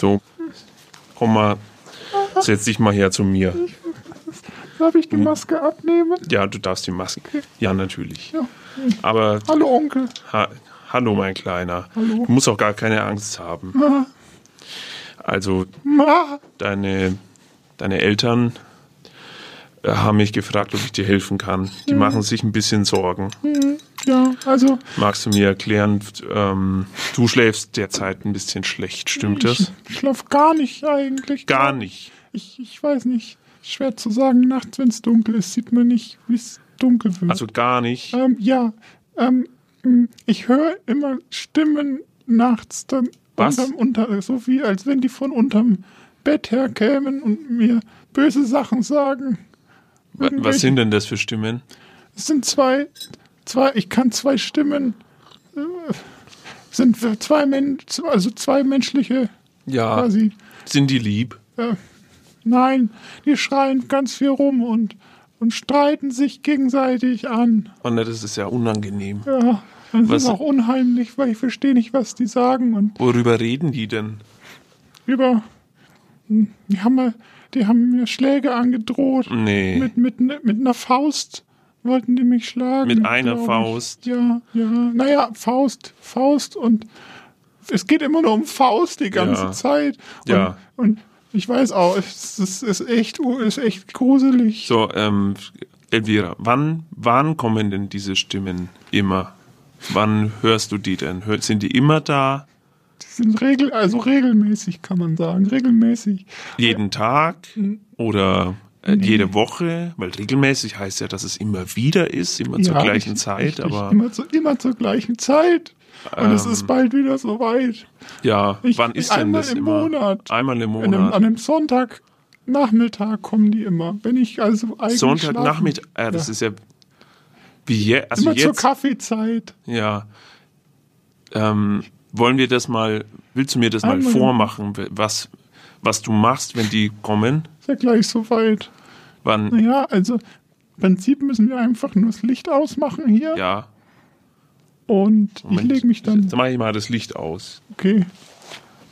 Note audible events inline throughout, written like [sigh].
So, komm mal, setz dich mal her zu mir. Darf ich die Maske abnehmen? Ja, du darfst die Maske. Ja, natürlich. Ja. Aber Hallo Onkel. ha, hallo, mein Kleiner. Hallo. Du musst auch gar keine Angst haben. Ma, Also, ma. deine, deine Eltern äh, haben mich gefragt, ob ich dir helfen kann. Die machen sich ein bisschen Sorgen. Ja, also Magst du mir erklären, ähm, du schläfst derzeit ein bisschen schlecht, stimmt das? ich schlaf gar nicht eigentlich. Gar nicht. Ich, ich weiß nicht. Schwer zu sagen, nachts, wenn es dunkel ist, sieht man nicht, wie es dunkel wird. Also gar nicht. ähm, ja, ähm, mh, ich höre immer Stimmen nachts dann Was? unterm unter, so wie als wenn die von unterm Bett her kämen und mir böse Sachen sagen. Wa- Was sind denn das für Stimmen? Es sind zwei, zwei, ich kann zwei Stimmen, äh, sind zwei Men also zwei menschliche Ja, quasi. sind die lieb? Äh, nein, die schreien ganz viel rum und, und streiten sich gegenseitig an. Oh ne, das ist ja unangenehm. Ja, das Was- ist auch unheimlich, weil ich verstehe nicht, was die sagen und Worüber reden die denn? über, hm, die haben mir, die haben mir Schläge angedroht. Nee. Mit, mit, mit einer Faust wollten die mich schlagen. Mit einer ich. Faust? Ja, ja. Naja, Faust, Faust und es geht immer nur um Faust die ganze Ja. Zeit. Und, Ja. Und ich weiß auch, es ist, ist, echt, ist echt gruselig. So, ähm, Elvira, wann, wann kommen denn diese Stimmen immer? Wann hörst du die denn? Sind die immer da? Die sind regel, also regelmäßig, kann man sagen. Regelmäßig. Jeden Tag? Hm. Oder äh, jede Woche? Weil regelmäßig heißt ja, dass es immer wieder ist, immer zur Ja, gleichen richtig, Zeit. richtig. Aber Immer, zu, immer zur gleichen Zeit. Und es ist bald wieder soweit. ja, Ich- wann ist denn das im immer? Monat. Einmal im An einem, Monat. an einem Sonntagnachmittag kommen die immer. Wenn ich also eigentlich Sonntag, schlafen- äh, das Ja. ist ja wie je, also immer zur jetzt, Kaffeezeit. ja. Ähm, wollen wir das mal, willst du mir das mal Einmal im- vormachen, was, was du machst, wenn die kommen? Ist ja gleich soweit. Wann, Naja, also im Prinzip müssen wir einfach nur das Licht ausmachen hier. ja. Und ich Moment. lege mich dann. Jetzt mache ich mal das Licht aus. Okay.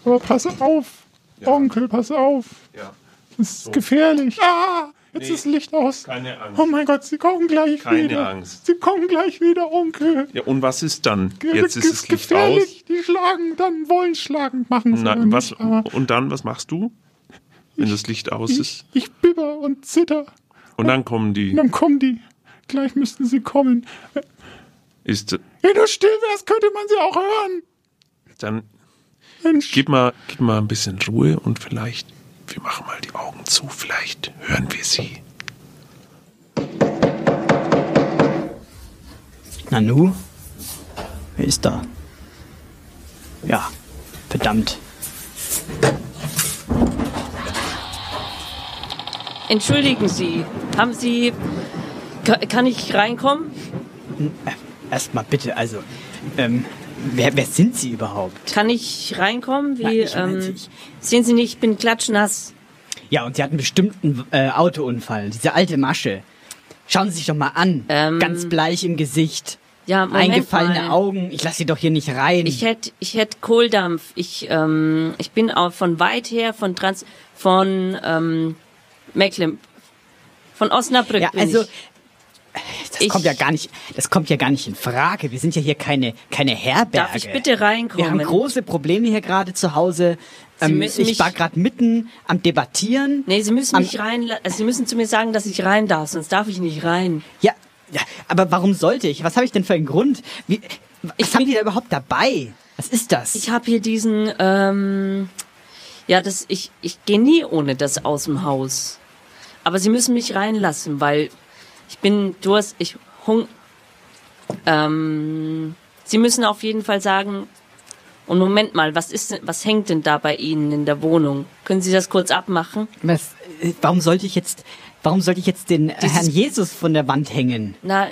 Aber pass auf. Onkel, pass auf. Ja. Das ist gefährlich. Ah, jetzt Nee. ist Licht aus. Keine Angst. Oh mein Gott, sie kommen gleich Keine wieder. Angst. Sie kommen gleich wieder, Onkel. Ja, und was ist dann? Ge- Jetzt ist das Licht aus. gefährlich. Die schlagen, dann wollen schlagen, machen sie Nein, was, nicht. Und dann, was machst du, wenn das Licht aus ich, ist? ich bibber und zitter. Und dann kommen die. Und dann kommen die. Gleich müssten sie kommen. Ist, Wenn du still wärst, könnte man sie auch hören. dann Mensch. gib mal, gib mal ein bisschen Ruhe und vielleicht, wir machen mal die Augen zu, vielleicht hören wir sie. Nanu? Wer ist da? Ja, verdammt. Entschuldigen Sie, haben Sie. Ka- Kann ich reinkommen? Erstmal bitte, also, ähm, wer, wer sind Sie überhaupt? Kann ich reinkommen? Wie, Nein, ich meine ähm, sehen Sie nicht, ich bin klatschnass. Ja, und Sie hatten bestimmt einen äh, Autounfall, diese alte Masche. Schauen Sie sich doch mal an. Ähm, Ganz bleich im Gesicht. Ja, Moment Eingefallene mal. Augen. Ich lasse Sie doch hier nicht rein. Ich hätte ich hätt Kohldampf. Ich, ähm, ich bin auch von weit her, von Trans, von ähm, Mecklen, von Osnabrück ja, also. Das ich- kommt ja gar nicht, das kommt ja gar nicht in Frage. Wir sind ja hier keine, keine Herberge. Darf ich bitte reinkommen? Wir haben große Probleme hier gerade zu Hause. Ähm, müssen ich mich- war gerade mitten am Debattieren. Nee, Sie müssen mich rein, also Sie müssen zu mir sagen, dass ich rein darf, sonst darf ich nicht rein. Ja, ja, aber warum sollte ich? Was habe ich denn für einen Grund? Wie, was Ich haben die da überhaupt dabei? Was ist das? Ich habe hier diesen, ähm, ja, das, ich, ich gehe nie ohne das aus dem Haus. Aber Sie müssen mich reinlassen, weil ich bin Durst, ich hung, ähm, Sie müssen auf jeden Fall sagen, und Moment mal, was ist was hängt denn da bei Ihnen in der Wohnung? Können Sie das kurz abmachen? was, äh, warum sollte ich jetzt, warum sollte ich jetzt den äh, Dieses- Herrn Jesus von der Wand hängen? Na,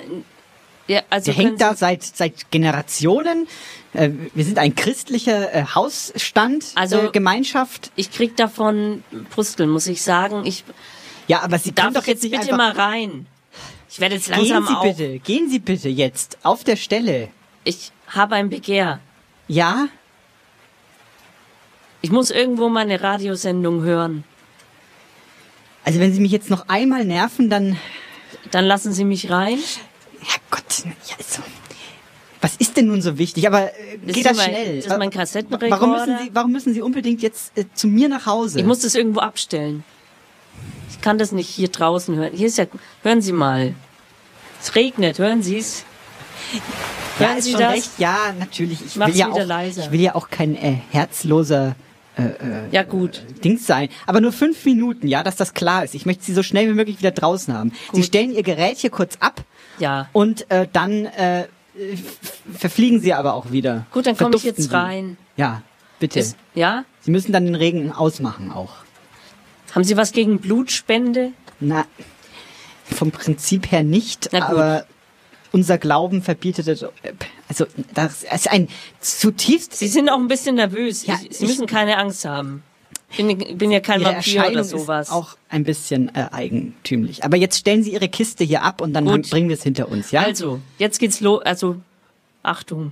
ja, also Der hängt da seit, seit Generationen. Äh, wir sind ein christlicher Hausstand, Also- Gemeinschaft. Ich krieg davon Brusteln, muss ich sagen. Ich Ja, aber Sie können doch jetzt nicht bitte einfach... mal rein. Ich werde jetzt Gehen langsam Sie auch. bitte, gehen Sie bitte jetzt auf der Stelle. Ich habe ein Begehr. Ja? Ich muss irgendwo mal eine Radiosendung hören. Also wenn Sie mich jetzt noch einmal nerven, dann... Dann lassen Sie mich rein. Ja, also... Was ist denn nun so wichtig? Aber äh, geht das mein- schnell? das ist mein Kassettenrekorder. Warum müssen Sie, warum müssen Sie unbedingt jetzt äh, zu mir nach Hause? Ich muss das irgendwo abstellen. Ich kann das nicht hier draußen hören. Hier ist ja, hören Sie mal. Es regnet, hören Sie es? ja, hören Sie das? recht. Ja, natürlich. Ich Mach's will ja wieder auch, leiser. Ich will ja auch kein äh, herzloser Ja, gut. Dings sein. Aber nur fünf Minuten, ja, dass das klar ist. Ich möchte Sie so schnell wie möglich wieder draußen haben. Sie stellen Ihr Gerät hier kurz ab Ja. und äh, dann äh, verfliegen Sie aber auch wieder. Gut, dann komme ich jetzt Sie. rein. Ja, bitte. Ist, ja? Sie müssen dann den Regen ausmachen auch. Haben Sie was gegen Blutspende? Na, vom Prinzip her nicht, aber unser Glauben verbietet es. Also, das ist ein zutiefst. Sie sind auch ein bisschen nervös. Ja, Sie müssen keine Angst haben. Ich bin, bin ja kein Ihre Vampir Erscheinung oder sowas. ist auch ein bisschen äh, eigentümlich. Aber jetzt stellen Sie Ihre Kiste hier ab und dann Gut. bringen wir es hinter uns, ja? Also, jetzt geht's los. Also, Achtung.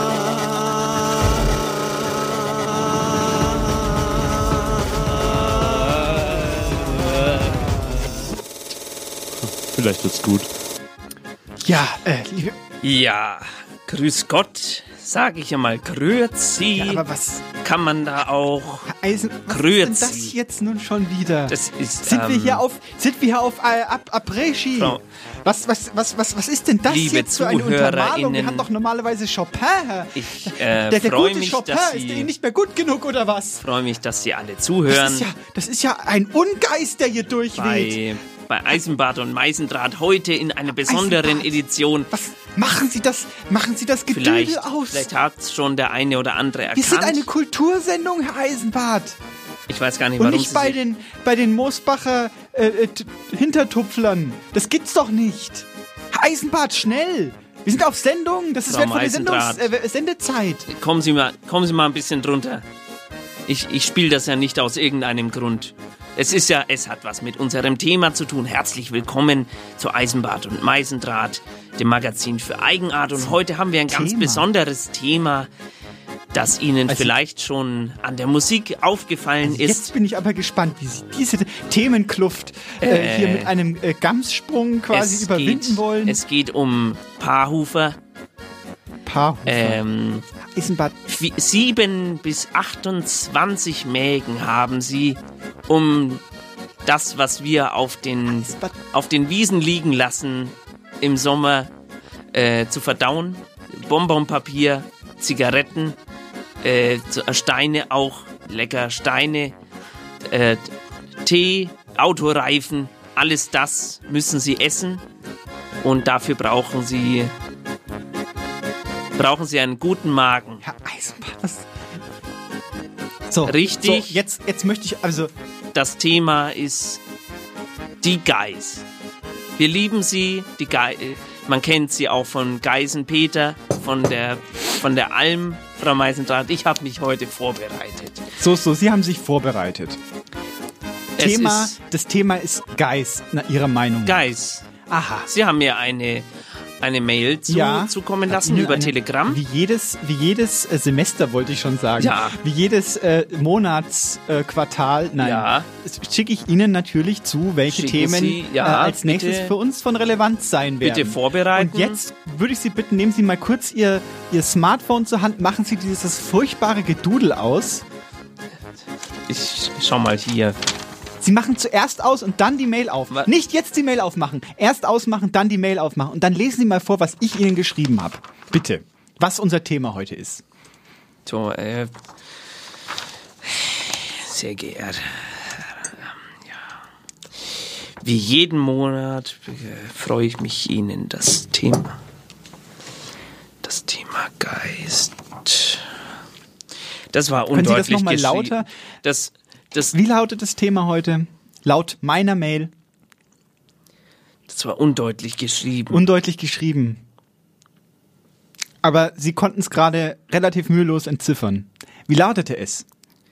Vielleicht wird's gut. Ja, äh, liebe, Ja, grüß Gott, sag ich ja mal, grüezi. ja, aber was, Kann man da auch. Eisen, was Grüezi. ist denn das jetzt nun schon wieder? Das ist. sind wir ähm, hier auf, sind wir hier auf äh, Ab Après-Ski? Frau- Was, was, was, was, was ist denn das Liebe jetzt für eine Untermalung? Wir haben doch normalerweise Chopin. Ich äh, der der freue gute mich, Chopin, dass ist der Sie. Ihnen nicht mehr gut genug oder was? freue mich, dass Sie alle Das zuhören. ist, ja, das ist ja ein Ungeist, der hier durchweht. bei, bei Eisenbad und Meisendraht heute in einer besonderen Eisenbad. Edition. Was machen Sie das? Machen Sie das Gedödel Vielleicht, aus? vielleicht hat es schon der eine oder andere Wir erkannt. sind eine Kultursendung, Herr Eisenbart. ich weiß gar nicht, Und warum nicht Sie bei den, bei den Moosbacher äh, äh, Hintertupflern. Das gibt's doch nicht. Herr Eisenbart, schnell! Wir sind auf Sendung. Das ist Frau wertvolle Sendungs äh, Sendezeit. Kommen Sie mal, kommen Sie mal ein bisschen drunter. Ich, ich spiele das ja nicht aus irgendeinem Grund. Es ist ja, es hat was mit unserem Thema zu tun. Herzlich willkommen zu Eisenbad und Meisendraht, dem Magazin für Eigenart. Und heute haben wir ein ganz Thema. besonderes Thema, das Ihnen Also- vielleicht schon an der Musik aufgefallen Jetzt ist. bin ich aber gespannt, wie Sie diese Themenkluft äh, Äh, hier mit einem äh, Gamssprung quasi überwinden geht, wollen. Es geht um Paarhufer. Paar Ähm. Wie- Sieben bis 28 Mägen haben sie, um das, was wir auf den, auf den Wiesen liegen lassen im Sommer, äh, zu verdauen. Bonbonpapier, Zigaretten, äh, äh, Steine auch, lecker Steine, äh, Tee, Autoreifen, alles das müssen sie essen und dafür brauchen sie brauchen sie einen guten Magen. Herr Eisenbart. Was? So, Richtig. So, jetzt, jetzt möchte ich, also, Das Thema ist die Geiß. Wir lieben sie, die Geiß. Man kennt sie auch von Geisenpeter, von der, von der Alm, Frau Meisendraht. Ich habe mich heute vorbereitet. so, so, Sie haben sich vorbereitet. Es Thema, das Thema ist Geist, nach Ihrer Meinung. Geiß. Aha. Sie haben mir eine eine Mail zu, Ja. zukommen lassen über eine- Telegram. Wie jedes, wie jedes äh, Semester wollte ich schon sagen. Ja. Wie jedes äh, Monatsquartal. Äh. Nein. Ja. Schicke ich Ihnen natürlich zu, welche Schicken Themen Sie, ja, äh, als nächstes bitte- für uns von Relevanz sein werden. Bitte vorbereiten. Und jetzt würde ich Sie bitten, nehmen Sie mal kurz Ihr, Ihr Smartphone zur Hand, machen Sie dieses furchtbare Gedudel aus. Ich schau mal hier. Sie machen zuerst aus und dann die Mail auf. Was? Nicht jetzt die Mail aufmachen. Erst ausmachen, dann die Mail aufmachen. Und dann lesen Sie mal vor, was ich Ihnen geschrieben habe. Bitte. Was unser Thema heute ist. So, äh, sehr geehrt. Ja. Wie jeden Monat äh, freue ich mich Ihnen das Thema. Das Thema Geist. Das war Können Sie das undeutlich noch mal geschrieben. lauter? Das, das, Wie lautet das Thema heute? Laut meiner Mail. das war undeutlich geschrieben. Undeutlich geschrieben. Aber Sie konnten es gerade relativ mühelos entziffern. Wie lautete es?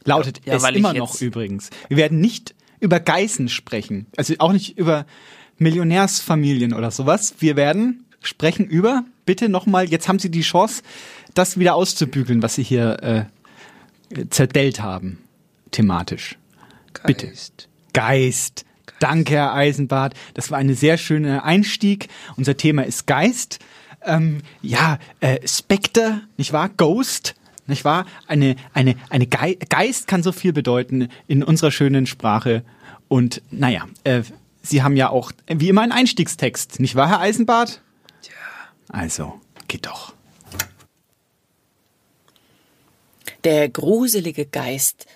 Lautet Ja, es immer noch übrigens. Wir werden nicht über Geißen sprechen. Also auch nicht über Millionärsfamilien oder sowas. Wir werden sprechen über, bitte nochmal, jetzt haben Sie die Chance, das wieder auszubügeln, was Sie hier äh, zerdellt haben. Thematisch. Bitte. Geist. Geist. Danke, Herr Eisenbart. Das war ein sehr schöner Einstieg. Unser Thema ist Geist. Ähm, ja, äh, Spectre, nicht wahr? Ghost, nicht wahr? Eine, eine, eine Gei Geist kann so viel bedeuten in unserer schönen Sprache. Und naja, äh, Sie haben ja auch wie immer einen Einstiegstext, nicht wahr, Herr Eisenbart? Ja. Also, geht doch. Der gruselige Geist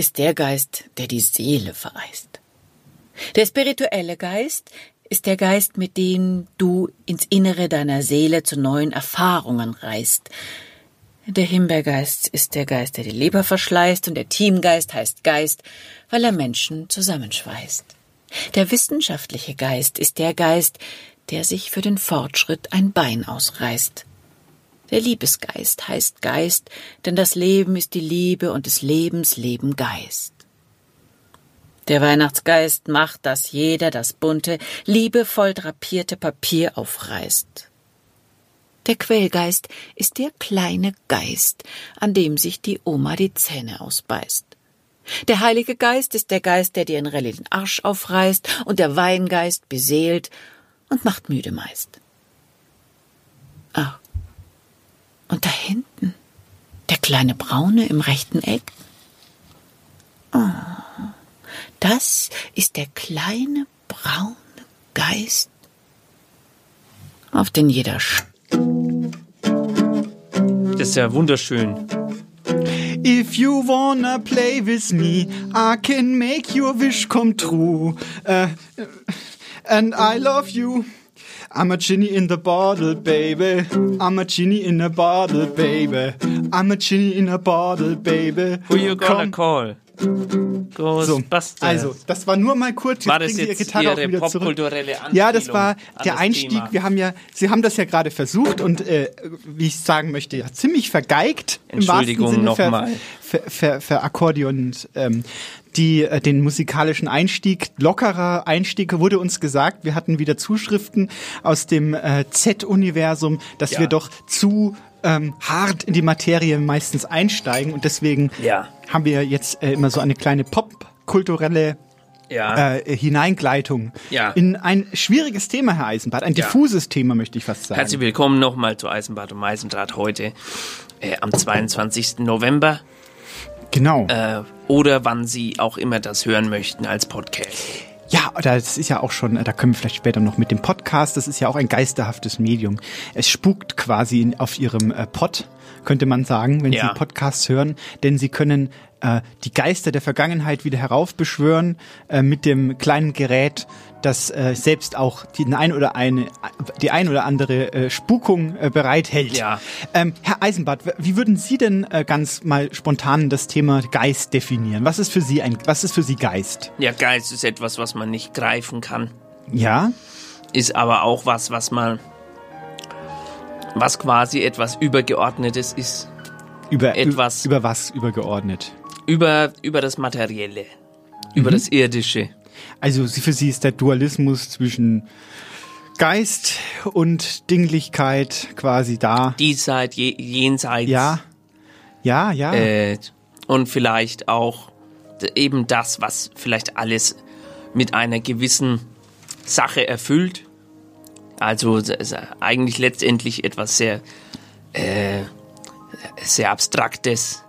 ist der Geist, der die Seele vereist. Der spirituelle Geist ist der Geist, mit dem du ins Innere deiner Seele zu neuen Erfahrungen reist. Der Himbeergeist ist der Geist, der die Leber verschleißt, und der Teamgeist heißt Geist, weil er Menschen zusammenschweißt. Der wissenschaftliche Geist ist der Geist, der sich für den Fortschritt ein Bein ausreißt. Der Liebesgeist heißt Geist, denn das Leben ist die Liebe und des Lebens Leben Geist. Der Weihnachtsgeist macht, dass jeder das bunte, liebevoll drapierte Papier aufreißt. Der Quellgeist ist der kleine Geist, an dem sich die Oma die Zähne ausbeißt. Der Heilige Geist ist der Geist, der dir in Rallye den Arsch aufreißt, und der Weingeist beseelt und macht müde meist. Ah, und da hinten, der kleine Braune im rechten Eck. Oh, das ist der kleine braune Geist, auf den jeder sch Das ist ja wunderschön. If you wanna play with me, I can make your wish come true. Uh, and I love you. I'm a genie in the bottle, baby. I'm a genie in a bottle, baby. I'm a genie in a bottle, baby. Who you gonna Komm. call? So, Ghostbusters. also, das war nur mal kurz. War Jetzt das Sie Ihre jetzt Gitarre auch Ihre wieder zurück. popkulturelle Ja, das war der das Einstieg. Thema? Wir haben ja, Sie haben das ja gerade versucht und, äh, wie ich sagen möchte, ja, ziemlich vergeigt. Entschuldigung nochmal. Ver, ver, ver, verakkordeon ähm, die äh, den musikalischen Einstieg, lockerer Einstieg wurde uns gesagt. Wir hatten wieder Zuschriften aus dem äh, Z-Universum, dass Ja. wir doch zu ähm, hart in die Materie meistens einsteigen und deswegen Ja. haben wir jetzt äh, immer so eine kleine popkulturelle Ja. äh, Hineingleitung Ja. in ein schwieriges Thema, Herr Eisenbart, ein diffuses Thema, möchte ich fast sagen. Herzlich willkommen nochmal zu Eisenbad und Meisendraht heute äh, am 22. November genau. äh, oder wann Sie auch immer das hören möchten als Podcast. Ja, das ist ja auch schon, da können wir vielleicht später noch mit dem Podcast, das ist ja auch ein geisterhaftes Medium. Es spukt quasi in, auf ihrem äh, Pod, könnte man sagen, wenn Ja. Sie Podcasts hören, denn Sie können äh, die Geister der Vergangenheit wieder heraufbeschwören äh, mit dem kleinen Gerät, das äh, selbst auch die ein oder eine, die ein oder andere äh, Spukung äh, bereithält. Ja. Ähm, Herr Eisenbart, wie würden Sie denn äh, ganz mal spontan das Thema Geist definieren? Was ist für Sie ein, was ist für Sie Geist? Ja, Geist ist etwas, was man nicht greifen kann, Ja? ist aber auch was, was man, was quasi etwas Übergeordnetes ist. Über, Etwas- Über was übergeordnet? Über, über das Materielle, über Mhm. das Irdische. Also für Sie ist der Dualismus zwischen Geist und Dinglichkeit quasi da. Diesseits, je, jenseits. Ja. Ja, ja. Äh, und vielleicht auch eben das, was vielleicht alles mit einer gewissen Sache erfüllt. Also eigentlich letztendlich etwas sehr, äh, sehr Abstraktes,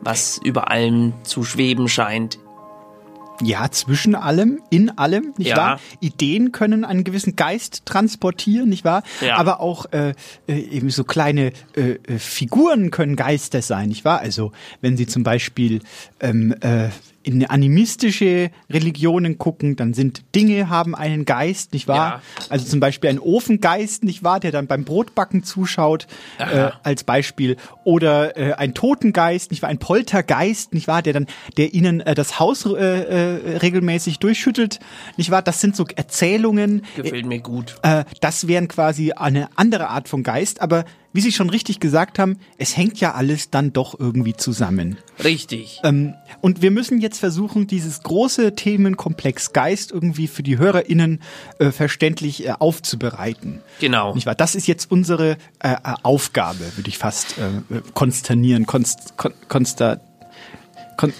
was über allem zu schweben scheint. Ja, zwischen allem, in allem, nicht Ja. wahr? Ideen können einen gewissen Geist transportieren, nicht wahr? Ja. Aber auch äh, äh, eben so kleine äh, äh, Figuren können Geister sein, nicht wahr? Also wenn Sie zum Beispiel ähm, äh, in animistische Religionen gucken, dann sind Dinge haben einen Geist, nicht wahr? Also zum Beispiel ein Ofengeist, nicht wahr, der dann beim Brotbacken zuschaut, äh, als Beispiel. Oder äh, ein Totengeist, nicht wahr, ein Poltergeist, nicht wahr, der dann, der ihnen äh, das Haus äh, äh, regelmäßig durchschüttelt, nicht wahr? Das sind so Erzählungen. Gefällt mir gut. Äh, das wären quasi eine andere Art von Geist, aber wie Sie schon richtig gesagt haben, es hängt ja alles dann doch irgendwie zusammen. Richtig. Ähm, und wir müssen jetzt versuchen, dieses große Themenkomplex Geist irgendwie für die HörerInnen äh, verständlich äh, aufzubereiten. Genau. Nicht wahr? Das ist jetzt unsere äh, äh, Aufgabe, würde ich fast äh, konsternieren, konst, kon, konsta, kon,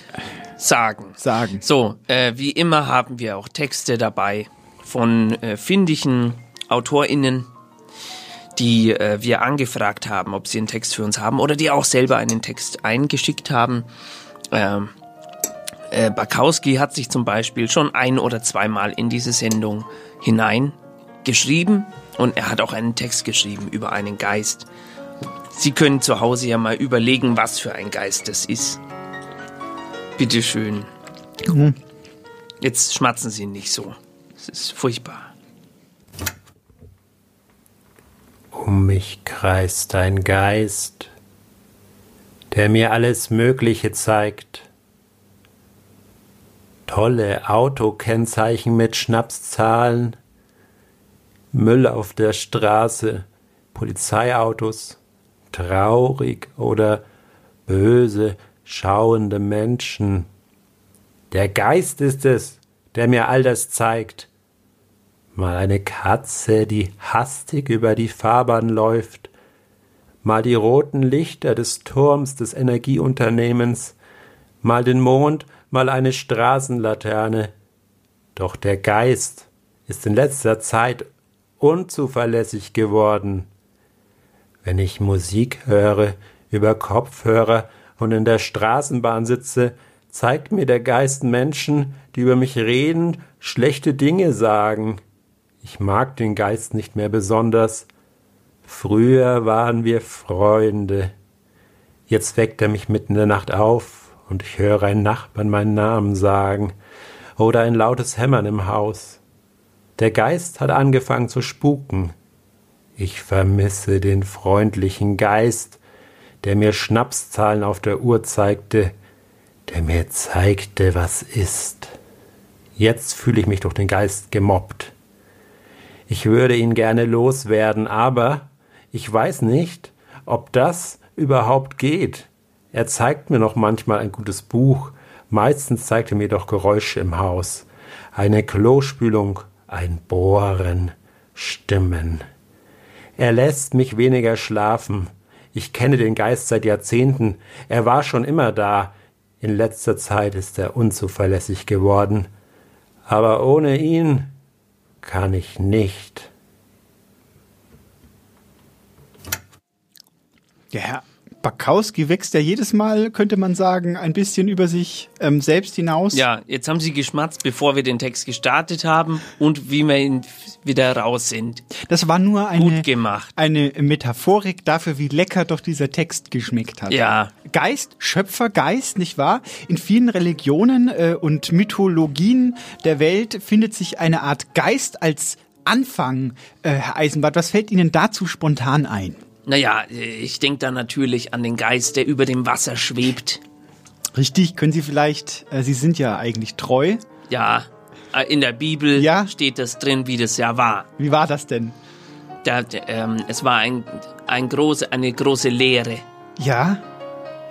Sagen. sagen. So, äh, wie immer haben wir auch Texte dabei von findigen AutorInnen, die äh, wir angefragt haben, ob sie einen Text für uns haben oder die auch selber einen Text eingeschickt haben. Ähm, äh, Bakowski hat sich zum Beispiel schon ein oder zweimal in diese Sendung hineingeschrieben und er hat auch einen Text geschrieben über einen Geist. Sie können zu Hause ja mal überlegen, was für ein Geist das ist. Bitteschön. Mhm. Jetzt schmatzen Sie nicht so. Es ist furchtbar. Um mich kreist ein Geist, der mir alles Mögliche zeigt. Tolle Autokennzeichen mit Schnapszahlen, Müll auf der Straße, Polizeiautos, traurig oder böse schauende Menschen. Der Geist ist es, der mir all das zeigt. Mal eine Katze, die hastig über die Fahrbahn läuft, mal die roten Lichter des Turms des Energieunternehmens, mal den Mond, mal eine Straßenlaterne. Doch der Geist ist in letzter Zeit unzuverlässig geworden. Wenn ich Musik höre, über Kopfhörer und in der Straßenbahn sitze, zeigt mir der Geist Menschen, die über mich reden, schlechte Dinge sagen. Ich mag den Geist nicht mehr besonders. Früher waren wir Freunde. Jetzt weckt er mich mitten in der Nacht auf und ich höre einen Nachbarn meinen Namen sagen oder ein lautes Hämmern im Haus. Der Geist hat angefangen zu spuken. Ich vermisse den freundlichen Geist, der mir Schnapszahlen auf der Uhr zeigte, der mir zeigte, was ist. Jetzt fühle ich mich durch den Geist gemobbt. Ich würde ihn gerne loswerden, aber ich weiß nicht, ob das überhaupt geht. Er zeigt mir noch manchmal ein gutes Buch, meistens zeigt er mir doch Geräusche im Haus, eine Klospülung, ein Bohren, Stimmen. Er lässt mich weniger schlafen. Ich kenne den Geist seit Jahrzehnten. Er war schon immer da. In letzter Zeit ist er unzuverlässig geworden. Aber ohne ihn kann ich nicht. Herr Bakowski wächst ja jedes Mal, könnte man sagen, ein bisschen über sich ähm, selbst hinaus. Ja, jetzt haben Sie geschmatzt, bevor wir den Text gestartet haben und wie wir ihn wieder raus sind. Das war nur eine, Gut gemacht. eine Metaphorik dafür, wie lecker doch dieser Text geschmeckt hat. Ja. Geist, Schöpfergeist, nicht wahr? In vielen Religionen äh, und Mythologien der Welt findet sich eine Art Geist als Anfang, äh, Herr Eisenbart. Was fällt Ihnen dazu spontan ein? Naja, ich denke da natürlich an den Geist, der über dem Wasser schwebt. Richtig, können Sie vielleicht, äh, Sie sind ja eigentlich treu. Ja, äh, in der Bibel Ja? steht das drin, wie das ja war. Wie war das denn? Da, ähm, es war ein, ein große, eine große Leere. Ja.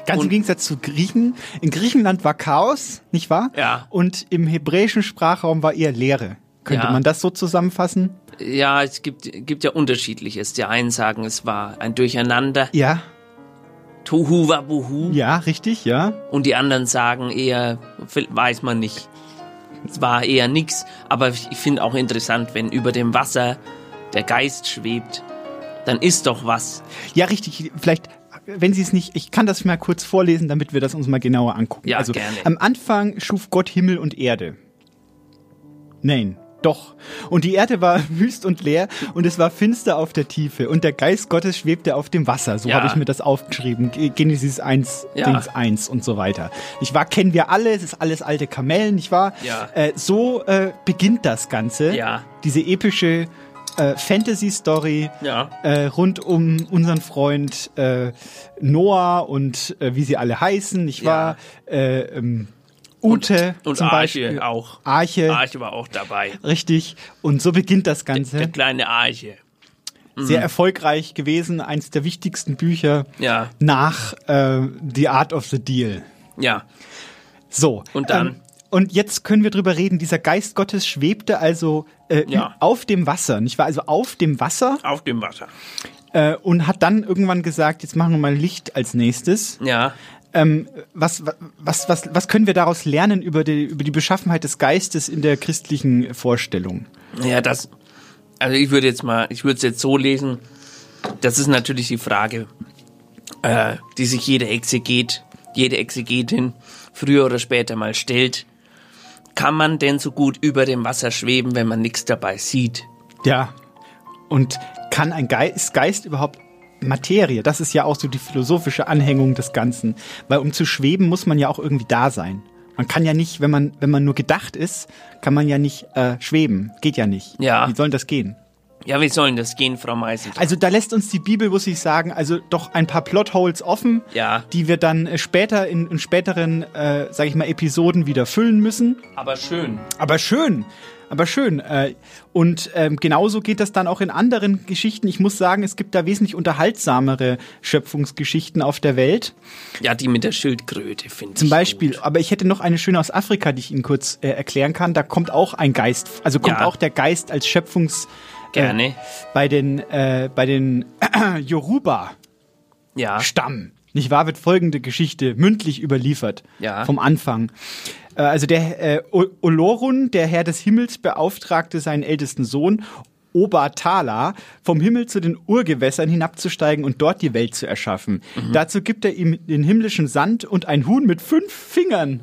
Ganz im Gegensatz zu Griechen. In Griechenland war Chaos, nicht wahr? Ja. Und im hebräischen Sprachraum war eher Leere. Könnte Ja. man das so zusammenfassen? Ja, es gibt, gibt ja unterschiedliches. Die einen sagen, es war ein Durcheinander. Ja. Tohu wabuhu. Ja, richtig, ja. Und die anderen sagen eher, weiß man nicht. Es war eher nix. Aber ich finde auch interessant, wenn über dem Wasser der Geist schwebt, dann ist doch was. Ja, richtig. Vielleicht, wenn Sie es nicht, ich kann das mal kurz vorlesen, damit wir das uns mal genauer angucken. Ja, also, gerne. Am Anfang schuf Gott Himmel und Erde. Nein. Doch. Und die Erde war [laughs] wüst und leer und es war finster auf der Tiefe und der Geist Gottes schwebte auf dem Wasser. So Ja. habe ich mir das aufgeschrieben. Ge- Genesis 1, Ja. Dings 1 und so weiter. Nicht wahr? Kennen wir alle, es ist alles alte Kamellen, nicht wahr? Ja. Äh, so äh, beginnt das Ganze. Ja. Diese epische äh, Fantasy-Story Ja. äh, rund um unseren Freund äh, Noah und äh, wie sie alle heißen, nicht wahr? Äh, ähm, Ute Und zum Arche Beispiel. auch. Arche, Arche war auch dabei. richtig. Und so beginnt das Ganze. Der kleine Arche. Sehr erfolgreich gewesen, eines der wichtigsten Bücher Ja. nach äh, The Art of the Deal. Ja. So. Und dann? Ähm, und jetzt können wir drüber reden. Dieser Geist Gottes schwebte also äh, Ja. auf dem Wasser, nicht wahr? Also auf dem Wasser Auf dem Wasser. äh, und hat dann irgendwann gesagt, jetzt machen wir mal Licht als nächstes. Ja. Ähm, was, was, was, was können wir daraus lernen über die, über die Beschaffenheit des Geistes in der christlichen Vorstellung? Ja, das. Also ich würde jetzt mal, ich würde es jetzt so lesen. Das ist natürlich die Frage, äh, die sich jede Exeget, jede Exegetin früher oder später mal stellt. Kann man denn so gut über dem Wasser schweben, wenn man nichts dabei sieht? Ja. Und kann ein Geist, ist Geist überhaupt Materie? Das ist ja auch so die philosophische Anhängung des Ganzen. Weil um zu schweben, muss man ja auch irgendwie da sein. Man kann ja nicht, wenn man, wenn man nur gedacht ist, kann man ja nicht äh, schweben. Geht ja nicht. Ja. Wie soll das gehen? Ja, wie sollen das gehen, Frau Meißen? Also da lässt uns die Bibel, muss ich sagen, also doch ein paar Plotholes offen, Ja. die wir dann äh, später in, in späteren, äh, sag ich mal, Episoden wieder füllen müssen. Aber schön. Aber schön, aber schön. Äh, und ähm, genauso geht das dann auch in anderen Geschichten. Ich muss sagen, es gibt da wesentlich unterhaltsamere Schöpfungsgeschichten auf der Welt. Ja, die mit der Schildkröte, finde ich. Zum Beispiel, aber ich hätte noch eine schöne aus Afrika, die ich Ihnen kurz äh, erklären kann. Da kommt auch ein Geist, also kommt Ja. auch der Geist als Schöpfungs... Gerne. Äh, bei den, äh, bei den [clears throat] Yoruba Ja. Stamm. Nicht wahr, wird folgende Geschichte mündlich überliefert. Ja. Vom Anfang. Äh, Also der äh, Olorun, der Herr des Himmels, beauftragte seinen ältesten Sohn, Obatala, vom Himmel zu den Urgewässern hinabzusteigen und dort die Welt zu erschaffen. Mhm. Dazu gibt er ihm den himmlischen Sand und ein Huhn mit fünf Fingern.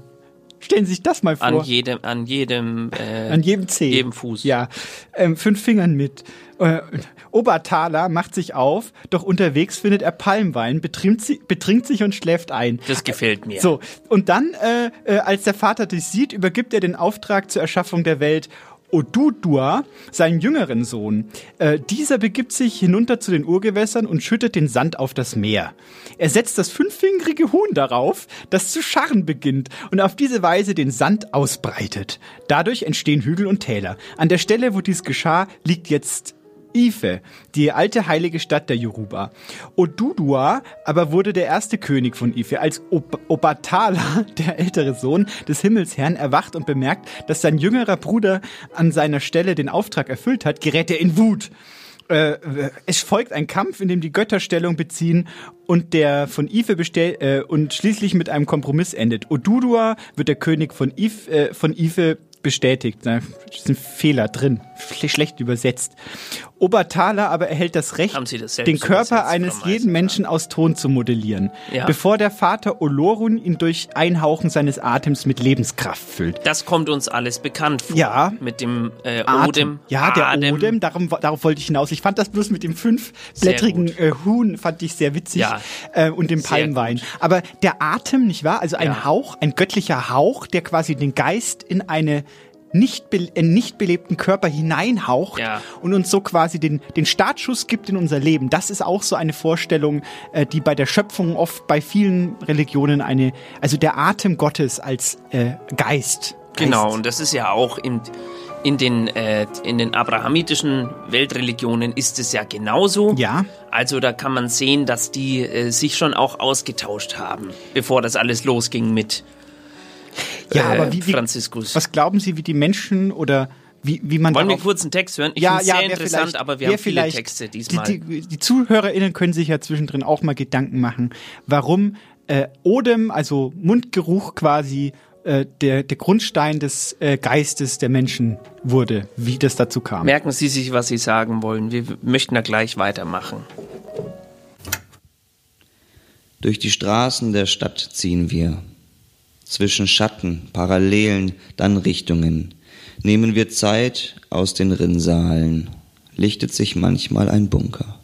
Stellen Sie sich das mal vor. An jedem, an jedem, äh, An jedem Zeh. jedem Fuß. Ja, ähm, fünf Fingern mit. Äh, Obertaler macht sich auf, doch unterwegs findet er Palmwein, betrinkt, sie, betrinkt sich und schläft ein. Das gefällt mir. So, und dann, äh, äh, als der Vater das sieht, übergibt er den Auftrag zur Erschaffung der Welt Odudua, seinen jüngeren Sohn. Äh, dieser begibt sich hinunter zu den Urgewässern und schüttet den Sand auf das Meer. Er setzt das fünffingerige Huhn darauf, das zu scharren beginnt und auf diese Weise den Sand ausbreitet. Dadurch entstehen Hügel und Täler. An der Stelle, wo dies geschah, liegt jetzt Ife, die alte heilige Stadt der Yoruba. Odudua aber wurde der erste König von Ife. Als Ob Obatala, [laughs] der ältere Sohn des Himmelsherrn, erwacht und bemerkt, dass sein jüngerer Bruder an seiner Stelle den Auftrag erfüllt hat, gerät er in Wut. Äh, es folgt ein Kampf, in dem die Götter Stellung beziehen und der von Ife bestell äh, und schließlich mit einem Kompromiss endet. Odudua wird der König von Ife, äh, von Ife bestätigt. Da ist ein Fehler drin, schlecht übersetzt. Obertaler aber erhält das Recht, das den Körper eines jeden Menschen aus Ton zu modellieren, Ja. bevor der Vater Olorun ihn durch Einhauchen seines Atems mit Lebenskraft füllt. Das kommt uns alles bekannt vor. Ja. Mit dem äh. Odem. Ja, der Adem. Odem, darum, darauf wollte ich hinaus. Ich fand das bloß mit dem fünfblättrigen äh, Huhn, fand ich sehr witzig. Ja. Äh, und dem Palmwein. Aber der Atem, nicht wahr? Also ein Ja. Hauch, ein göttlicher Hauch, der quasi den Geist in eine nicht, be in nicht belebten Körper hineinhaucht Ja. und uns so quasi den, den Startschuss gibt in unser Leben. Das ist auch so eine Vorstellung, äh, die bei der Schöpfung oft bei vielen Religionen eine, also der Atem Gottes als äh, Geist. Genau, Geist. und das ist ja auch in, in, den, äh, in den abrahamitischen Weltreligionen ist es ja genauso. Ja. Also da kann man sehen, dass die äh, sich schon auch ausgetauscht haben, bevor das alles losging mit Ja, äh, aber wie, wie, Franziskus. Was glauben Sie, wie die Menschen oder wie, wie man Wollen wir kurz einen Text hören? Ich ja, ja, sehr interessant, aber wir haben viele vielleicht- Texte diesmal. Die, die, die ZuhörerInnen können sich ja zwischendrin auch mal Gedanken machen, warum äh, Odem, also Mundgeruch quasi, äh, der, der Grundstein des äh, Geistes der Menschen wurde, wie das dazu kam. Merken Sie sich, was Sie sagen wollen. Wir möchten da gleich weitermachen. Durch die Straßen der Stadt ziehen wir. Zwischen Schatten, Parallelen, dann Richtungen. Nehmen wir Zeit aus den Rinnsalen. Lichtet sich manchmal ein Bunker.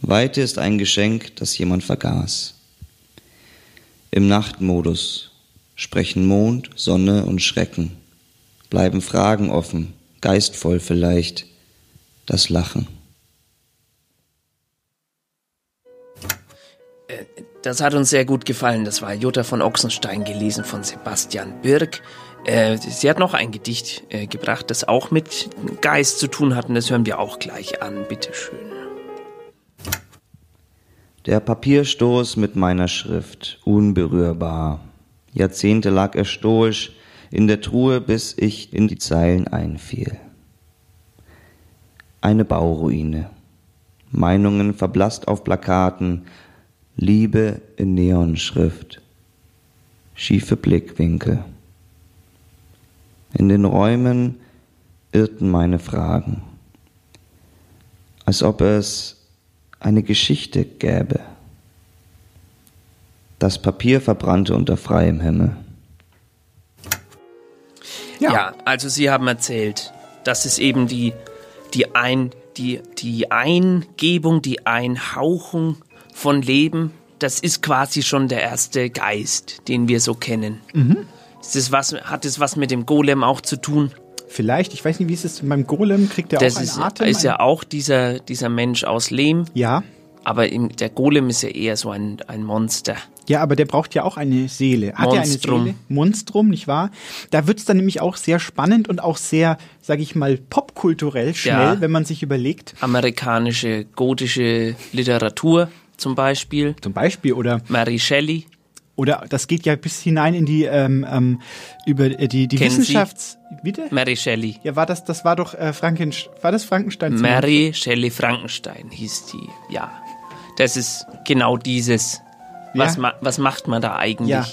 Weite ist ein Geschenk, das jemand vergaß. Im Nachtmodus sprechen Mond, Sonne und Schrecken. Bleiben Fragen offen, geistvoll vielleicht, das Lachen. Das hat uns sehr gut gefallen. Das war Jutta von Ochsenstein gelesen von Sebastian Birk. Äh, sie hat noch ein Gedicht äh, gebracht, das auch mit Geist zu tun hat. Und das hören wir auch gleich an. Bitteschön. Der Papierstoß mit meiner Schrift, unberührbar. Jahrzehnte lag er stoisch in der Truhe, bis ich in die Zeilen einfiel. Eine Bauruine. Meinungen verblasst auf Plakaten, Liebe in Neonschrift. Schiefe Blickwinkel. In den Räumen irrten meine Fragen, als ob es eine Geschichte gäbe. Das Papier verbrannte unter freiem Himmel. Ja. also Sie haben erzählt, das ist eben die, die, ein, die, die Eingebung, die Einhauchung von Leben. Das ist quasi schon der erste Geist, den wir so kennen. Mhm. Ist das was, hat das was mit dem Golem auch zu tun? Vielleicht, ich weiß nicht, wie ist es beim Golem, kriegt er das auch einen ist, Atem? ist ja auch dieser, dieser Mensch aus Lehm. Ja. Aber im, der Golem ist ja eher so ein, ein Monster. Ja, aber der braucht ja auch eine Seele. Hat er eine Monstrum. Seele? Monstrum, nicht wahr? Da wird's dann nämlich auch sehr spannend und auch sehr, sag ich mal, popkulturell schnell, Ja. wenn man sich überlegt. Amerikanische gotische Literatur zum Beispiel. Zum Beispiel, oder? Mary Shelley. Oder das geht ja bis hinein in die ähm, ähm, über äh, die die Kennen Sie? Wissenschafts bitte Mary Shelley. ja war das das war doch äh, Frankenstein war das Frankenstein Mary Shelley Frankenstein hieß die. Ja. Das ist genau dieses. Was, Ja. ma was macht man da eigentlich? Ja.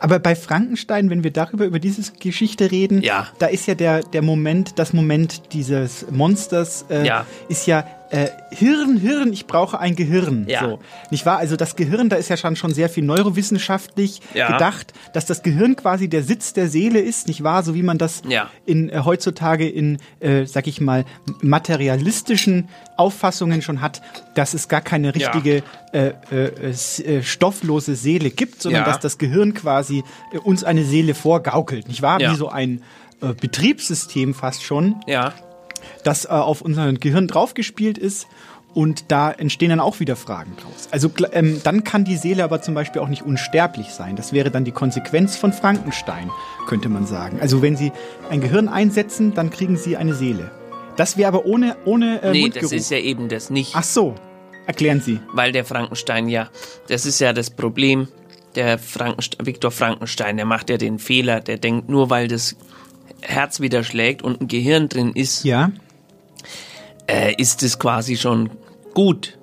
Aber bei Frankenstein, wenn wir darüber über diese Geschichte reden, Ja. da ist ja der der Moment, das Moment dieses Monsters äh, Ja. ist ja äh, Hirn, Hirn, ich brauche ein Gehirn. Ja. So. Nicht wahr? Also das Gehirn, da ist ja schon, schon sehr viel neurowissenschaftlich Ja. gedacht, dass das Gehirn quasi der Sitz der Seele ist, nicht wahr? So wie man das Ja. in äh, heutzutage in, äh, sag ich mal, materialistischen Auffassungen schon hat, dass es gar keine richtige äh, äh, äh, stofflose Seele gibt, sondern dass das Gehirn quasi äh, uns eine Seele vorgaukelt, nicht wahr? Wie so ein äh, Betriebssystem fast schon, Ja. Das äh, auf unser Gehirn draufgespielt ist. Und da entstehen dann auch wieder Fragen draus. Also ähm, dann kann die Seele aber zum Beispiel auch nicht unsterblich sein. Das wäre dann die Konsequenz von Frankenstein, könnte man sagen. Also wenn Sie ein Gehirn einsetzen, dann kriegen Sie eine Seele. Das wäre aber ohne ohne äh, nee, Mundgeruch. das ist ja eben das nicht. Ach so, erklären Sie. Weil der Frankenstein ja, das ist ja das Problem. Der Frankenstein, Viktor Frankenstein, der macht ja den Fehler, der denkt, nur weil das Herz wieder schlägt und ein Gehirn drin ist, Ja. Äh, ist es quasi schon gut.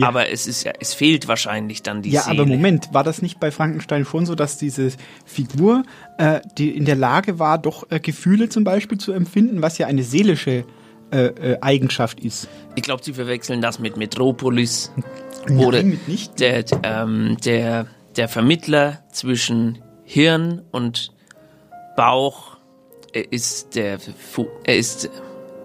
Aber es ist ja, es fehlt wahrscheinlich dann die ja, Seele. aber Moment, war das nicht bei Frankenstein schon so, dass diese Figur, äh, die in der Lage war, doch äh, Gefühle zum Beispiel zu empfinden, was ja eine seelische äh, äh, Eigenschaft ist? Ich glaube, sie verwechseln das mit Metropolis. Nein, Oder mit nicht. Der, ähm, der, der Vermittler zwischen Hirn und Bauch er ist der er ist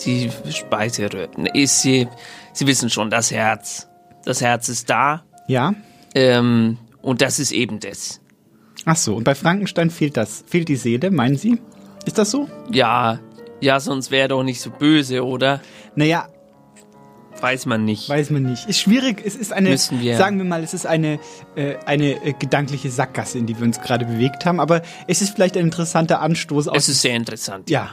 die Speiseröhre. Ist sie, sie wissen schon, das Herz. Das Herz ist da. Ja. Ähm, und das ist eben das. Ach so, und bei Frankenstein fehlt das, fehlt die Seele, meinen Sie? Ist das so? Ja, ja, sonst wäre er doch nicht so böse, oder? Naja, Weiß man nicht. weiß man nicht. Ist schwierig, es ist eine, Müssen wir- sagen wir mal, es ist eine, äh, eine äh, gedankliche Sackgasse, in die wir uns gerade bewegt haben, aber es ist vielleicht ein interessanter Anstoß aus. Es ist sehr interessant. ja.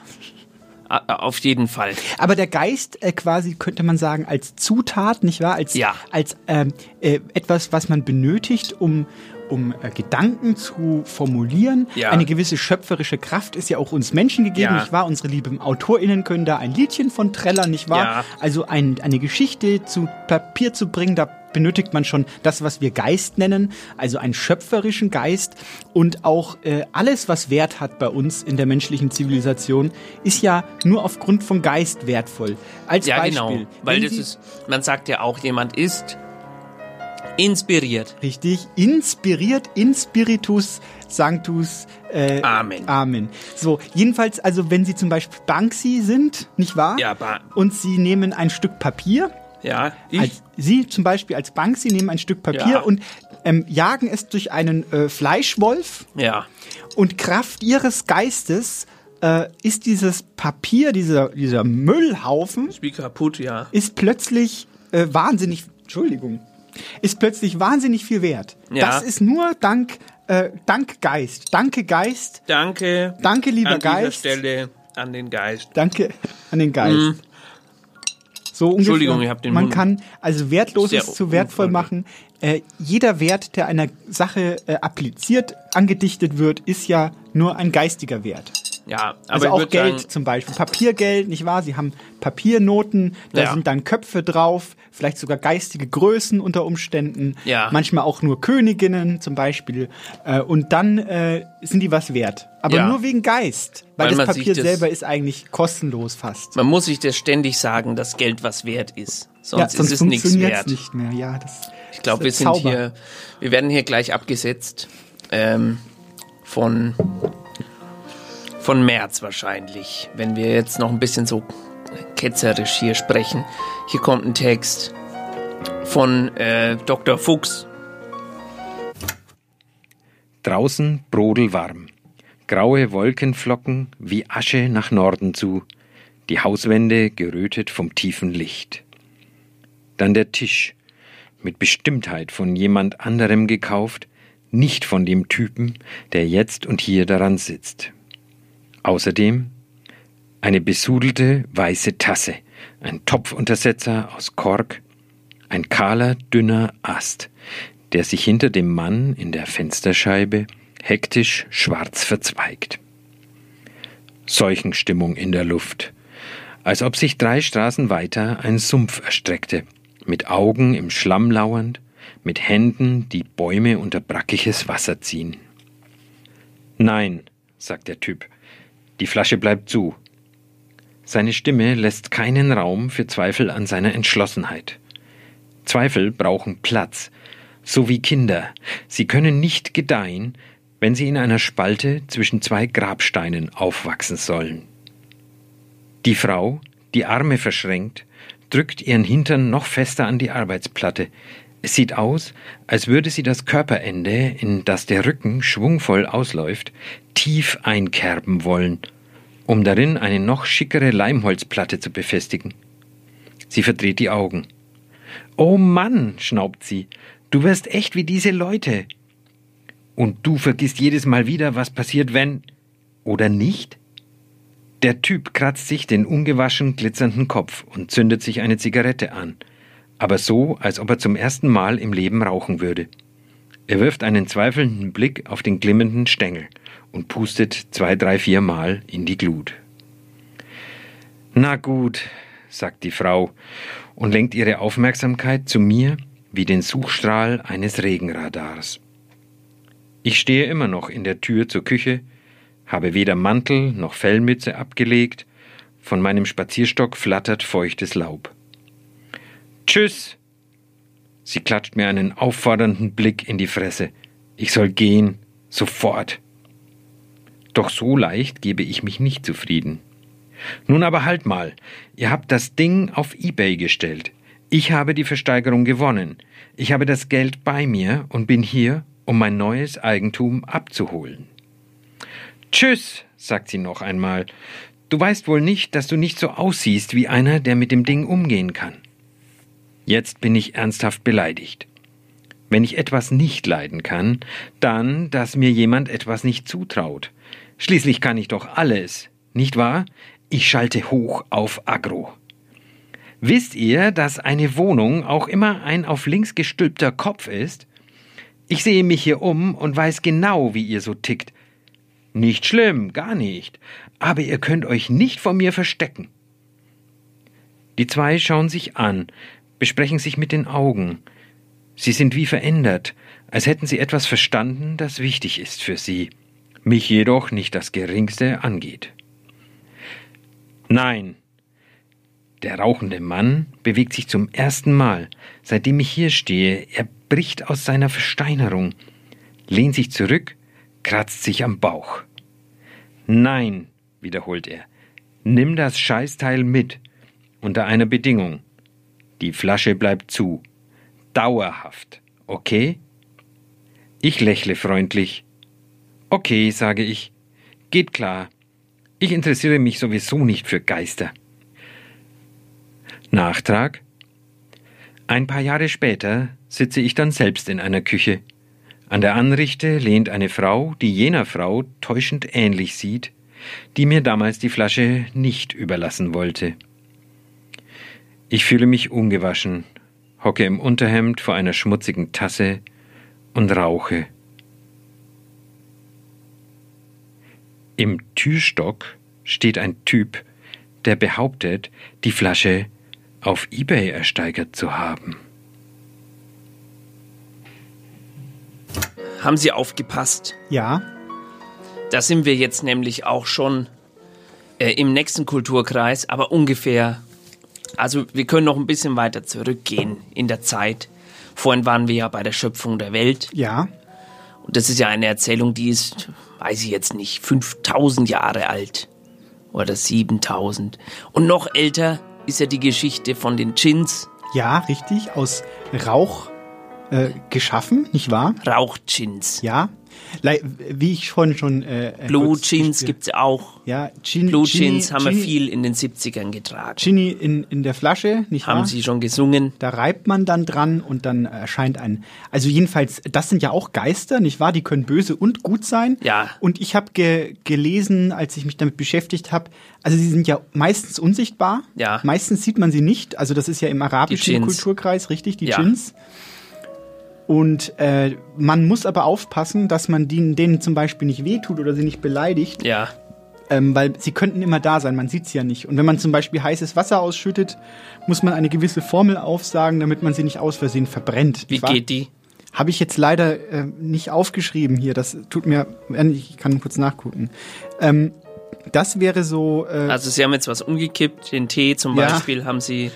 Auf jeden Fall. Aber der Geist äh, quasi könnte man sagen als Zutat, nicht wahr? Als, Ja. als ähm, äh, etwas, was man benötigt, um um äh, Gedanken zu formulieren. Ja. Eine gewisse schöpferische Kraft ist ja auch uns Menschen gegeben, Ja. nicht wahr? Unsere lieben AutorInnen können da ein Liedchen von trällern, nicht wahr? Ja. Also ein, eine Geschichte zu Papier zu bringen, da benötigt man schon das, was wir Geist nennen, also einen schöpferischen Geist. Und auch äh, alles, was Wert hat bei uns in der menschlichen Zivilisation, ist ja nur aufgrund von Geist wertvoll. Als Ja, Beispiel. genau. Weil das ist, man sagt ja auch, jemand ist inspiriert. Richtig, inspiriert, in spiritus sanctus. Äh, Amen. Amen. So, jedenfalls, also wenn Sie zum Beispiel Banksy sind, nicht wahr? Ja, ba Und Sie nehmen ein Stück Papier. Ja, ich. Als, Sie zum Beispiel als Banksy nehmen ein Stück Papier Ja. und ähm, jagen es durch einen äh, Fleischwolf. Ja. Und Kraft Ihres Geistes äh, ist dieses Papier, dieser, dieser Müllhaufen, Ist wie kaputt, ja. ist plötzlich äh, wahnsinnig, Entschuldigung, ist plötzlich wahnsinnig viel wert. Ja. Das ist nur dank, äh, dank Geist. Danke Geist. Danke. Danke, lieber an dieser Geist. Stelle an den Geist. Danke an den Geist. Mm. So ungefähr. Entschuldigung, ich hab den Man Mund kann also Wertloses zu wertvoll machen. Äh, jeder Wert, der einer Sache äh, appliziert, angedichtet wird, ist ja nur ein geistiger Wert. Ja, aber Also auch Geld sagen, zum Beispiel. Papiergeld, nicht wahr? Sie haben Papiernoten, da Ja. sind dann Köpfe drauf, vielleicht sogar geistige Größen unter Umständen. Ja. Manchmal auch nur Königinnen zum Beispiel. Äh, und dann äh, sind die was wert. Aber Ja. nur wegen Geist. Weil, Weil das Papier das- selber ist eigentlich kostenlos fast. man muss sich das ständig sagen, dass Geld was wert ist. Sonst, sonst ist es nichts wert. nicht mehr. Ja, das Ich glaube, wir ist sind Zauber. hier, wir werden hier gleich abgesetzt ähm, von von März wahrscheinlich, wenn wir jetzt noch ein bisschen so ketzerisch hier sprechen. Hier kommt ein Text von äh, Dr. Fuchs. Draußen brodelwarm. Graue Wolkenflocken wie Asche nach Norden zu, die Hauswände gerötet vom tiefen Licht. Dann der Tisch, mit Bestimmtheit von jemand anderem gekauft, nicht von dem Typen, der jetzt und hier daran sitzt. Außerdem eine besudelte weiße Tasse, ein Topfuntersetzer aus Kork, ein kahler, dünner Ast, der sich hinter dem Mann in der Fensterscheibe hektisch schwarz verzweigt. Seuchenstimmung in der Luft, als ob sich drei Straßen weiter ein Sumpf erstreckte, mit Augen im Schlamm lauernd, mit Händen, die Bäume unter brackiges Wasser ziehen. Nein, sagt der Typ, die Flasche bleibt zu. Seine Stimme lässt keinen Raum für Zweifel an seiner Entschlossenheit. Zweifel brauchen Platz, so wie Kinder. Sie können nicht gedeihen, wenn sie in einer Spalte zwischen zwei Grabsteinen aufwachsen sollen. Die Frau, die Arme verschränkt, drückt ihren Hintern noch fester an die Arbeitsplatte. Es sieht aus, als würde sie das Körperende, in das der Rücken schwungvoll ausläuft, tief einkerben wollen, um darin eine noch schickere Leimholzplatte zu befestigen. Sie verdreht die Augen. Oh Mann, schnaubt sie, du wirst echt wie diese Leute. Und du vergisst jedes Mal wieder, was passiert, wenn. Oder nicht? Der Typ kratzt sich den ungewaschen glitzernden Kopf und zündet sich eine Zigarette an, aber so, als ob er zum ersten Mal im Leben rauchen würde. Er wirft einen zweifelnden Blick auf den glimmenden Stängel und pustet zwei, drei, vier Mal in die Glut. Na gut, sagt die Frau und lenkt ihre Aufmerksamkeit zu mir wie den Suchstrahl eines Regenradars. Ich stehe immer noch in der Tür zur Küche, habe weder Mantel noch Fellmütze abgelegt, von meinem Spazierstock flattert feuchtes Laub. Tschüss! Sie klatscht mir einen auffordernden Blick in die Fresse. Ich soll gehen, sofort. Doch so leicht gebe ich mich nicht zufrieden. Nun aber halt mal, ihr habt das Ding auf eBay gestellt. Ich habe die Versteigerung gewonnen. Ich habe das Geld bei mir und bin hier, um mein neues Eigentum abzuholen. Tschüss, sagt sie noch einmal. Du weißt wohl nicht, dass du nicht so aussiehst wie einer, der mit dem Ding umgehen kann. Jetzt bin ich ernsthaft beleidigt. Wenn ich etwas nicht leiden kann, dann, dass mir jemand etwas nicht zutraut. Schließlich kann ich doch alles, nicht wahr? Ich schalte hoch auf Agro. Wisst ihr, dass eine Wohnung auch immer ein auf links gestülpter Kopf ist? Ich sehe mich hier um und weiß genau, wie ihr so tickt. Nicht schlimm, gar nicht. Aber ihr könnt euch nicht vor mir verstecken. Die zwei schauen sich an, besprechen sich mit den Augen. Sie sind wie verändert, als hätten sie etwas verstanden, das wichtig ist für sie, mich jedoch nicht das geringste angeht. Nein, der rauchende Mann bewegt sich zum ersten Mal, seitdem ich hier stehe. Er bricht aus seiner Versteinerung, lehnt sich zurück, kratzt sich am Bauch. Nein, wiederholt er, nimm das Scheißteil mit, unter einer Bedingung. Die Flasche bleibt zu. Dauerhaft, okay? Ich lächle freundlich. Okay, sage ich. Geht klar. Ich interessiere mich sowieso nicht für Geister. Nachtrag. Ein paar Jahre später sitze ich dann selbst in einer Küche. An der Anrichte lehnt eine Frau, die jener Frau täuschend ähnlich sieht, die mir damals die Flasche nicht überlassen wollte. Ich fühle mich ungewaschen, hocke im Unterhemd vor einer schmutzigen Tasse und rauche. Im Türstock steht ein Typ, der behauptet, die Flasche auf eBay ersteigert zu haben. Haben Sie aufgepasst? Ja. Da sind wir jetzt nämlich auch schon äh, im nächsten Kulturkreis, aber ungefähr. Also wir können noch ein bisschen weiter zurückgehen in der Zeit. Vorhin waren wir ja bei der Schöpfung der Welt. Ja. Und das ist ja eine Erzählung, die ist, weiß ich jetzt nicht, 5000 Jahre alt. Oder 7000. Und noch älter ist ja die Geschichte von den Djinns. Ja, richtig. Aus Rauch äh, geschaffen, nicht wahr? Rauchgins. Ja. Wie ich vorhin schon. Äh, Blue Jeans gibt's auch. Ja, Gin, Blue Ginny- Jeans haben wir Ginny- viel in den 70ern getragen. Ginny in, in der Flasche, nicht wahr? Haben Sie schon gesungen? Da reibt man dann dran und dann erscheint ein. Also jedenfalls, das sind ja auch Geister, nicht wahr? Die können böse und gut sein. Ja. Und ich habe ge gelesen, als ich mich damit beschäftigt habe, also sie sind ja meistens unsichtbar. Ja. Meistens sieht man sie nicht. Also das ist ja im arabischen. Kulturkreis richtig, die Ja. Djinns. Und äh, man muss aber aufpassen, dass man denen, denen zum Beispiel nicht wehtut oder sie nicht beleidigt. Ja. Ähm, weil sie könnten immer da sein, man sieht sie ja nicht. Und wenn man zum Beispiel heißes Wasser ausschüttet, muss man eine gewisse Formel aufsagen, damit man sie nicht aus Versehen verbrennt. Wie geht die? Habe ich jetzt leider äh, nicht aufgeschrieben hier. Das tut mir, ich kann kurz nachgucken. Ähm, das wäre so. Äh, Also Sie haben jetzt was umgekippt, den Tee zum Ja. Beispiel haben Sie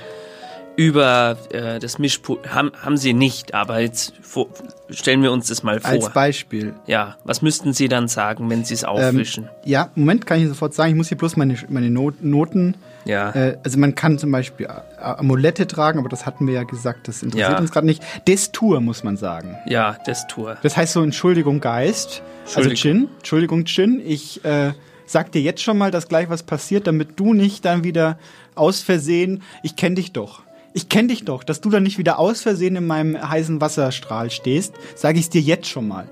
über äh, das Mischpult, haben, haben Sie nicht, aber jetzt vor, stellen wir uns das mal vor. als Beispiel. ja, was müssten Sie dann sagen, wenn Sie es auffischen? Ähm, ja, Moment, kann ich sofort sagen. Ich muss hier bloß meine, meine Not, Noten. Ja. Äh, also man kann zum Beispiel Amulette tragen, aber das hatten wir ja gesagt, das interessiert Ja. uns gerade nicht. Destur muss man sagen. ja, das Tour. Das heißt so, Entschuldigung, Geist. Also Entschuldigung. Jin, Entschuldigung, Jin. Ich äh, sag dir jetzt schon mal, dass gleich was passiert, damit du nicht dann wieder aus Versehen, ich kenn dich doch. Ich kenn dich doch, dass du dann nicht wieder aus Versehen in meinem heißen Wasserstrahl stehst, sage ich dir jetzt schon mal.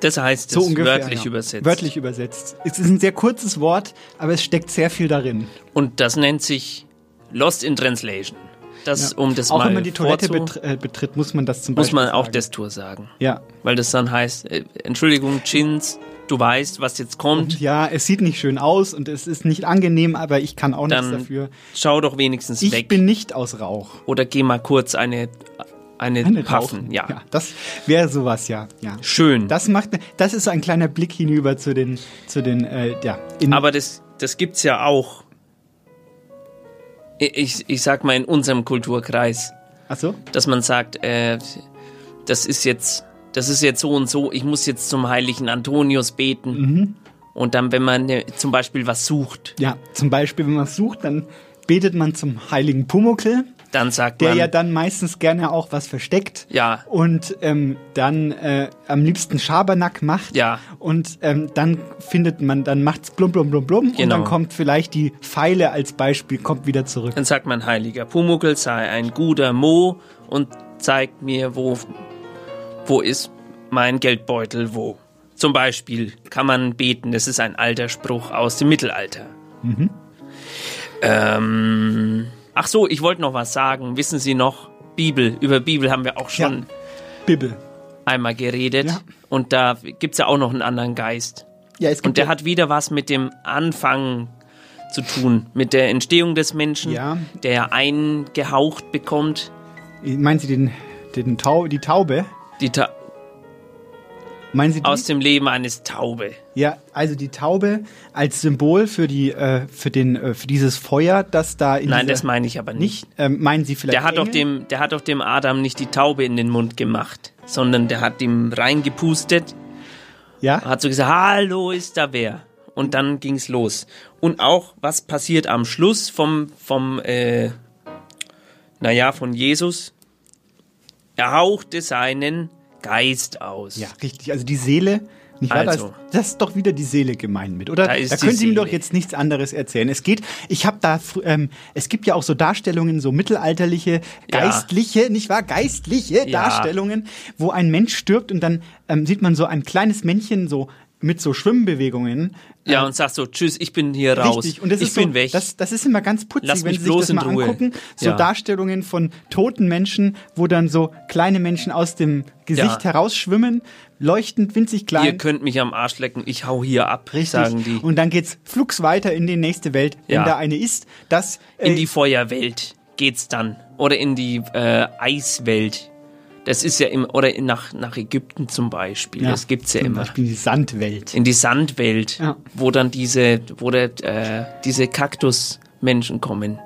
Das heißt So es ungefähr. wörtlich ja. übersetzt. Wörtlich übersetzt. Es ist ein sehr kurzes Wort, aber es steckt sehr viel darin. Und das nennt sich Lost in Translation. Das, Ja. um das auch mal wenn man die Toilette betr äh, betritt, muss man das zum muss Beispiel man auch sagen. Destur sagen. Ja. Weil das dann heißt, äh, Entschuldigung, Chins, du weißt, was jetzt kommt. Ja, es sieht nicht schön aus und es ist nicht angenehm, aber ich kann auch Dann nichts dafür. schau doch wenigstens Ich weg. bin nicht aus Rauch. Oder geh mal kurz eine, eine, Eine Puffen. Rauchen. Ja. Das wäre sowas, ja. ja. Schön. Das macht, das ist ein kleiner Blick hinüber zu den, zu den, äh, ja. Aber das, das gibt's ja auch. Ich, ich sag mal in unserem Kulturkreis. Ach so? Dass man sagt, äh, das ist jetzt, das ist jetzt so und so, ich muss jetzt zum heiligen Antonius beten. Mhm. Und dann, wenn man äh, zum Beispiel was sucht, ja, zum Beispiel, wenn man es sucht, dann betet man zum heiligen Pumuckl, dann sagt der man, ja dann meistens gerne auch was versteckt. ja, Und ähm, dann äh, am liebsten Schabernack macht. ja, Und ähm, dann findet man, dann macht's blum blum blum blum und Genau. dann kommt vielleicht die Pfeile als Beispiel, kommt wieder zurück. dann sagt man, heiliger Pumuckl sei ein guter Mo und zeigt mir, wo, wo ist mein Geldbeutel, wo. Zum Beispiel kann man beten, das ist ein alter Spruch aus dem Mittelalter. Mhm. Ähm, ach so, ich wollte noch was sagen. Wissen Sie noch, Bibel, über Bibel haben wir auch schon Bibel. einmal geredet. Und da gibt's ja auch noch einen anderen Geist. Ja, es gibt Und der ja- hat wieder was mit dem Anfang zu tun, mit der Entstehung des Menschen, Ja. der ja eingehaucht bekommt. Meinen Sie den, den Tau, die Taube? Die Ta Meinen Sie die? aus dem Leben eines Taube. Ja, also die Taube als Symbol für die, äh, für den, äh, für dieses Feuer, das da in Nein, das meine ich aber nicht. nicht. Ähm, meinen Sie vielleicht? Der hat, doch dem, der hat doch dem Adam nicht die Taube in den Mund gemacht, sondern der hat ihm reingepustet. Ja. Hat so gesagt, hallo, ist da wer? Und dann ging's los. Und auch, was passiert am Schluss vom, vom, äh, naja, von Jesus? Er hauchte seinen Geist aus. Ja, richtig. Also die Seele. Nicht wahr? Also. Das, ist doch wieder die Seele gemeint mit, oder? Da da können Sie mir doch jetzt nichts anderes erzählen. Es geht, ich habe da, ähm, es gibt ja auch so Darstellungen, so mittelalterliche, Ja. geistliche, nicht wahr? Geistliche Ja. Darstellungen, wo ein Mensch stirbt und dann ähm, sieht man so ein kleines Männchen so mit so Schwimmbewegungen. Ja, und sagt so, tschüss, ich bin hier raus. Richtig, und das ich ist bin so, weg. Das, das ist immer ganz putzig, Lass wenn Sie sich das mal Ruhe. angucken. So Ja. Darstellungen von toten Menschen, wo dann so kleine Menschen aus dem Gesicht Ja. herausschwimmen, leuchtend, winzig klein. Ihr könnt mich am Arsch lecken, ich hau hier ab, Richtig. sagen die. Und dann geht's flugs weiter in die nächste Welt, wenn Ja. da eine ist. Das, äh, In die Feuerwelt geht's dann. Oder in die äh, Eiswelt. Das ist ja immer, oder nach, nach Ägypten zum Beispiel. Ja, das gibt's ja zum immer. Beispiel die Sandwelt. In die Sandwelt, Ja. wo dann diese, wo der, äh, diese Kaktusmenschen kommen,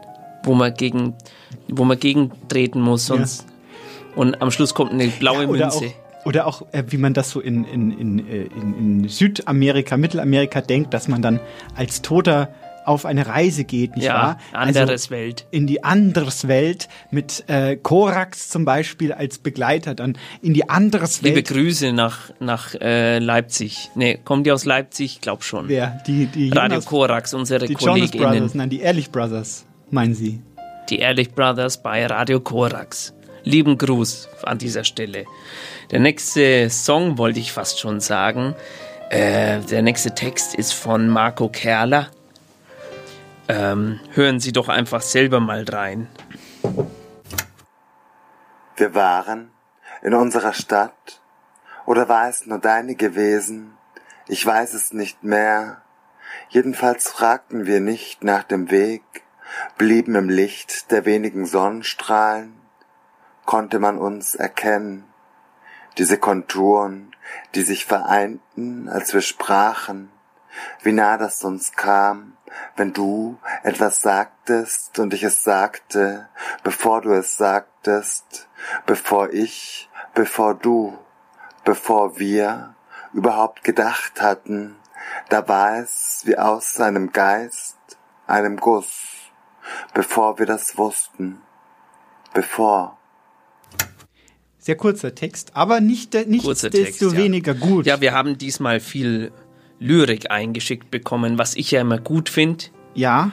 wo man gegen, wo man gegentreten muss, sonst. Und am Schluss kommt eine blaue Ja, oder Münze. Auch, oder auch, äh, wie man das so in, in, in, äh, in, in Südamerika, Mittelamerika denkt, dass man dann als Toter auf eine Reise geht, nicht Ja, wahr? anderes also Welt. In die anderes Welt mit äh, Korax zum Beispiel als Begleiter, dann in die anderes Liebe. Grüße nach, nach äh, Leipzig. Nee, kommen die aus Leipzig? Glaub schon. Wer? Die, die Radio Jonas- Korax, unsere Die Jonas KollegInnen. Brothers, nein, die Ehrlich Brothers, meinen Sie? Die Ehrlich Brothers bei Radio Korax. Lieben Gruß an dieser Stelle. Der nächste Song wollte ich fast schon sagen. Äh, der nächste Text ist von Marco Kerler. Ähm, hören Sie doch einfach selber mal rein. Wir waren in unserer Stadt, oder war es nur deine gewesen? Ich weiß es nicht mehr. Jedenfalls fragten wir nicht nach dem Weg, blieben im Licht der wenigen Sonnenstrahlen, konnte man uns erkennen, diese Konturen, die sich vereinten, als wir sprachen, wie nah das uns kam, wenn du etwas sagtest und ich es sagte, bevor du es sagtest, bevor ich, bevor du, bevor wir überhaupt gedacht hatten, da war es wie aus seinem Geist, einem Guss, bevor wir das wussten, bevor. Sehr kurzer Text, aber nicht, nicht desto Text, ja. weniger gut. Ja, wir haben diesmal viel Lyrik eingeschickt bekommen, was ich ja immer gut finde. Ja.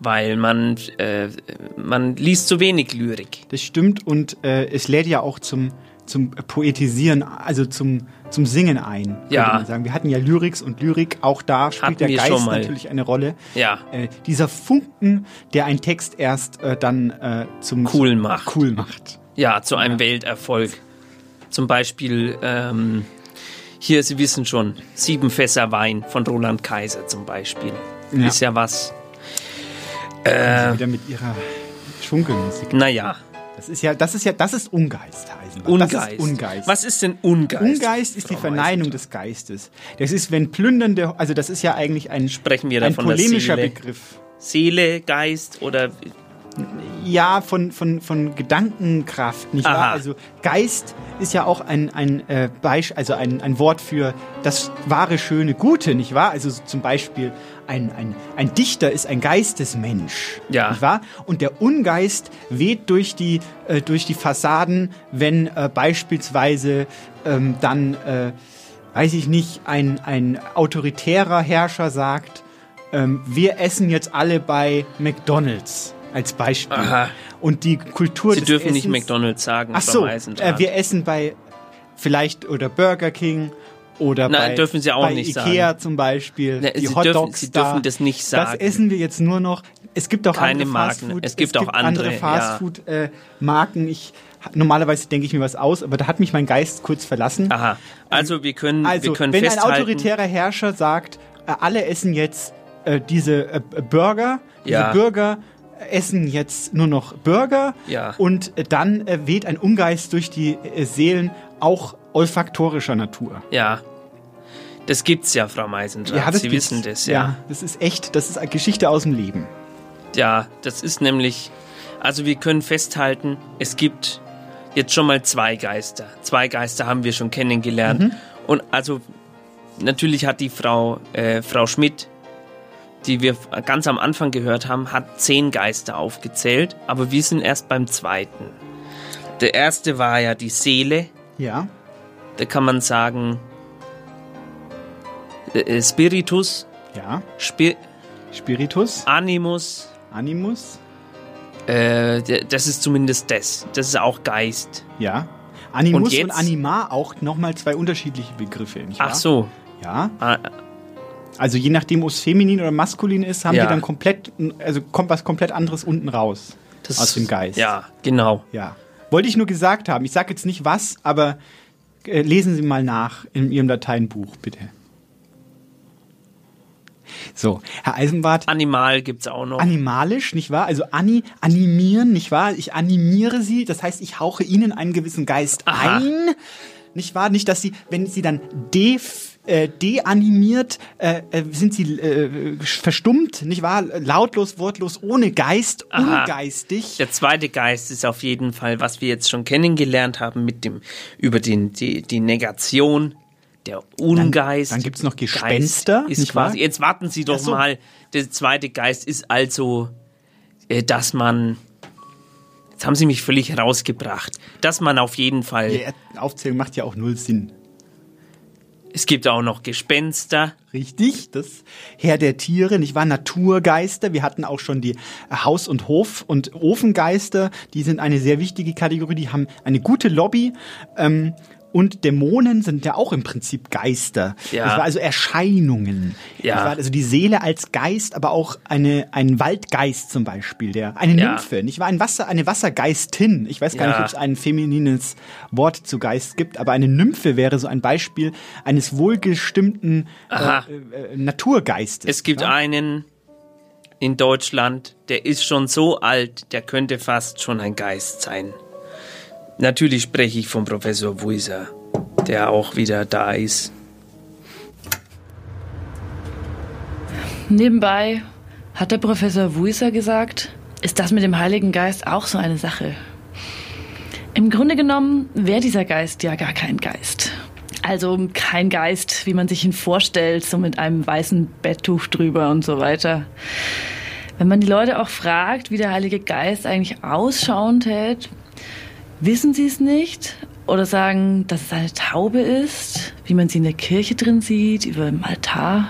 Weil man, äh, man liest zu wenig Lyrik. Das stimmt und äh, es lädt ja auch zum, zum Poetisieren, also zum, zum Singen ein, Ja. man sagen. Wir hatten ja Lyrics und Lyrik, auch da spielt Hatten der Geist natürlich eine Rolle. Ja. Äh, dieser Funken, der einen Text erst äh, dann äh, zum Cool macht. Cool macht. Ja, zu einem Welterfolg. Zum Beispiel, ähm, hier, Sie wissen schon, Sieben Fässer Wein von Roland Kaiser zum Beispiel. Ja. Ist ja was. Äh, wieder mit ihrer Schunkelmusik. Naja. Das ist ja, das ist ja, das ist Ungeist, Heisenberg. Ungeist. Das ist Ungeist. Was ist denn Ungeist? Ungeist ist die Verneinung des Geistes. Das ist, wenn plündernde, also das ist ja eigentlich ein, Sprechen wir ein von der polemischer Seele? Begriff. Seele, Geist oder Ja, von, von, von Gedankenkraft, nicht Aha. wahr? Also Geist ist ja auch ein, ein äh, also ein, ein Wort für das wahre, schöne, Gute, nicht wahr? Also so zum Beispiel ein, ein, ein Dichter ist ein Geistesmensch, Ja. nicht wahr? Und der Ungeist weht durch die, äh, durch die Fassaden, wenn äh, beispielsweise ähm, dann, äh, weiß ich nicht, ein, ein autoritärer Herrscher sagt, ähm, wir essen jetzt alle bei McDonald's als Beispiel. Aha. Und die Kultur Sie des dürfen nicht Essens, McDonalds sagen, Ach so, äh, wir essen bei vielleicht oder Burger King oder Nein, bei, dürfen Sie auch bei nicht Ikea sagen. zum Beispiel. Ne, die Sie Hot dürfen- Dogs Sie da. dürfen das nicht sagen. Das essen wir jetzt nur noch. Es gibt auch Keine andere Marken. Fastfood. Es gibt auch andere, ja. Fastfood-Marken. ich Normalerweise denke ich mir was aus, aber da hat mich mein Geist kurz verlassen. Aha. Also wir können, Also, wir können wenn ein festhalten. autoritärer Herrscher sagt, äh, alle essen jetzt äh, diese äh, Burger, diese Ja. Bürger essen jetzt nur noch Burger Ja. und dann äh, weht ein Ungeist durch die äh, Seelen auch olfaktorischer Natur. Ja. Das gibt's ja, Frau Meisendrath. Sie gibt's. wissen das, ja. Das ist echt, das ist eine Geschichte aus dem Leben. Ja, das ist nämlich, also wir können festhalten, es gibt jetzt schon mal zwei Geister. Zwei Geister haben wir schon kennengelernt. Mhm. Und also natürlich hat die Frau, äh, Frau Schmidt, die wir ganz am Anfang gehört haben, hat zehn Geister aufgezählt, aber wir sind erst beim zweiten. Der erste war ja die Seele. Ja. Da kann man sagen, äh, Spiritus. Ja. Spir Spiritus. Animus. Animus. Äh, das ist zumindest das. Das ist auch Geist. Ja. Animus Und und, Anima auch nochmal zwei unterschiedliche Begriffe, nicht wahr? Ach so. Ja. Ah, Also je nachdem, ob es feminin oder maskulin ist, haben Ja. wir dann komplett, also kommt was komplett anderes unten raus Das- aus dem Geist. Ja, genau. Ja. Wollte ich nur gesagt haben. Ich sage jetzt nicht was, aber äh, lesen Sie mal nach in Ihrem Dateienbuch, bitte. So, Herr Eisenbart. Animal gibt's auch noch. Animalisch, nicht wahr? Also ani, animieren, nicht wahr? Ich animiere Sie, das heißt, ich hauche Ihnen einen gewissen Geist Aha. ein, nicht wahr? Nicht, dass Sie, wenn Sie dann def äh, deanimiert, äh, äh, sind sie äh, verstummt, nicht wahr? Lautlos, wortlos, ohne Geist, Aha. ungeistig. Der zweite Geist ist auf jeden Fall, was wir jetzt schon kennengelernt haben mit dem über den die, die Negation der Ungeist. Dann- dann gibt's noch Gespenster, Geist Ist nicht wahr? quasi, jetzt warten Sie doch so. mal. Der zweite Geist ist also, äh, dass man Jetzt haben Sie mich völlig rausgebracht. Dass man auf jeden Fall. Die Aufzählung macht ja auch null Sinn. Es gibt auch noch Gespenster. Richtig, das Herr der Tiere, nicht wahr? Naturgeister. Wir hatten auch schon die Haus- und Hof- und Ofengeister. Die sind eine sehr wichtige Kategorie. Die haben eine gute Lobby. Ähm, und Dämonen sind ja auch im Prinzip Geister. Ja. Das war also Erscheinungen. Ja. Das war also die Seele als Geist, aber auch eine, ein Waldgeist zum Beispiel, der, eine Ja. Nymphe, nicht wahr? Ein Wasser, eine Wassergeistin. Ich weiß gar Ja. nicht, ob es ein feminines Wort zu Geist gibt, aber eine Nymphe wäre so ein Beispiel eines wohlgestimmten äh, äh, Naturgeistes. Es gibt ja? einen in Deutschland, der ist schon so alt, der könnte fast schon ein Geist sein. Natürlich spreche ich von Professor Wuiser, der auch wieder da ist. Nebenbei hat der Professor Wuiser gesagt, ist das mit dem Heiligen Geist auch so eine Sache. Im Grunde genommen wäre dieser Geist ja gar kein Geist. Also kein Geist, wie man sich ihn vorstellt, so mit einem weißen Betttuch drüber und so weiter. Wenn man die Leute auch fragt, wie der Heilige Geist eigentlich ausschauen tät, wissen sie es nicht oder sagen, dass es eine Taube ist, wie man sie in der Kirche drin sieht, über dem Altar.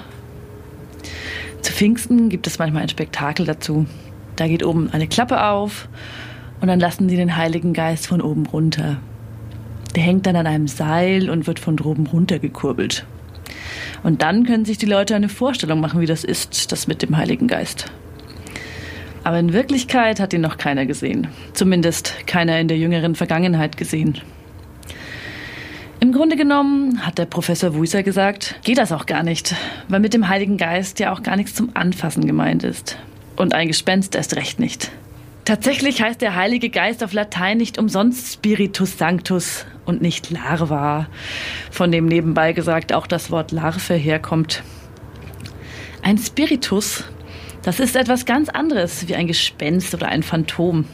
Zu Pfingsten gibt es manchmal ein Spektakel dazu. Da geht oben eine Klappe auf und dann lassen sie den Heiligen Geist von oben runter. Der hängt dann an einem Seil und wird von droben runtergekurbelt. Und dann können sich die Leute eine Vorstellung machen, wie das ist, das mit dem Heiligen Geist. Aber in Wirklichkeit hat ihn noch keiner gesehen. Zumindest keiner in der jüngeren Vergangenheit gesehen. Im Grunde genommen, hat der Professor Wuiser gesagt, geht das auch gar nicht, weil mit dem Heiligen Geist ja auch gar nichts zum Anfassen gemeint ist. Und ein Gespenst erst recht nicht. Tatsächlich heißt der Heilige Geist auf Latein nicht umsonst Spiritus Sanctus und nicht Larva, von dem nebenbei gesagt auch das Wort Larve herkommt. Ein Spiritus, das ist etwas ganz anderes wie ein Gespenst oder ein Phantom.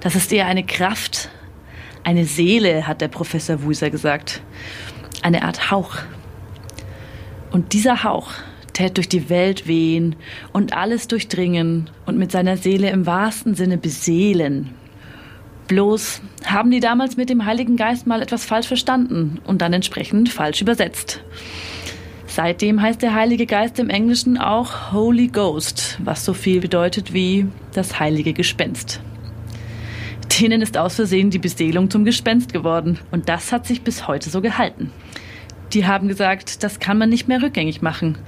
Das ist eher eine Kraft, eine Seele, hat der Professor Wuiser gesagt. Eine Art Hauch. Und dieser Hauch tät durch die Welt wehen und alles durchdringen und mit seiner Seele im wahrsten Sinne beseelen. Bloß haben die damals mit dem Heiligen Geist mal etwas falsch verstanden und dann entsprechend falsch übersetzt. Seitdem heißt der Heilige Geist im Englischen auch Holy Ghost, was so viel bedeutet wie das heilige Gespenst. Denen ist aus Versehen die Beseelung zum Gespenst geworden und das hat sich bis heute so gehalten. Die haben gesagt, das kann man nicht mehr rückgängig machen,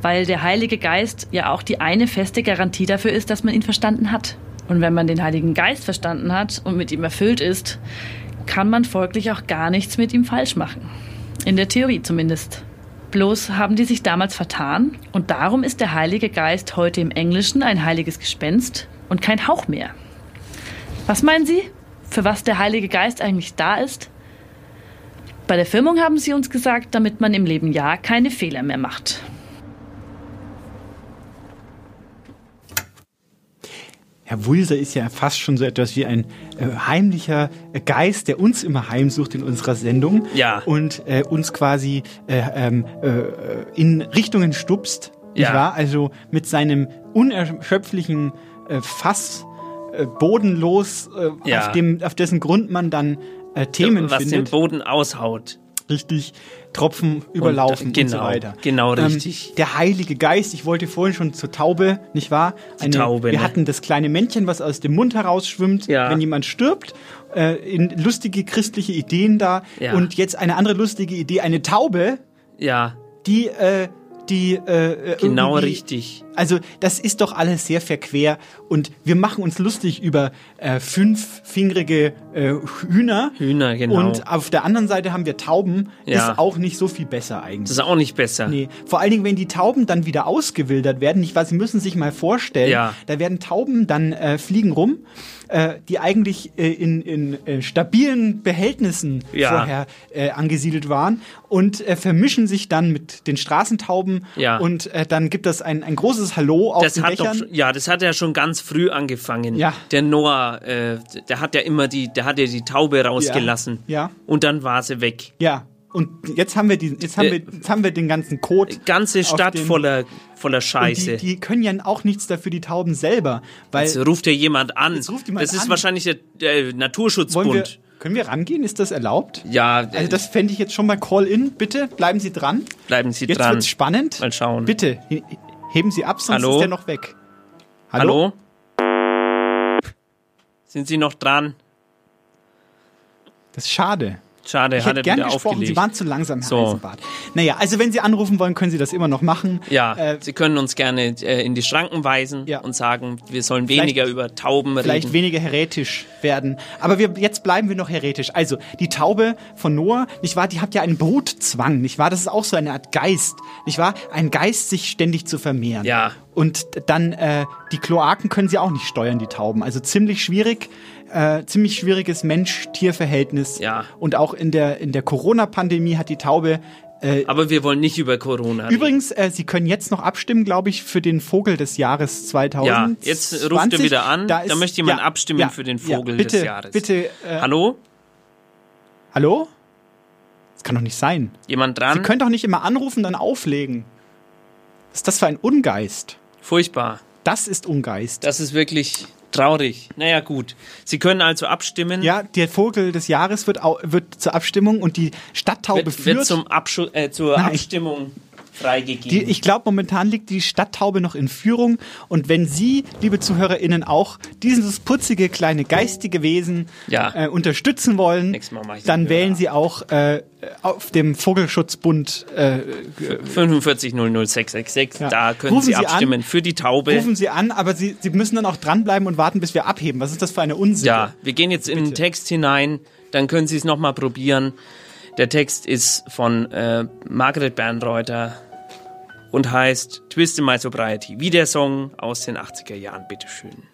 weil der Heilige Geist ja auch die eine feste Garantie dafür ist, dass man ihn verstanden hat. Und wenn man den Heiligen Geist verstanden hat und mit ihm erfüllt ist, kann man folglich auch gar nichts mit ihm falsch machen. In der Theorie zumindest. Bloß haben die sich damals vertan und darum ist der Heilige Geist heute im Englischen ein heiliges Gespenst und kein Hauch mehr. Was meinen Sie, für was der Heilige Geist eigentlich da ist? Bei der Firmung haben sie uns gesagt, damit man im Leben ja keine Fehler mehr macht. Herr Wulser ist ja fast schon so etwas wie ein äh, heimlicher äh, Geist, der uns immer heimsucht in unserer Sendung Ja. und äh, uns quasi äh, ähm, äh, in Richtungen stupst. Ja. wahr? Also mit seinem unerschöpflichen äh, Fass äh, bodenlos, äh, Ja. auf, dem, auf dessen Grund man dann äh, Themen was findet. den Boden aushaut. Richtig, Tropfen überlaufen und, genau, so weiter. genau Ähm, richtig. der Heilige Geist, ich wollte vorhin schon zur Taube, nicht wahr? Die Taube, wir ne? hatten das kleine Männchen, was aus dem Mund herausschwimmt, Ja. wenn jemand stirbt. Äh, in lustige christliche Ideen da. Ja. Und jetzt eine andere lustige Idee, eine Taube, Ja, die, äh, die äh, genau irgendwie- richtig. Also das ist doch alles sehr verquer und wir machen uns lustig über äh, fünffingerige äh, Hühner. Hühner, genau. Und auf der anderen Seite haben wir Tauben. Ja. Ist auch nicht so viel besser eigentlich. Das ist auch nicht besser. Nee, vor allen Dingen, wenn die Tauben dann wieder ausgewildert werden, nicht wahr? Sie müssen sich mal vorstellen, Ja. da werden Tauben dann äh, fliegen rum, äh, die eigentlich äh, in, in äh, stabilen Behältnissen Ja. vorher äh, angesiedelt waren und äh, vermischen sich dann mit den Straßentauben Ja. und äh, dann gibt es ein, ein großes Hallo auf das den hat doch, Dächern. schon- ja, das hat ja schon ganz früh angefangen. Ja. Der Noah, äh, der hat ja immer die, der hat ja die Taube rausgelassen. Ja. Und dann war sie weg. Ja. Und jetzt haben wir die, jetzt haben Äh, wir, jetzt haben wir den ganzen Code. Ganze auf Stadt den- voller, voller Scheiße. die, die können ja auch nichts dafür, die Tauben selber. Weil Jetzt ruft ja jemand an. Jetzt ruft jemand das ist an. wahrscheinlich der, der wollen wir, Naturschutzbund. Können wir rangehen? Ist das erlaubt? Ja, Also das fände ich jetzt schon mal Call-In. Bitte bleiben Sie dran. bleiben Sie Jetzt dran. wird's spannend. Mal schauen. Bitte, he- heben Sie ab, sonst Hallo? ist der noch weg. Hallo? Sind Sie noch dran? Das ist schade. Schade, Ich hat hätte er gern wieder gesprochen, aufgelegt. Sie waren zu langsam, Herr So. Eisenbart. Naja, also wenn Sie anrufen wollen, können Sie das immer noch machen. Ja, Äh, Sie können uns gerne äh, in die Schranken weisen und sagen, wir sollen Vielleicht- weniger über Tauben vielleicht reden. weniger heretisch werden. Aber wir, jetzt bleiben wir noch heretisch. Also, die Taube von Noah, nicht wahr, die hat ja einen Brutzwang, nicht wahr? Das ist auch so eine Art Geist, nicht wahr? Ein Geist, sich ständig zu vermehren. Ja. Und dann, äh, die Kloaken können sie auch nicht steuern, die Tauben. Also ziemlich schwierig, äh, ziemlich schwieriges Mensch-Tier-Verhältnis. Ja. Und auch in der, in der Corona-Pandemie hat die Taube äh, Aber wir wollen nicht über Corona reden. Übrigens, äh, Sie können jetzt noch abstimmen, glaube ich, für den Vogel des Jahres 2020. Ja, jetzt ruft er wieder an. Da, ist- möchte jemand ja, abstimmen ja, für den ja, Vogel bitte, des Jahres. Bitte. Äh, Hallo? Hallo? Das kann doch nicht sein. Jemand dran? Sie können doch nicht immer anrufen, dann auflegen. Was ist das für ein Ungeist? Furchtbar. Das ist Ungeist. Das ist wirklich traurig. Naja, gut. Sie können also abstimmen. Ja, der Vogel des Jahres wird, au- wird zur Abstimmung und die Stadttaube wird, führt. wird zum Abschu äh, zur Nein. Abstimmung freigegeben. Die, ich glaube, momentan liegt die Stadttaube noch in Führung. Und wenn Sie, liebe ZuhörerInnen, auch dieses putzige, kleine, geistige Wesen Ja. äh, unterstützen wollen, dann wählen Sie auch äh, auf dem Vogelschutzbund. Äh, 4500666. Ja. Da können Rufen Sie Sie an. abstimmen für die Taube. rufen Sie an, aber Sie, Sie müssen dann auch dranbleiben und warten, bis wir abheben. Was ist das für eine Unsitte? Ja, wir gehen jetzt in den Text hinein, dann können Sie es nochmal probieren. Der Text ist von äh, Margaret Bernreuter und heißt Twist in My Sobriety, wie der Song aus den 80er Jahren, bitteschön.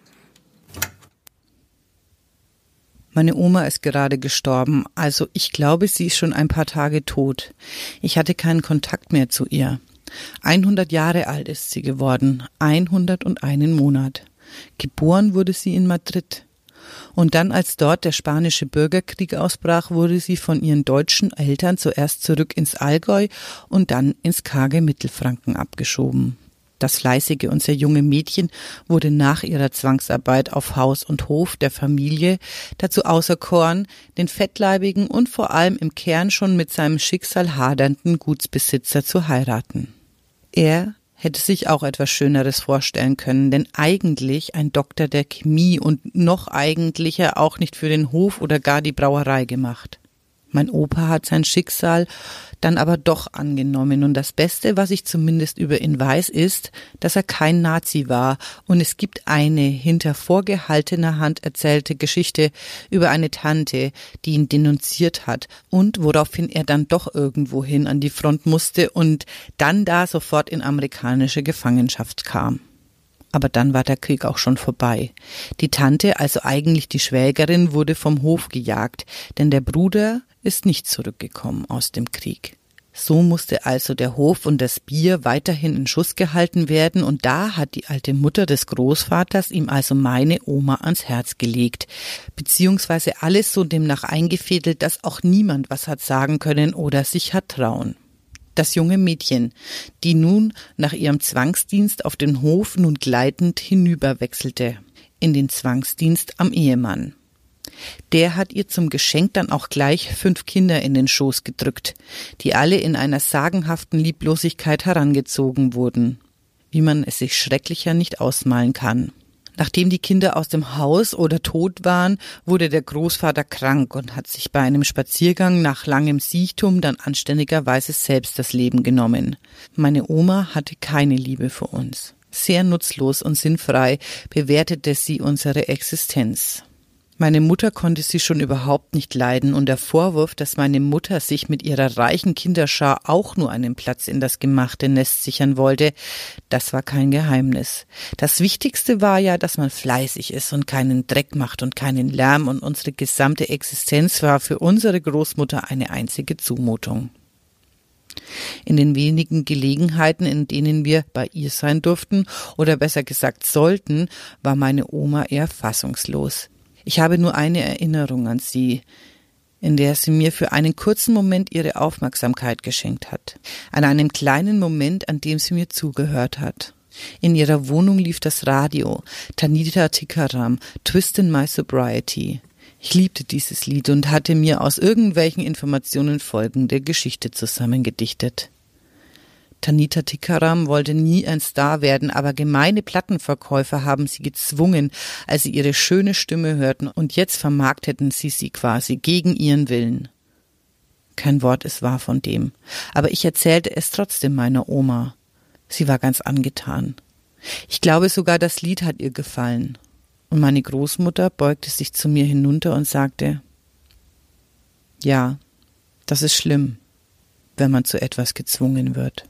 Meine Oma ist gerade gestorben, also ich glaube, sie ist schon ein paar Tage tot. Ich hatte keinen Kontakt mehr zu ihr. 100 Jahre alt ist sie geworden, 101 Monat. Geboren wurde sie in Madrid. Und dann, als dort der spanische Bürgerkrieg ausbrach, wurde sie von ihren deutschen Eltern zuerst zurück ins Allgäu und dann ins karge Mittelfranken abgeschoben. Das fleißige und sehr junge Mädchen wurde nach ihrer Zwangsarbeit auf Haus und Hof der Familie dazu auserkoren, den fettleibigen und vor allem im Kern schon mit seinem Schicksal hadernden Gutsbesitzer zu heiraten. Er hätte sich auch etwas Schöneres vorstellen können, denn eigentlich ein Doktor der Chemie und noch eigentlicher auch nicht für den Hof oder gar die Brauerei gemacht. Mein Opa hat sein Schicksal dann aber doch angenommen und das Beste, was ich zumindest über ihn weiß, ist, dass er kein Nazi war und es gibt eine hinter vorgehaltener Hand erzählte Geschichte über eine Tante, die ihn denunziert hat und woraufhin er dann doch irgendwohin an die Front musste und dann da sofort in amerikanische Gefangenschaft kam. Aber dann war der Krieg auch schon vorbei. Die Tante, also eigentlich die Schwägerin, wurde vom Hof gejagt, denn der Bruder ist nicht zurückgekommen aus dem Krieg. So musste also der Hof und das Bier weiterhin in Schuss gehalten werden, und da hat die alte Mutter des Großvaters ihm also meine Oma ans Herz gelegt, beziehungsweise alles so demnach eingefädelt, dass auch niemand was hat sagen können oder sich hat trauen. Das junge Mädchen, die nun nach ihrem Zwangsdienst auf den Hof nun gleitend hinüberwechselte, in den Zwangsdienst am Ehemann. Der hat ihr zum Geschenk dann auch gleich fünf Kinder in den Schoß gedrückt, die alle in einer sagenhaften Lieblosigkeit herangezogen wurden, wie man es sich schrecklicher nicht ausmalen kann. Nachdem die Kinder aus dem Haus oder tot waren, wurde der Großvater krank und hat sich bei einem Spaziergang nach langem Siechtum dann anständigerweise selbst das Leben genommen. Meine Oma hatte keine Liebe für uns. Sehr nutzlos und sinnfrei bewertete sie unsere Existenz. Meine Mutter konnte sie schon überhaupt nicht leiden und der Vorwurf, dass meine Mutter sich mit ihrer reichen Kinderschar auch nur einen Platz in das gemachte Nest sichern wollte, das war kein Geheimnis. Das Wichtigste war ja, dass man fleißig ist und keinen Dreck macht und keinen Lärm und unsere gesamte Existenz war für unsere Großmutter eine einzige Zumutung. In den wenigen Gelegenheiten, in denen wir bei ihr sein durften oder besser gesagt sollten, war meine Oma eher fassungslos. Ich habe nur eine Erinnerung an sie, in der sie mir für einen kurzen Moment ihre Aufmerksamkeit geschenkt hat. An einem kleinen Moment, an dem sie mir zugehört hat. In ihrer Wohnung lief das Radio, Tanita Tikaram, Twist in My Sobriety. Ich liebte dieses Lied und hatte mir aus irgendwelchen Informationen folgende Geschichte zusammengedichtet. Tanita Tikaram wollte nie ein Star werden, aber gemeine Plattenverkäufer haben sie gezwungen, als sie ihre schöne Stimme hörten, und jetzt vermarkteten sie sie quasi gegen ihren Willen. Kein Wort ist wahr von dem, aber ich erzählte es trotzdem meiner Oma. Sie war ganz angetan. Ich glaube sogar, das Lied hat ihr gefallen. Und meine Großmutter beugte sich zu mir hinunter und sagte, ja, das ist schlimm, wenn man zu etwas gezwungen wird.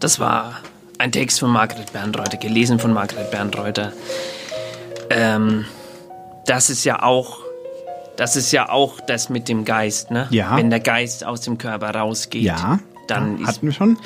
Das war ein Text von Margret Bernreuter, gelesen von Margret Bernreuter. Ähm, das ist ja auch, das ist ja auch das mit dem Geist, ne? Ja. Wenn der Geist aus dem Körper rausgeht. Ja. Dann hatten wir schon.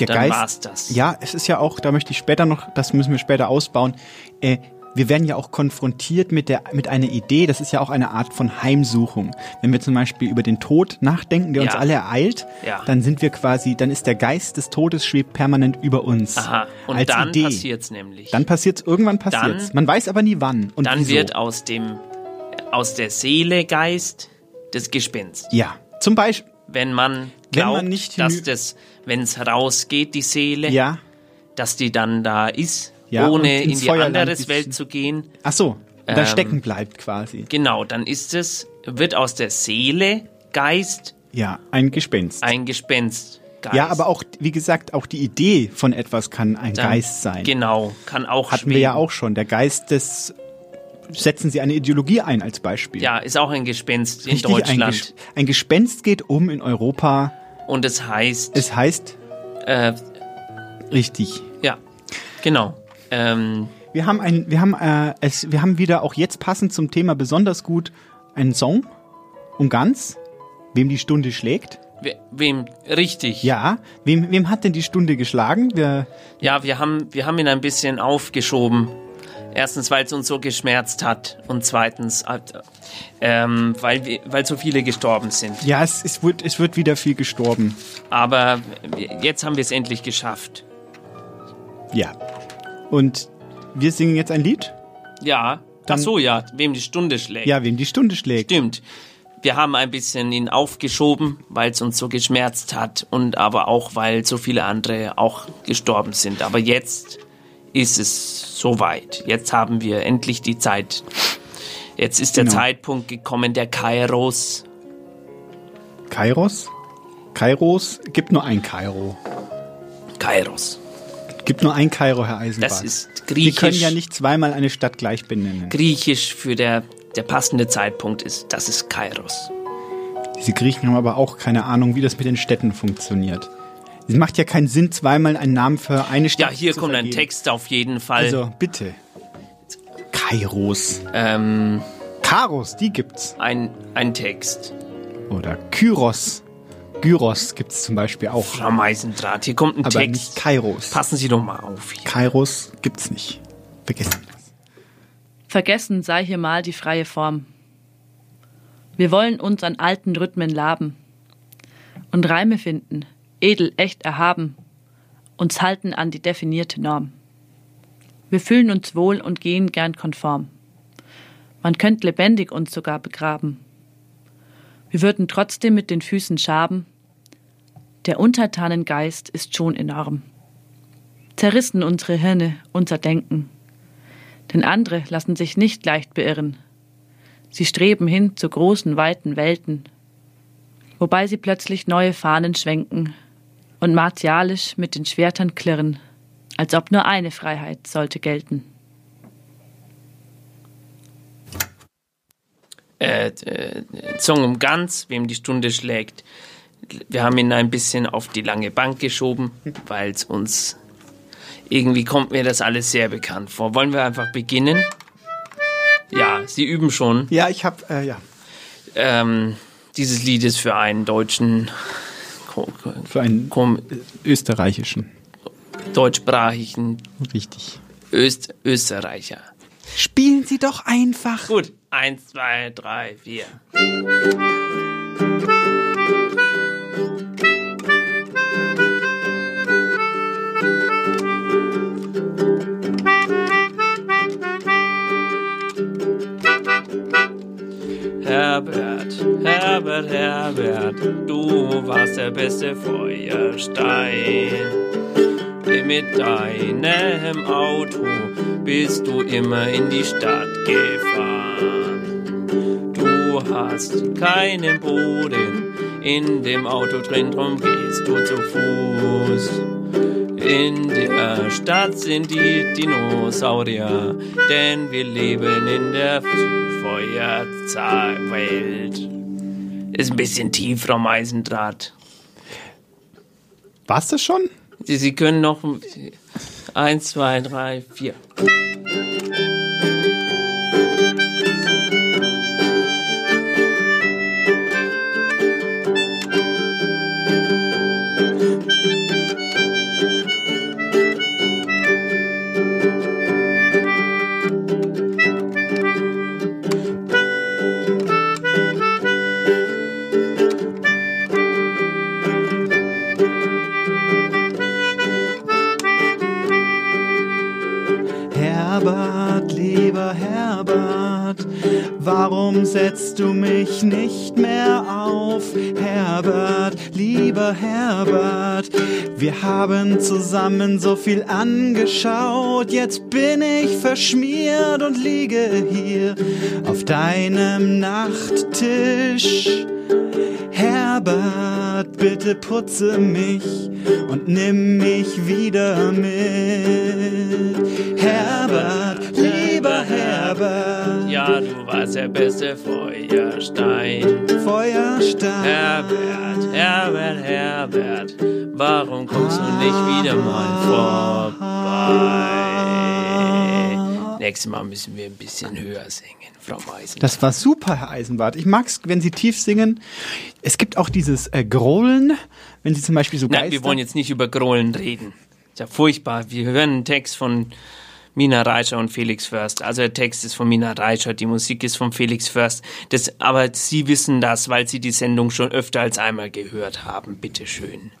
Der dann Geist, war's das. Ja, es ist ja auch, da möchte ich später noch, das müssen wir später ausbauen. Äh, wir werden ja auch konfrontiert mit der mit einer Idee. Das ist ja auch eine Art von Heimsuchung. Wenn wir zum Beispiel über den Tod nachdenken, der uns Ja. alle ereilt, Ja. dann sind wir quasi, dann ist der Geist des Todes schwebt permanent über uns. Aha. Und als dann Idee. passiert's nämlich. Dann passiert's irgendwann passiert's. Dann- Man weiß aber nie wann und dann wieso. wird aus dem, aus der Seele Geist das Gespenst. ja, zum Beispiel. Wenn man Wenn glaubt, man nicht dass das, wenn es rausgeht, die Seele, Ja. dass die dann da ist, Ja, ohne in die Feuerland andere bisschen- Welt zu gehen. Ach so, da Ähm, stecken bleibt quasi. Genau, dann ist es, wird aus der Seele Geist Ja, ein Gespenst. ein Gespenst. Geist. Ja, aber auch, wie gesagt, auch die Idee von etwas kann ein Dann- Geist sein. Genau, kann auch Hatten wir ja auch schon. Der Geist des, setzen Sie eine Ideologie ein als Beispiel. Ja, ist auch ein Gespenst in Richtig, Ein, Deutschland. Ges ein Gespenst geht um in Europa. Und es heißt. Es heißt. Äh, richtig. Ja, genau. Ähm, Wir haben ein, wir haben, äh, es, wir haben wieder auch jetzt passend zum Thema besonders gut einen Song um ganz, wem die Stunde schlägt. we, wem richtig? Ja, wem, wem hat denn die Stunde geschlagen? Wir, Ja, wir haben, wir haben ihn ein bisschen aufgeschoben. Erstens, weil es uns so geschmerzt hat und zweitens, äh, ähm, weil, wir, weil so viele gestorben sind. ja, es, es, wird, es wird wieder viel gestorben. Aber jetzt haben wir es endlich geschafft. Ja. Und wir singen jetzt ein Lied? Ja. Dann- Ach so, ja, wem die Stunde schlägt. Ja, wem die Stunde schlägt. Stimmt. Wir haben ein bisschen ihn aufgeschoben, weil es uns so geschmerzt hat und aber auch, weil so viele andere auch gestorben sind. Aber jetzt ist es soweit. Jetzt haben wir endlich die Zeit. Jetzt ist der Genau. Zeitpunkt gekommen, der Kairos. Kairos? Kairos? Gibt nur ein Kairo. Kairos. Gibt nur ein Kairo, Herr Eisenbart. Das ist griechisch. können ja nicht zweimal eine Stadt gleich benennen. Griechisch für der, der passende Zeitpunkt ist, das ist Kairos. Diese Griechen haben aber auch keine Ahnung, wie das mit den Städten funktioniert. Es macht ja keinen Sinn, zweimal einen Namen für eine Stadt Ja, hier zu kommt ein vergeben. Text auf jeden Fall. Also, bitte. Kairos. Ähm, Karos, die gibt's. Ein, ein Text. Oder Kyros. Gyros gibt's zum Beispiel auch. Frau Meisendraht, hier kommt ein Aber Text. nicht Kairos. Passen Sie doch mal auf. Hier. Kairos gibt's nicht. Vergessen. Vergessen sei hier mal die freie Form. Wir wollen uns an alten Rhythmen laben und Reime finden, edel, echt erhaben, uns halten an die definierte Norm. Wir fühlen uns wohl und gehen gern konform. Man könnte lebendig uns sogar begraben. Wir würden trotzdem mit den Füßen schaben. Der untertanen Geist ist schon enorm. Zerrissen unsere Hirne, unser Denken. Denn andere lassen sich nicht leicht beirren. Sie streben hin zu großen, weiten Welten, wobei sie plötzlich neue Fahnen schwenken und martialisch mit den Schwertern klirren, als ob nur eine Freiheit sollte gelten. Äh, äh, Song um ganz, wem die Stunde schlägt. Wir haben ihn ein bisschen auf die lange Bank geschoben, weil es uns irgendwie kommt mir das alles sehr bekannt vor. Wollen wir einfach beginnen? Ja, Sie üben schon. Ja, ich hab, äh, ja. Ähm, dieses Lied ist für einen deutschen, Für einen kom- österreichischen. deutschsprachigen Richtig. Öst Österreicher. Spielen Sie doch einfach. Gut, eins, zwei, drei, vier. Herbert, Herbert, Herbert, du warst der beste Feuerstein. Mit deinem Auto bist du immer in die Stadt gefahren. Du hast keinen Boden in dem Auto drin, drum gehst du zu Fuß. In der Stadt sind die Dinosaurier, denn wir leben in der Feuerwelt. Ist ein bisschen tief, Frau Meisendraht. War's das schon? Sie, können noch eins, zwei, drei, vier. Wir haben zusammen so viel angeschaut, jetzt bin ich verschmiert und liege hier auf deinem Nachttisch. Herbert, bitte putze mich und nimm mich wieder mit. Herbert, lieber Herbert, Ja, du warst der beste Feuerstein. Feuerstein. Herbert, Herbert, Herbert, warum kommst du nicht wieder mal vorbei? Nächstes Mal müssen wir ein bisschen höher singen, Frau Meisen. Das war super, Herr Eisenbart. Ich mag's, wenn Sie tief singen. Es gibt auch dieses äh, Grollen, wenn Sie zum Beispiel so Nein, Geister... wir wollen jetzt nicht über Grollen reden. Ist ja furchtbar. Wir hören einen Text von Mina Reitscher und Felix Först. Also der Text ist von Mina Reitscher, die Musik ist von Felix Först. Das, aber Sie wissen das, weil Sie die Sendung schon öfter als einmal gehört haben. Bitteschön.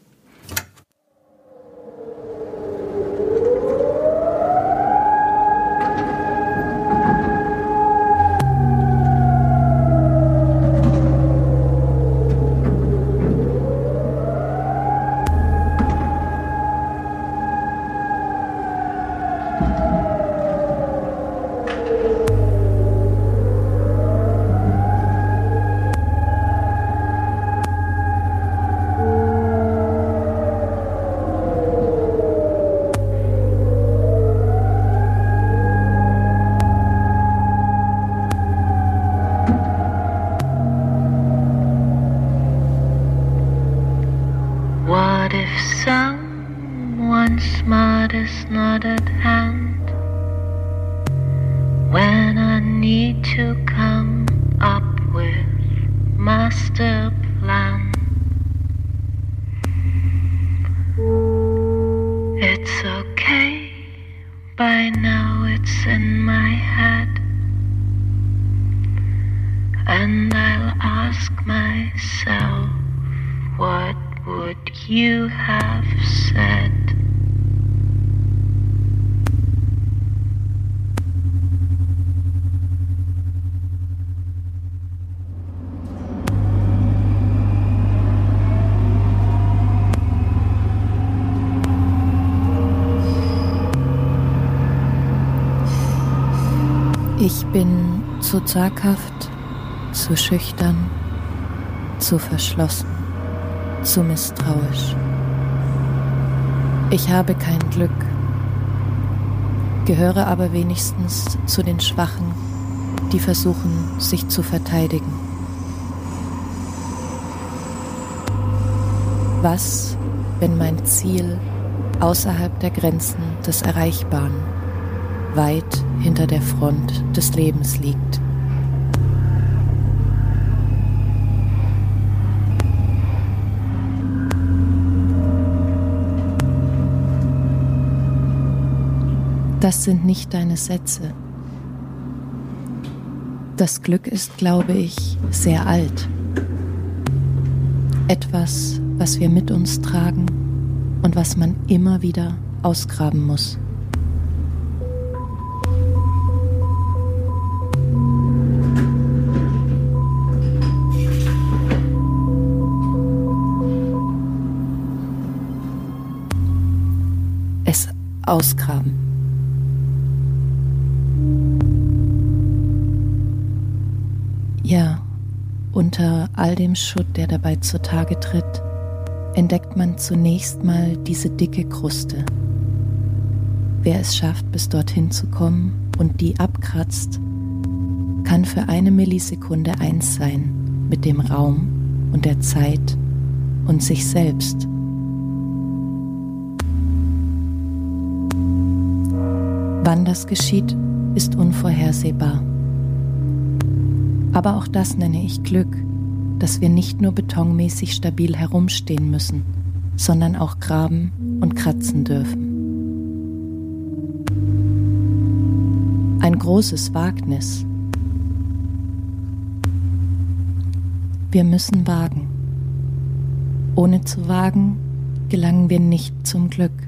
Zu zaghaft, zu schüchtern, zu verschlossen, zu misstrauisch. Ich habe kein Glück, gehöre aber wenigstens zu den Schwachen, die versuchen, sich zu verteidigen. Was, wenn mein Ziel außerhalb der Grenzen des Erreichbaren, weit hinter der Front des Lebens liegt? Das sind nicht deine Sätze. Das Glück ist, glaube ich, sehr alt. Etwas, was wir mit uns tragen und was man immer wieder ausgraben muss. Ausgraben. Ja, unter all dem Schutt, der dabei zutage tritt, entdeckt man zunächst mal diese dicke Kruste. Wer es schafft, bis dorthin zu kommen und die abkratzt, kann für eine Millisekunde eins sein mit dem Raum und der Zeit und sich selbst. Das geschieht, ist unvorhersehbar. Aber auch das nenne ich Glück, dass wir nicht nur betonmäßig stabil herumstehen müssen, sondern auch graben und kratzen dürfen. Ein großes Wagnis. Wir müssen wagen. Ohne zu wagen, gelangen wir nicht zum Glück.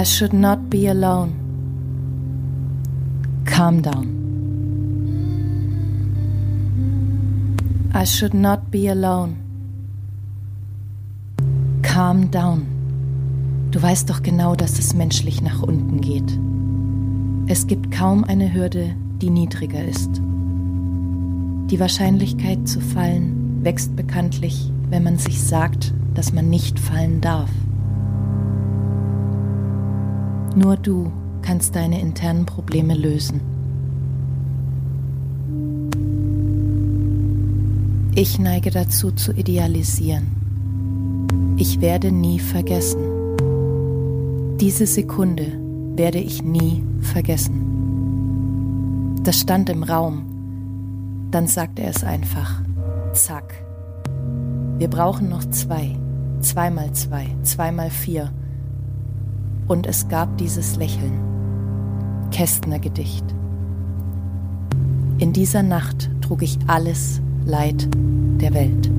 I should not be alone. Calm down. I should not be alone. Calm down. Du weißt doch genau, dass es menschlich nach unten geht. Es gibt kaum eine Hürde, die niedriger ist. Die Wahrscheinlichkeit zu fallen wächst bekanntlich, wenn man sich sagt, dass man nicht fallen darf. Nur du kannst deine internen Probleme lösen. Ich neige dazu zu idealisieren. Ich werde nie vergessen. Diese Sekunde werde ich nie vergessen. Das stand im Raum. Dann sagt er es einfach. Zack. Wir brauchen noch zwei. Zweimal zwei. Zweimal vier und es gab dieses Lächeln. Kästner Gedicht. In dieser Nacht trug ich alles Leid der Welt.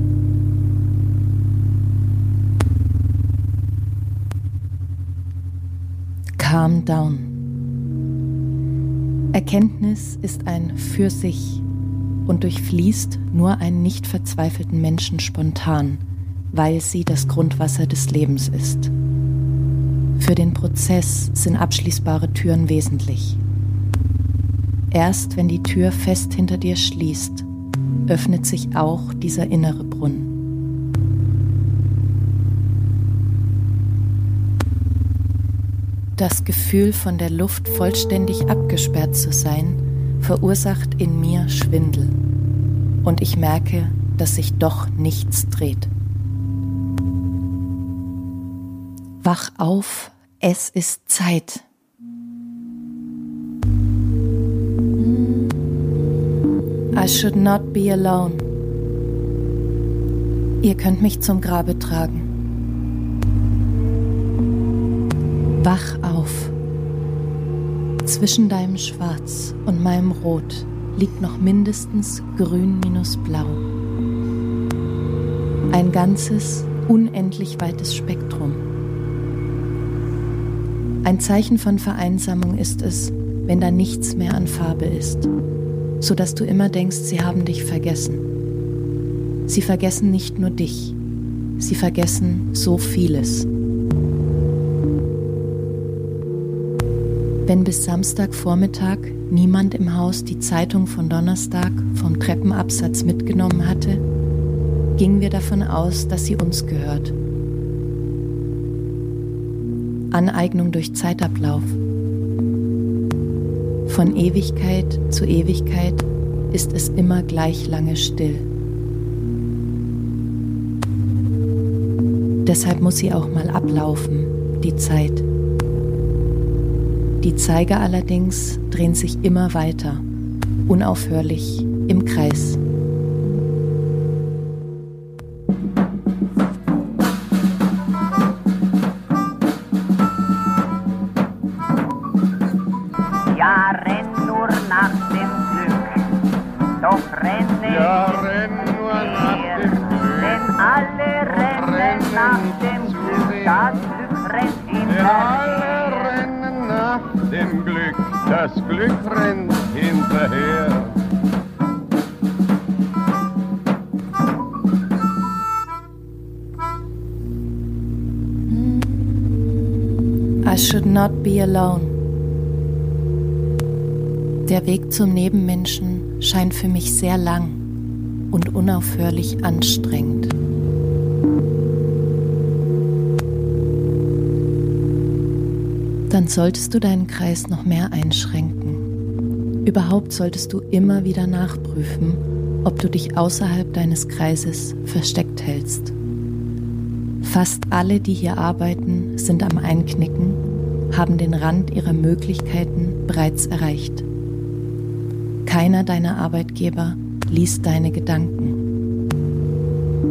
Calm down. Erkenntnis ist ein für sich und durchfließt nur einen nicht verzweifelten Menschen spontan, weil sie das Grundwasser des Lebens ist. Für den Prozess sind abschließbare Türen wesentlich. Erst wenn die Tür fest hinter dir schließt, öffnet sich auch dieser innere Brunnen. Das Gefühl, von der Luft vollständig abgesperrt zu sein, verursacht in mir Schwindel. Und ich merke, dass sich doch nichts dreht. Wach auf, es ist Zeit. I should not be alone. Ihr könnt mich zum Grabe tragen. Wach auf. Zwischen deinem Schwarz und meinem Rot liegt noch mindestens grün minus blau. Ein ganzes, unendlich weites Spektrum. Ein Zeichen von Vereinsamung ist es, wenn da nichts mehr an Farbe ist, so dass du immer denkst, sie haben dich vergessen. Sie vergessen nicht nur dich, sie vergessen so vieles. Wenn bis Samstagvormittag niemand im Haus die Zeitung von Donnerstag vom Treppenabsatz mitgenommen hatte, gingen wir davon aus, dass sie uns gehört. Aneignung durch Zeitablauf. Von Ewigkeit zu Ewigkeit ist es immer gleich lange still. Deshalb muss sie auch mal ablaufen, die Zeit. Die Zeiger allerdings drehen sich immer weiter, unaufhörlich im Kreis. Be alone. Der Weg zum Nebenmenschen scheint für mich sehr lang und unaufhörlich anstrengend. Dann solltest du deinen Kreis noch mehr einschränken. Überhaupt solltest du immer wieder nachprüfen, ob du dich außerhalb deines Kreises versteckt hältst. Fast alle, die hier arbeiten, sind am Einknicken, haben den Rand ihrer Möglichkeiten bereits erreicht. Keiner deiner Arbeitgeber liest deine Gedanken.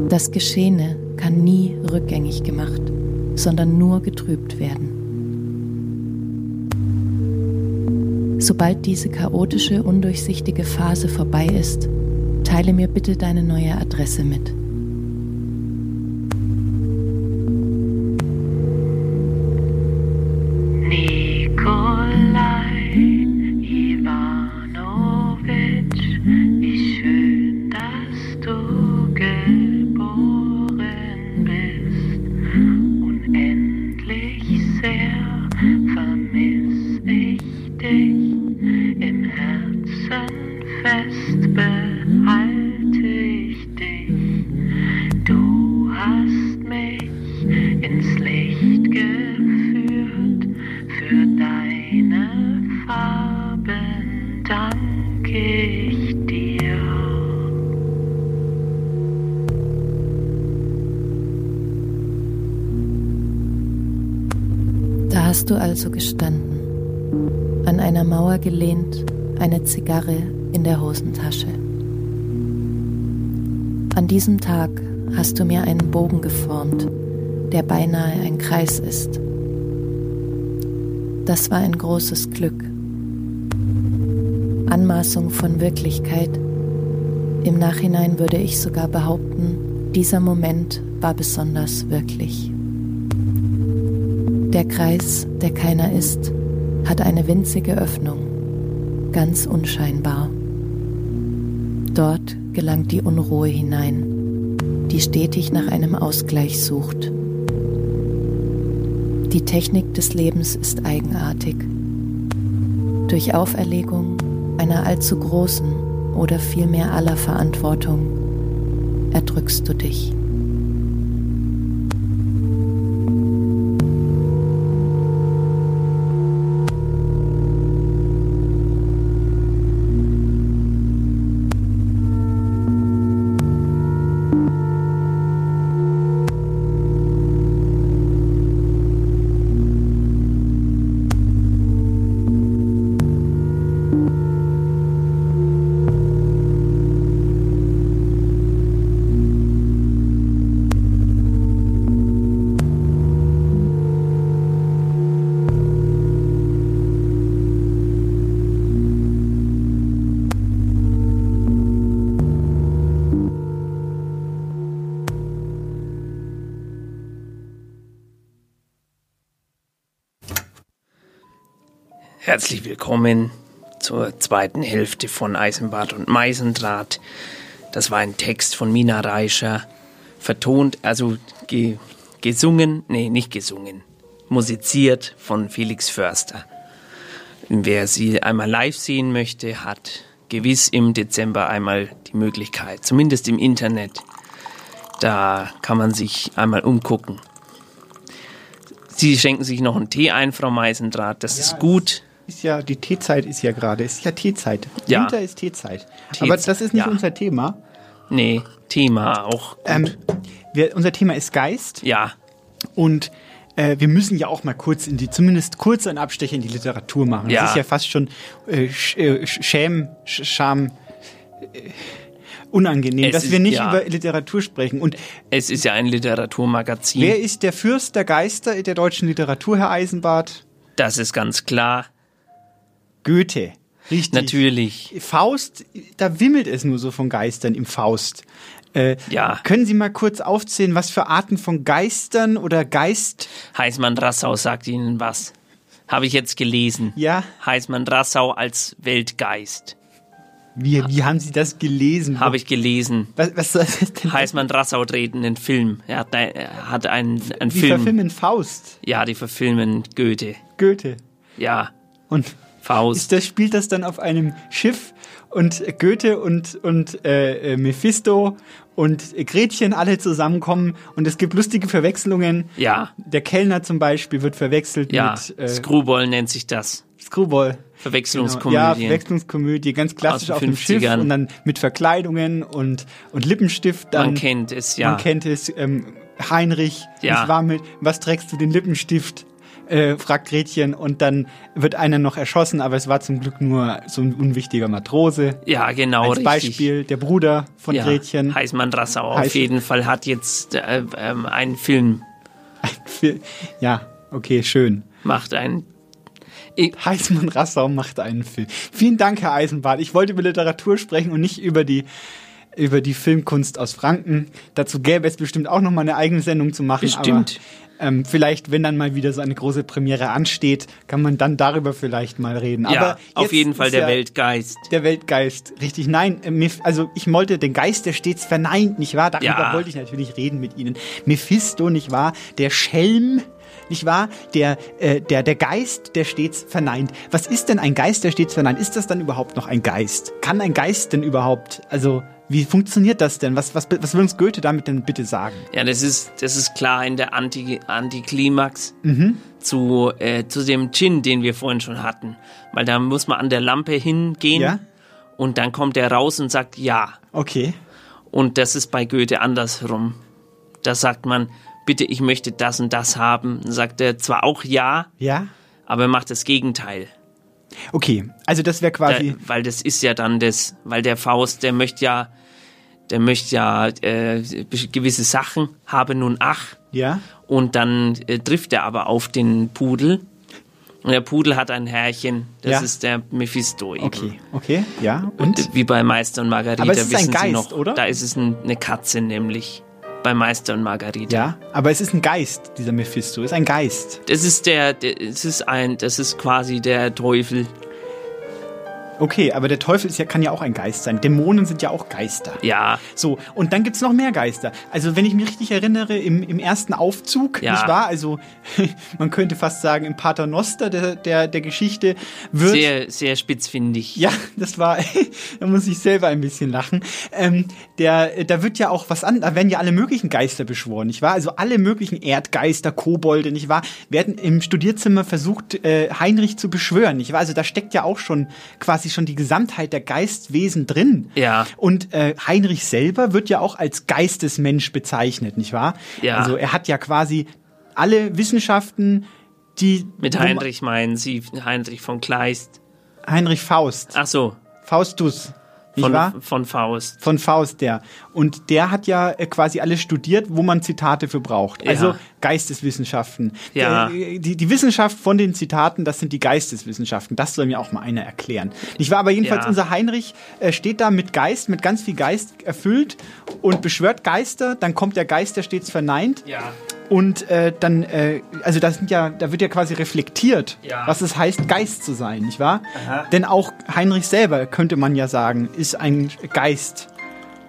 Das Geschehene kann nie rückgängig gemacht, sondern nur getrübt werden. Sobald diese chaotische, undurchsichtige Phase vorbei ist, teile mir bitte deine neue Adresse mit. Da hast du also gestanden, an einer Mauer gelehnt, eine Zigarre in der Hosentasche. An diesem Tag hast du mir einen Bogen geformt, der beinahe ein Kreis ist. Das war ein großes Glück. Anmaßung von Wirklichkeit. Im Nachhinein würde ich sogar behaupten, dieser Moment war besonders wirklich. Der Kreis, der keiner ist, hat eine winzige Öffnung, ganz unscheinbar. Dort gelangt die Unruhe hinein, die stetig nach einem Ausgleich sucht. Die Technik des Lebens ist eigenartig. Durch Auferlegung einer allzu großen oder vielmehr aller Verantwortung erdrückst du dich. Herzlich willkommen zur zweiten Hälfte von Eisenbad und Meisendraht. Das war ein Text von Mina Reischer, vertont, also ge gesungen, nee, nicht gesungen, musiziert von Felix Förster. Wer sie einmal live sehen möchte, hat gewiss im Dezember einmal die Möglichkeit, zumindest im Internet. Da kann man sich einmal umgucken. Sie schenken sich noch einen Tee ein, Frau Meisendraht, das ist gut. Ist ja, die Teezeit ist ja gerade. Ist ja Teezeit. Ja. Winter ist Teezeit. Teezeit, Aber das ist nicht ja. unser Thema. Nee, Thema auch. Ähm, wir, unser Thema ist Geist. Ja. Und äh, wir müssen ja auch mal kurz in die, zumindest kurz einen Abstecher in die Literatur machen. Ja. Das ist ja fast schon äh, sch, äh, Schäm, sch, Scham, äh, unangenehm, Es dass ist- wir nicht ja. über Literatur sprechen. Und Es ist ja ein Literaturmagazin. wer ist der Fürst der Geister der deutschen Literatur, Herr Eisenbart? Das ist ganz klar. Goethe. Richtig. Natürlich. Faust, da wimmelt es nur so von Geistern im Faust. Äh, Ja. Können Sie mal kurz aufzählen, was für Arten von Geistern oder Geist? Heißmann Rassau sagt Ihnen was. Habe ich jetzt gelesen. Ja. Heißmann Rassau als Weltgeist. Wie, wie haben Sie das gelesen? Habe ich gelesen. Was, was soll das denn? Heißmann Rassau dreht einen Film. Er hat, ein- er hat einen, einen Die Film. verfilmen Faust. Ja, die verfilmen Goethe. Goethe. Ja. Und Faust. ist das, spielt das dann auf einem Schiff und Goethe und, und äh, äh, Mephisto und Gretchen alle zusammenkommen und es gibt lustige Verwechslungen. Ja. Der Kellner zum Beispiel wird verwechselt Ja. mit äh, Screwball nennt sich das. Screwball. Verwechslungskomödie. Genau. Ja, Verwechslungskomödie, ganz klassisch auf dem Schiff 50ern. und dann mit Verkleidungen und, und Lippenstift. Dann, Man kennt es, ja. Man kennt es. Ähm, Heinrich, Ja. nicht wahr, mit, was trägst du den Lippenstift? Äh, fragt Gretchen und dann wird einer noch erschossen, aber es war zum Glück nur so ein unwichtiger Matrose. Ja, genau, Als richtig. Beispiel der Bruder von ja. Gretchen. Heißmann Rassau auf Heiß- jeden Fall hat jetzt äh, ähm, einen Film, Ja, okay, schön. macht einen. Heißmann Rassau macht einen Film. Vielen Dank, Herr Eisenbart. Ich wollte über Literatur sprechen und nicht über die über die Filmkunst aus Franken. Dazu gäbe es bestimmt auch noch mal eine eigene Sendung zu machen. Bestimmt. Aber, ähm, vielleicht, wenn dann mal wieder so eine große Premiere ansteht, kann man dann darüber vielleicht mal reden. Ja, Aber auf jeden Fall der ja Weltgeist. Der Weltgeist, richtig. Nein, äh, also ich wollte den Geist, der stets verneint, nicht wahr? Darüber Ja. wollte ich natürlich reden mit Ihnen. Mephisto, nicht wahr? Der Schelm, nicht wahr? Der, äh, der, der Geist, der stets verneint. Was ist denn ein Geist, der stets verneint? Ist das dann überhaupt noch ein Geist? Kann ein Geist denn überhaupt, also wie funktioniert das denn? Was, was, was will uns Goethe damit denn bitte sagen? Ja, das ist, das ist klar in der Anti- Antiklimax Mhm. zu, äh, zu dem Gin, den wir vorhin schon hatten. Weil da muss man an der Lampe hingehen Ja. und dann kommt er raus und sagt ja. Okay. Und das ist bei Goethe andersrum. Da sagt man, bitte, ich möchte das und das haben. Dann sagt er zwar auch ja, Ja? aber er macht das Gegenteil. Okay, also das wäre quasi. Da, weil das ist ja dann das, weil der Faust, der möchte ja, der möchte ja äh, gewisse Sachen, habe nun ach. Ja. Und dann äh, trifft er aber auf den Pudel. Und der Pudel hat ein Herrchen, das Ja. ist der Mephisto eben. Okay, okay, ja. Und? Wie bei Meister und Margarita Aber es ist ein wissen Sie Geist, noch. oder? Da ist es ein, eine Katze nämlich. Bei Meister und Margarita. Ja, aber es ist ein Geist, dieser Mephisto, ist ein Geist. Das ist der, es ist ein, das ist quasi der Teufel. Okay, aber der Teufel ist ja, kann ja auch ein Geist sein. Dämonen sind ja auch Geister. Ja. So, und dann gibt's noch mehr Geister. Also, wenn ich mich richtig erinnere, im, im ersten Aufzug, Ja. nicht wahr? Also, [laughs] man könnte fast sagen, im Paternoster der, der, der Geschichte wird. Sehr, sehr spitzfindig. Ja, das war, [laughs] da muss ich selber ein bisschen lachen. Ähm, der, da wird ja auch was an, da werden ja alle möglichen Geister beschworen, nicht wahr? Also alle möglichen Erdgeister, Kobolde, nicht wahr? Werden im Studierzimmer versucht, äh, Heinrich zu beschwören, nicht wahr? Also da steckt ja auch schon quasi schon die Gesamtheit der Geistwesen drin. Ja. Und äh, Heinrich selber wird ja auch als Geistesmensch bezeichnet, nicht wahr? Ja. Also er hat ja quasi alle Wissenschaften, die Mit Heinrich meinen Sie Heinrich von Kleist. Heinrich Faust. Ach so. Faustus. Nicht Von, wahr? von Faust. Von Faust, der. Und der hat ja äh, quasi alles studiert, wo man Zitate für braucht. Ja. Also Geisteswissenschaften. Ja. Der, die, die Wissenschaft von den Zitaten, das sind die Geisteswissenschaften. Das soll mir auch mal einer erklären. Nicht wahr? Aber jedenfalls Ja. unser Heinrich äh, steht da mit Geist, mit ganz viel Geist erfüllt und beschwört Geister. Dann kommt der Geist, der stets verneint. Ja. Und äh, dann, äh, also das sind ja, da wird ja quasi reflektiert, Ja. was es heißt, Geist zu sein, nicht wahr? Aha. Denn auch Heinrich selber, könnte man ja sagen, ist ein Geist.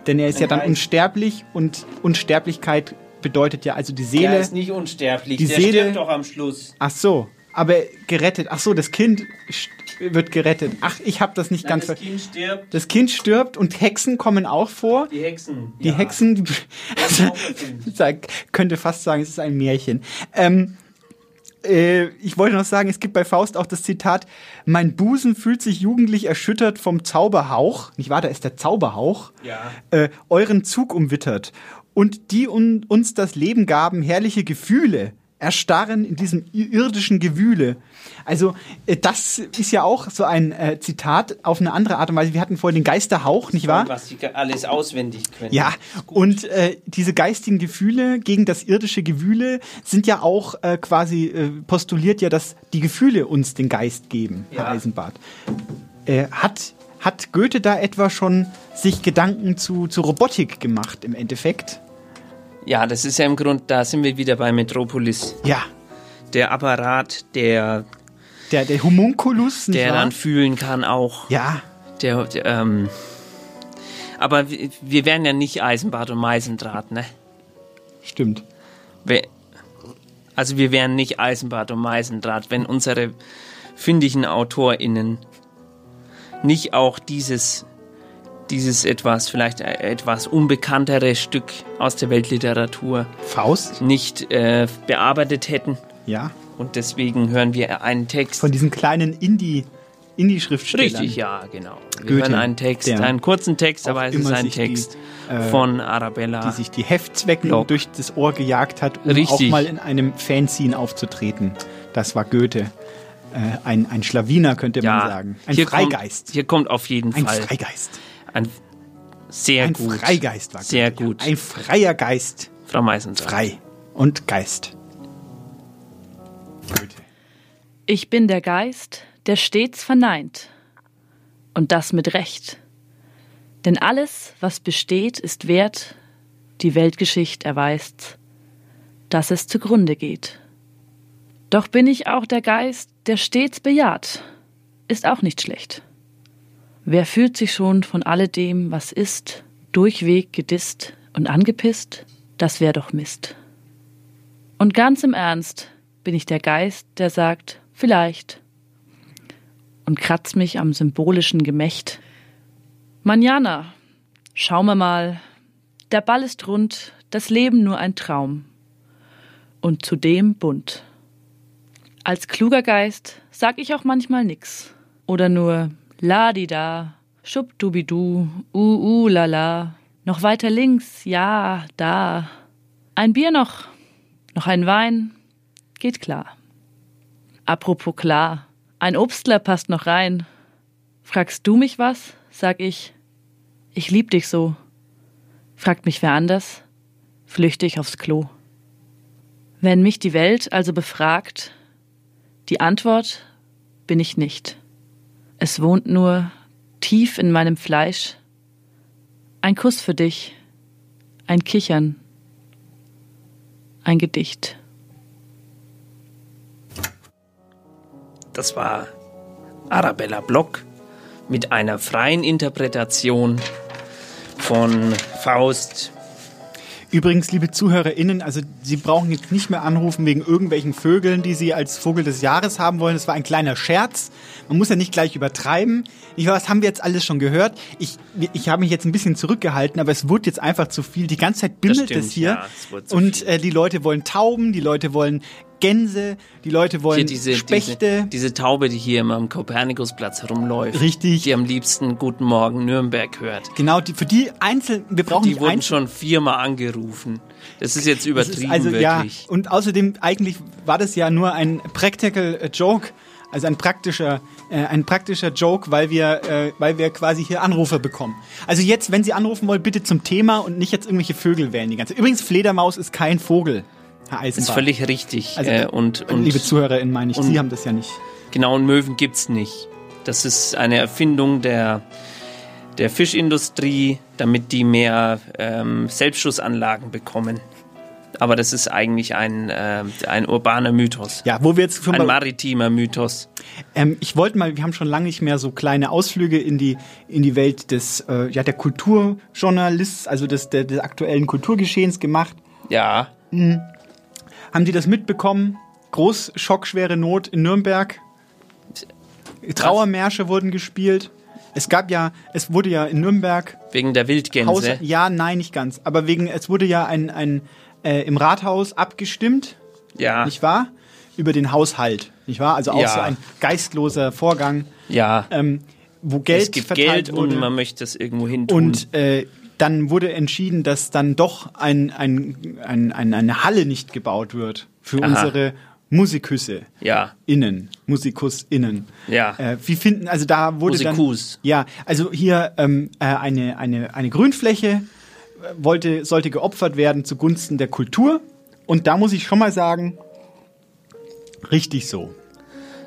Denn er ist Ein ja dann Geist. unsterblich und Unsterblichkeit bedeutet ja also die Seele. Der ist nicht unsterblich. die der Seele- stirbt doch am Schluss. Ach so, aber gerettet. Ach so, das Kind wird gerettet. Ach, ich habe das nicht Nein, ganz das Kind stirbt. Das Kind stirbt und Hexen kommen auch vor. Die Hexen. Die Hexen, die, [laughs] also, könnte fast sagen, es ist ein Märchen. Ähm, äh, ich wollte noch sagen, es gibt bei Faust auch das Zitat, mein Busen fühlt sich jugendlich erschüttert vom Zauberhauch, nicht wahr, da ist der Zauberhauch, Ja. äh, euren Zug umwittert. Und die un uns das Leben gaben, herrliche Gefühle, erstarren in diesem irdischen Gewühle. Also äh, das ist ja auch so ein äh, Zitat auf eine andere Art und Weise. Wir hatten vorhin den Geisterhauch, nicht wahr? Was sie alles auswendig können. Ja, und äh, diese geistigen Gefühle gegen das irdische Gewühle sind ja auch äh, quasi äh, postuliert ja, dass die Gefühle uns den Geist geben, Herr Ja. Eisenbart. Äh, hat, hat Goethe da etwa schon sich Gedanken zu, zu Robotik gemacht im Endeffekt? Ja, das ist ja im Grund, da sind wir wieder bei Metropolis. Ja. Der Apparat, der. Der, der Homunculus, Der wahr? dann fühlen kann auch. Ja. Der, der ähm, aber wir, wir wären ja nicht Eisenbart und Meisendraht, ne? Stimmt. Wir, also wir wären nicht Eisenbart und Meisendraht, wenn unsere findigen AutorInnen nicht auch dieses, dieses etwas, vielleicht äh, etwas unbekanntere Stück aus der Weltliteratur Faust nicht äh, bearbeitet hätten. Ja. Und deswegen hören wir einen Text. Von diesen kleinen Indie, Indie-Schriftstellern. Richtig, ja, genau. Wir Goethe, hören einen Text, einen kurzen Text, aber es ist ein sich die, Text äh, von Arabella. die sich die Heftzwecken Block. durch das Ohr gejagt hat, um Richtig. auch mal in einem Fanzine aufzutreten. Das war Goethe. Äh, ein, ein Schlawiner, könnte man sagen. Ein hier Freigeist. Kommt, hier kommt auf jeden Ein Fall. Freigeist. Ein sehr ein gut. Freigeist war Sehr Goethe. gut. Ein freier Geist. Frau Meisendrath. Frei. Und Geist. Ich bin der Geist, der stets verneint. Und das mit Recht. Denn alles, was besteht, ist wert, die Weltgeschicht erweist, dass es zugrunde geht. Doch bin ich auch der Geist, der stets bejaht, ist auch nicht schlecht. Wer fühlt sich schon von alledem, was ist, durchweg gedisst und angepisst? Das wär doch Mist. Und ganz im Ernst bin ich der Geist, der sagt, vielleicht, und kratzt mich am symbolischen Gemächt. Manjana, schauen wir mal, der Ball ist rund, das Leben nur ein Traum. Und zudem bunt. Als kluger Geist sag ich auch manchmal nix. Oder nur la-di-da, schubdubidu, uh, uh, lala. Noch weiter links, ja, da. Ein Bier noch, noch ein Wein, geht klar. Apropos klar, ein Obstler passt noch rein. Fragst du mich was? Sag ich, ich lieb dich so. Fragt mich wer anders, flüchte ich aufs Klo. Wenn mich die Welt also befragt, die Antwort bin ich nicht. Es wohnt nur tief in meinem Fleisch ein Kuss für dich, ein Kichern, ein Gedicht. Das war Arabella Block mit einer freien Interpretation von Faust. Übrigens, liebe ZuhörerInnen, also Sie brauchen jetzt nicht mehr anrufen wegen irgendwelchen Vögeln, die Sie als Vogel des Jahres haben wollen. Das war ein kleiner Scherz. Man muss ja nicht gleich übertreiben. Ich weiß, das haben wir jetzt alles schon gehört. Ich, ich habe mich jetzt ein bisschen zurückgehalten, aber es wurde jetzt einfach zu viel. Die ganze Zeit bimmelt stimmt, es hier. ja, es und äh, die Leute wollen Tauben, die Leute wollen Gänse, die Leute wollen Hier diese, Spechte. diese, diese Taube, die hier immer am Kopernikusplatz herumläuft. Richtig. Die am liebsten Guten Morgen Nürnberg hört. Genau, die, für die einzeln, wir brauchen die nicht wurden schon viermal angerufen. Das ist jetzt übertrieben, ist also wirklich. ja und außerdem eigentlich war das ja nur ein practical äh, Joke, also ein praktischer äh, ein praktischer Joke, weil wir äh, weil wir quasi hier Anrufe bekommen. Also jetzt, wenn Sie anrufen wollen, bitte zum Thema und nicht jetzt irgendwelche Vögel wählen die ganze. Übrigens Fledermaus ist kein Vogel. Eisenbart. ist völlig richtig. Also, äh, und, und, liebe ZuhörerInnen, meine ich, und- Sie haben das ja nicht. Genau, und Möwen gibt's nicht. Das ist eine Erfindung der, der Fischindustrie, damit die mehr ähm, Selbstschussanlagen bekommen. Aber das ist eigentlich ein, äh, ein urbaner Mythos. Ja, wo wir jetzt schon Ein maritimer Mythos. Ähm, ich wollte mal, wir haben schon lange nicht mehr so kleine Ausflüge in die in die Welt des äh, ja der Kulturjournalists, also des der, des aktuellen Kulturgeschehens gemacht. Ja. Mhm. Haben Sie das mitbekommen? Groß schockschwere Not in Nürnberg. Trauermärsche wurden gespielt. Es gab ja, es wurde ja in Nürnberg Wegen der Wildgänse. Haus, ja, nein, nicht ganz. Aber wegen, es wurde ja ein, ein äh, im Rathaus abgestimmt, Ja. nicht wahr? Über den Haushalt, nicht wahr? Also auch Ja. so ein geistloser Vorgang, Ja. ähm, wo Geld es gibt verteilt Geld wurde. und man möchte es irgendwo hin tun. Und äh, dann wurde entschieden, dass dann doch ein, ein, ein, ein, eine Halle nicht gebaut wird für Aha. unsere Musikhüsse. Ja. Innen, Musikus innen. Ja. Äh, wie finden, also da wurde Musikus. dann. Ja, also hier ähm, äh, eine, eine, eine Grünfläche äh, wollte, sollte geopfert werden zugunsten der Kultur. Und da muss ich schon mal sagen, richtig so.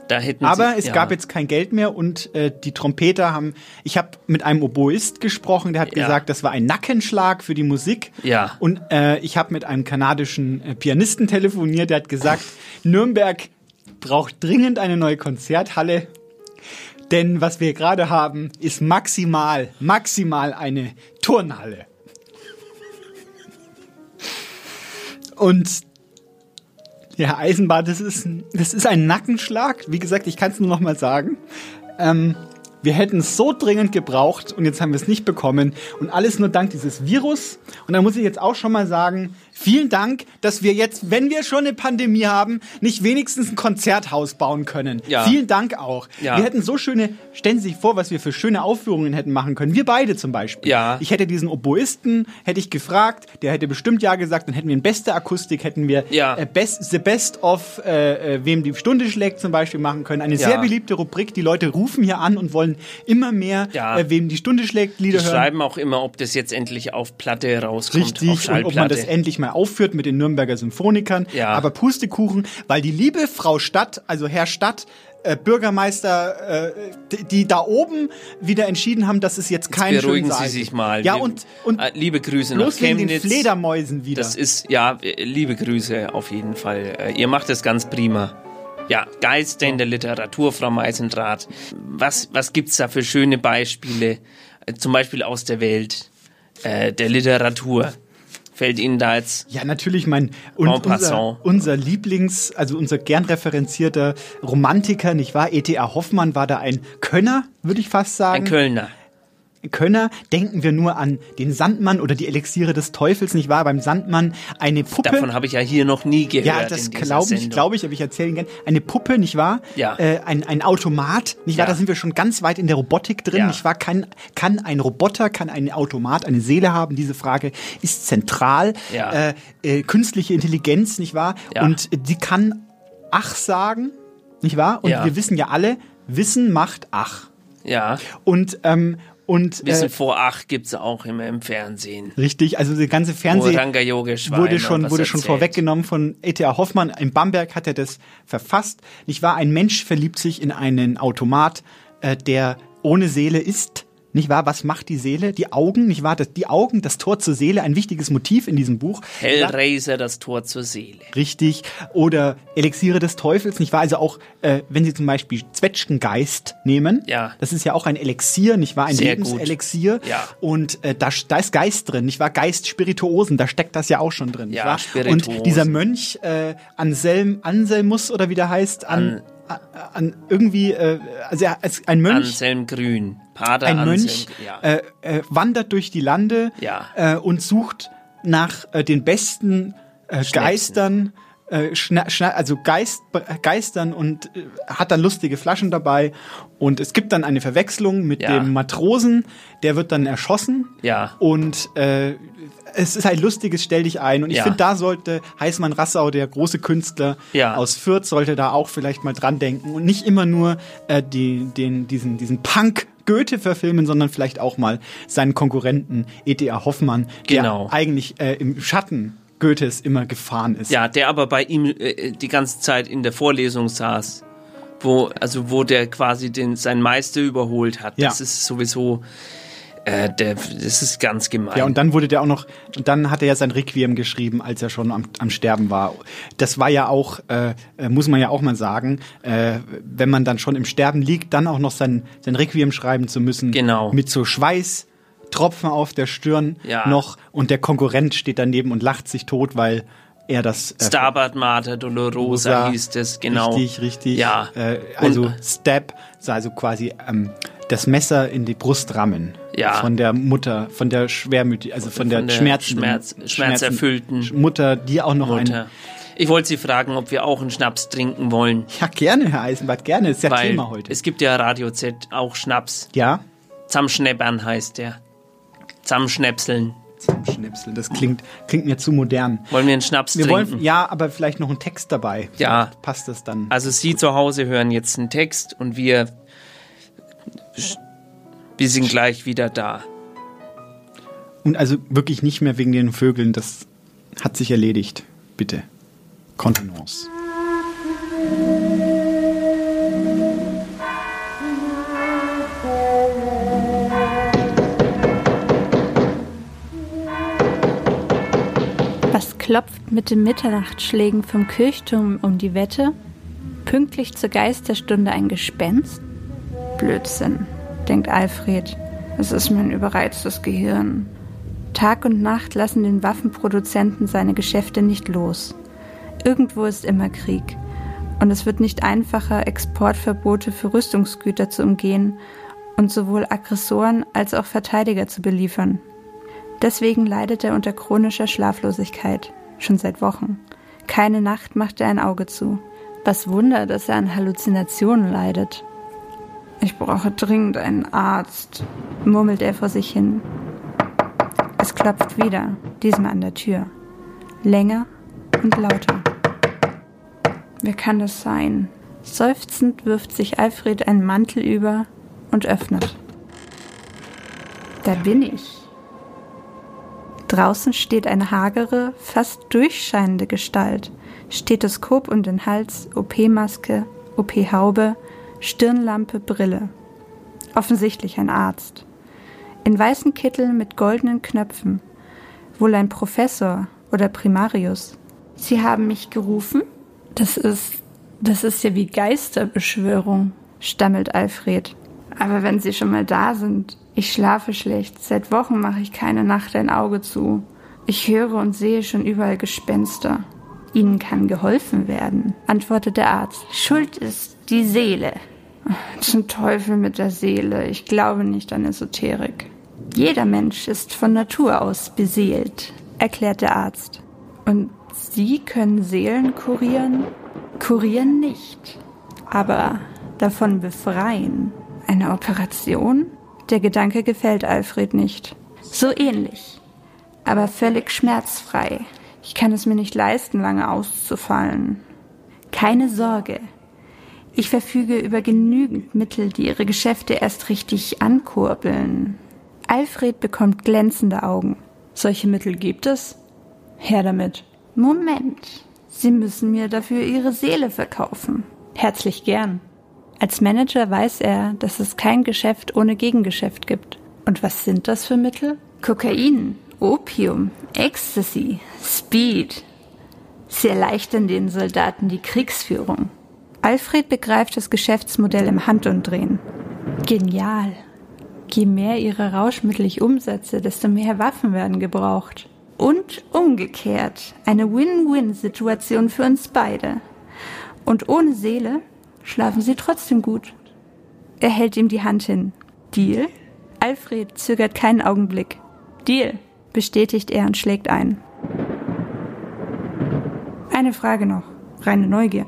Da hätten Aber sie, es ja. gab jetzt kein Geld mehr und äh, die Trompeter haben. Ich habe mit einem Oboist gesprochen, der hat Ja. gesagt, das war ein Nackenschlag für die Musik. Ja. Und äh, ich habe mit einem kanadischen äh, Pianisten telefoniert, der hat gesagt, Nürnberg braucht dringend eine neue Konzerthalle. Denn was wir gerade haben, ist maximal, maximal eine Turnhalle. Und ja, Eisenbahn, das ist, das ist ein Nackenschlag. Wie gesagt, ich kann es nur noch mal sagen. Ähm, wir hätten es so dringend gebraucht und jetzt haben wir es nicht bekommen. Und alles nur dank dieses Virus. Und da muss ich jetzt auch schon mal sagen, vielen Dank, dass wir jetzt, wenn wir schon eine Pandemie haben, nicht wenigstens ein Konzerthaus bauen können. Ja. Vielen Dank auch. Ja. Wir hätten so schöne, stellen Sie sich vor, was wir für schöne Aufführungen hätten machen können. Wir beide zum Beispiel. Ja. Ich hätte diesen Oboisten, hätte ich gefragt, der hätte bestimmt ja gesagt, dann hätten wir in beste Akustik, hätten wir Ja. äh, best, The Best of äh, äh, Wem die Stunde schlägt zum Beispiel machen können. Eine sehr beliebte Rubrik. Die Leute rufen hier an und wollen immer mehr äh, Wem die Stunde schlägt Die Lieder hören. schreiben auch immer, ob das jetzt endlich auf Platte rauskommt. auf Richtig, und Schallplatte. ob man das endlich mal aufführt mit den Nürnberger Symphonikern. Ja. Aber Pustekuchen, weil die liebe Frau Stadt, also Herr Stadt, äh, Bürgermeister, äh, die, die da oben wieder entschieden haben, dass es jetzt kein Beruhigen schönen Saal Sie sich mal. Ja, und, und äh, liebe Grüße nach wegen den Chemnitz. Fledermäusen wieder. Das ist, ja, äh, liebe Grüße auf jeden Fall. Ihr macht es ganz prima. Ja, Geister in der Literatur, Frau Meisendrath. Was, was gibt's da für schöne Beispiele? Zum Beispiel aus der Welt äh, der Literatur. Fällt Ihnen da jetzt Ja, natürlich, mein und unser, unser Lieblings, also unser gern referenzierter Romantiker, nicht wahr? E.T.A. Hoffmann war da ein Könner, würde ich fast sagen. ein Kölner? Könner, denken wir nur an den Sandmann oder die Elixiere des Teufels, nicht wahr? Beim Sandmann eine Puppe. Davon habe ich ja hier noch nie gehört. ja, das glaube ich, glaube ich, aber ich erzähle gerne. Eine Puppe, nicht wahr? Ja. Äh, ein, ein Automat, nicht wahr? Ja. Da sind wir schon ganz weit in der Robotik drin, Ja. nicht wahr? Kann, kann ein Roboter, kann ein Automat eine Seele haben? Diese Frage ist zentral. Ja. Äh, äh, künstliche Intelligenz, nicht wahr? Ja. Und die kann Ach sagen, nicht wahr? Und Ja. wir wissen ja alle, Wissen macht Ach. Ja. Und, ähm, und Wissen äh, vor acht gibt's auch immer im Fernsehen. Richtig, also die ganze Fernseh Ranga Yogeshwar wurde schon wurde schon erzählt. vorweggenommen von E.T.A. Hoffmann. In Bamberg hat er das verfasst. Nicht wahr? Ein Mensch verliebt sich in einen Automat, äh, der ohne Seele ist. Nicht wahr? Was macht die Seele? Die Augen, nicht wahr? Das, die Augen, das Tor zur Seele, ein wichtiges Motiv in diesem Buch. Hellraiser, das Tor zur Seele. Richtig. Oder Elixiere des Teufels, nicht wahr? Also auch, äh, wenn Sie zum Beispiel Zwetschgengeist nehmen, Ja. das ist ja auch ein Elixier, nicht wahr? Ein Sehr gut. Lebenselixier. Ja. Und äh, da, da ist Geist drin, nicht wahr? Geist Spirituosen, da steckt das ja auch schon drin, nicht Ja. Und dieser Mönch, äh, Anselm, Anselmus oder wie der heißt, an, an, an irgendwie, äh, also er ist ein Mönch. Anselm Grün. Pater Ein. Mönch Ja. äh, äh, wandert durch die Lande Ja. äh, und sucht nach äh, den besten äh, Geistern, äh, schna, schna, also Geist, Geistern und äh, hat dann lustige Flaschen dabei. Und es gibt dann eine Verwechslung mit Ja. dem Matrosen, der wird dann erschossen. Ja. Und äh, es ist ein lustiges Stell dich ein. Und ich Ja. finde, da sollte Heißmann Rassau, der große Künstler Ja. aus Fürth, sollte da auch vielleicht mal dran denken und nicht immer nur äh, die, den, diesen, diesen Punk Goethe verfilmen, sondern vielleicht auch mal seinen Konkurrenten E.T.A. Hoffmann, Genau. der eigentlich äh, im Schatten Goethes immer gefahren ist. Ja, der aber bei ihm äh, die ganze Zeit in der Vorlesung saß, wo also wo der quasi den seinen Meister überholt hat. Ja. Das ist sowieso Äh, der, das ist ganz gemein. Ja, und dann wurde der auch noch, und dann hat er ja sein Requiem geschrieben, als er schon am, am Sterben war. Das war ja auch, äh, äh, muss man ja auch mal sagen, äh, wenn man dann schon im Sterben liegt, dann auch noch sein, sein Requiem schreiben zu müssen. Genau. Mit so Schweißtropfen auf der Stirn Ja. noch und der Konkurrent steht daneben und lacht sich tot, weil er das äh, Stabat Mater Dolorosa Rosa. hieß es, genau. Richtig, richtig. Ja. Äh, also Und- Stab, also quasi ähm, das Messer in die Brust rammen. Ja. Von der Mutter, von der schwermütig, also von der, Von der Schmerzen, Schmerz- schmerzerfüllten Mutter, die auch noch Mutter. ein. Ich wollte Sie fragen, ob wir auch einen Schnaps trinken wollen. Ja, gerne, Herr Eisenbart, gerne. Ist ja Weil Thema heute. Es gibt ja Radio Z auch Schnaps. Ja? Zamschneppern heißt der. Zamschnäpseln. Schnipseln, das klingt, klingt mir zu modern. Wollen wir einen Schnaps Wir trinken? wollen, ja, aber vielleicht noch einen Text dabei. Ja. Vielleicht Passt das dann? Also Sie zu Hause hören jetzt einen Text und wir, wir sind gleich wieder da. Und also wirklich nicht mehr wegen den Vögeln, das hat sich erledigt. Bitte. Kontenance. Klopft mit den Mitternachtsschlägen vom Kirchturm um die Wette? Pünktlich zur Geisterstunde ein Gespenst? Blödsinn, denkt Alfred. Es ist mein überreiztes Gehirn. Tag und Nacht lassen den Waffenproduzenten seine Geschäfte nicht los. Irgendwo ist immer Krieg. Und es wird nicht einfacher, Exportverbote für Rüstungsgüter zu umgehen und sowohl Aggressoren als auch Verteidiger zu beliefern. Deswegen leidet er unter chronischer Schlaflosigkeit, schon seit Wochen. Keine Nacht macht er ein Auge zu. Was Wunder, dass er an Halluzinationen leidet. Ich brauche dringend einen Arzt, murmelt er vor sich hin. Es klopft wieder, diesmal an der Tür. Länger und lauter. Wer kann das sein? Seufzend wirft sich Alfred einen Mantel über und öffnet. Da bin ich. Draußen steht eine hagere, fast durchscheinende Gestalt. Stethoskop um den Hals, OP-Maske, OP-Haube, Stirnlampe, Brille. Offensichtlich ein Arzt. In weißen Kittel mit goldenen Knöpfen. Wohl ein Professor oder Primarius. Sie haben mich gerufen? Das ist. Das ist ja wie Geisterbeschwörung, stammelt Alfred. Aber wenn Sie schon mal da sind, ich schlafe schlecht. Seit Wochen mache ich keine Nacht ein Auge zu. Ich höre und sehe schon überall Gespenster. Ihnen kann geholfen werden, antwortet der Arzt. Schuld ist die Seele. Zum Teufel mit der Seele. Ich glaube nicht an Esoterik. Jeder Mensch ist von Natur aus beseelt, erklärt der Arzt. Und Sie können Seelen kurieren? Kurieren nicht, aber davon befreien. Eine Operation? Der Gedanke gefällt Alfred nicht. So ähnlich, aber völlig schmerzfrei. Ich kann es mir nicht leisten, lange auszufallen. Keine Sorge. Ich verfüge über genügend Mittel, die ihre Geschäfte erst richtig ankurbeln. Alfred bekommt glänzende Augen. Solche Mittel gibt es? Her damit. Moment. Sie müssen mir dafür Ihre Seele verkaufen. Herzlich gern. Als Manager weiß er, dass es kein Geschäft ohne Gegengeschäft gibt. Und was sind das für Mittel? Kokain, Opium, Ecstasy, Speed. Sie erleichtern den Soldaten die Kriegsführung. Alfred begreift das Geschäftsmodell im Handumdrehen. Genial. Je mehr ihre Rauschmittel ich umsetze, desto mehr Waffen werden gebraucht. Und umgekehrt. Eine Win-Win-Situation für uns beide. Und ohne Seele schlafen sie trotzdem gut. Er hält ihm die Hand hin. Deal? Alfred zögert keinen Augenblick. Deal, bestätigt er und schlägt ein. Eine Frage noch, reine Neugier.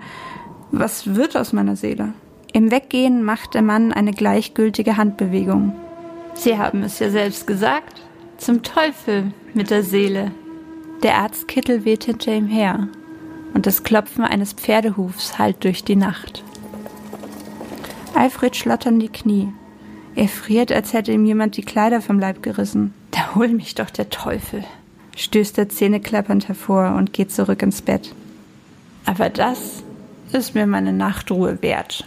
Was wird aus meiner Seele? Im Weggehen macht der Mann eine gleichgültige Handbewegung. Sie haben es ja selbst gesagt. Zum Teufel mit der Seele. Der Arztkittel weht hinter ihm her und das Klopfen eines Pferdehufs hallt durch die Nacht. Alfred schlottern die Knie. Er friert, als hätte ihm jemand die Kleider vom Leib gerissen. Da hol mich doch der Teufel, stößt er zähneklappernd hervor und geht zurück ins Bett. Aber das ist mir meine Nachtruhe wert.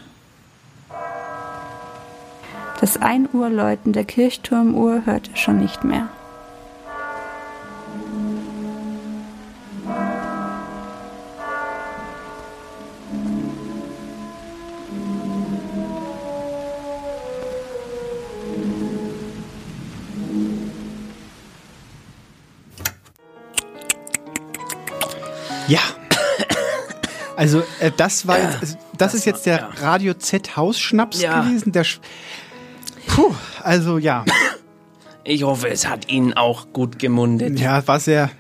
Das 1 Uhr Läuten der Kirchturmuhr hört er schon nicht mehr. Also äh, das war jetzt, also, das, ist jetzt der Radio Z Hausschnaps Ja. gewesen. Der Sch Puh, also ja. Ich hoffe, es hat Ihnen auch gut gemundet. Ja, war sehr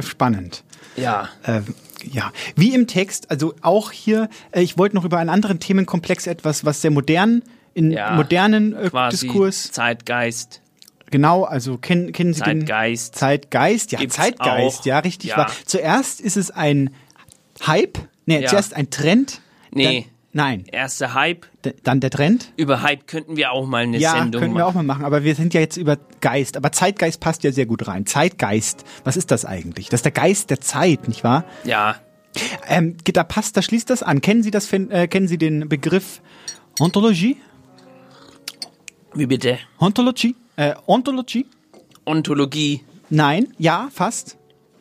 spannend. Ja. Äh, ja, wie im Text, also auch hier, äh, ich wollte noch über einen anderen Themenkomplex etwas, was sehr modern, in Ja, modernen äh, Quasi Diskurs. Zeitgeist. Genau, also kennen, kennen Sie Zeitgeist. den Zeitgeist? Ja, Gibt's Zeitgeist, auch. ja, richtig Ja. wahr. Zuerst ist es ein Hype, nee, Ja. zuerst ein Trend. Nee. Dann, nein, Erster Hype. d- dann der Trend. Über Hype könnten wir auch mal eine ja, Sendung können wir machen. auch mal machen, aber wir sind ja jetzt über Geist. Aber Zeitgeist passt ja sehr gut rein. Zeitgeist, was ist das eigentlich? Das ist der Geist der Zeit, nicht wahr? Ja. Ähm, da passt, da schließt das an. Kennen Sie das, äh, kennen Sie den Begriff Ontologie? Wie bitte? Ontologie? Äh, Ontologie? Ontologie. Nein, ja, fast.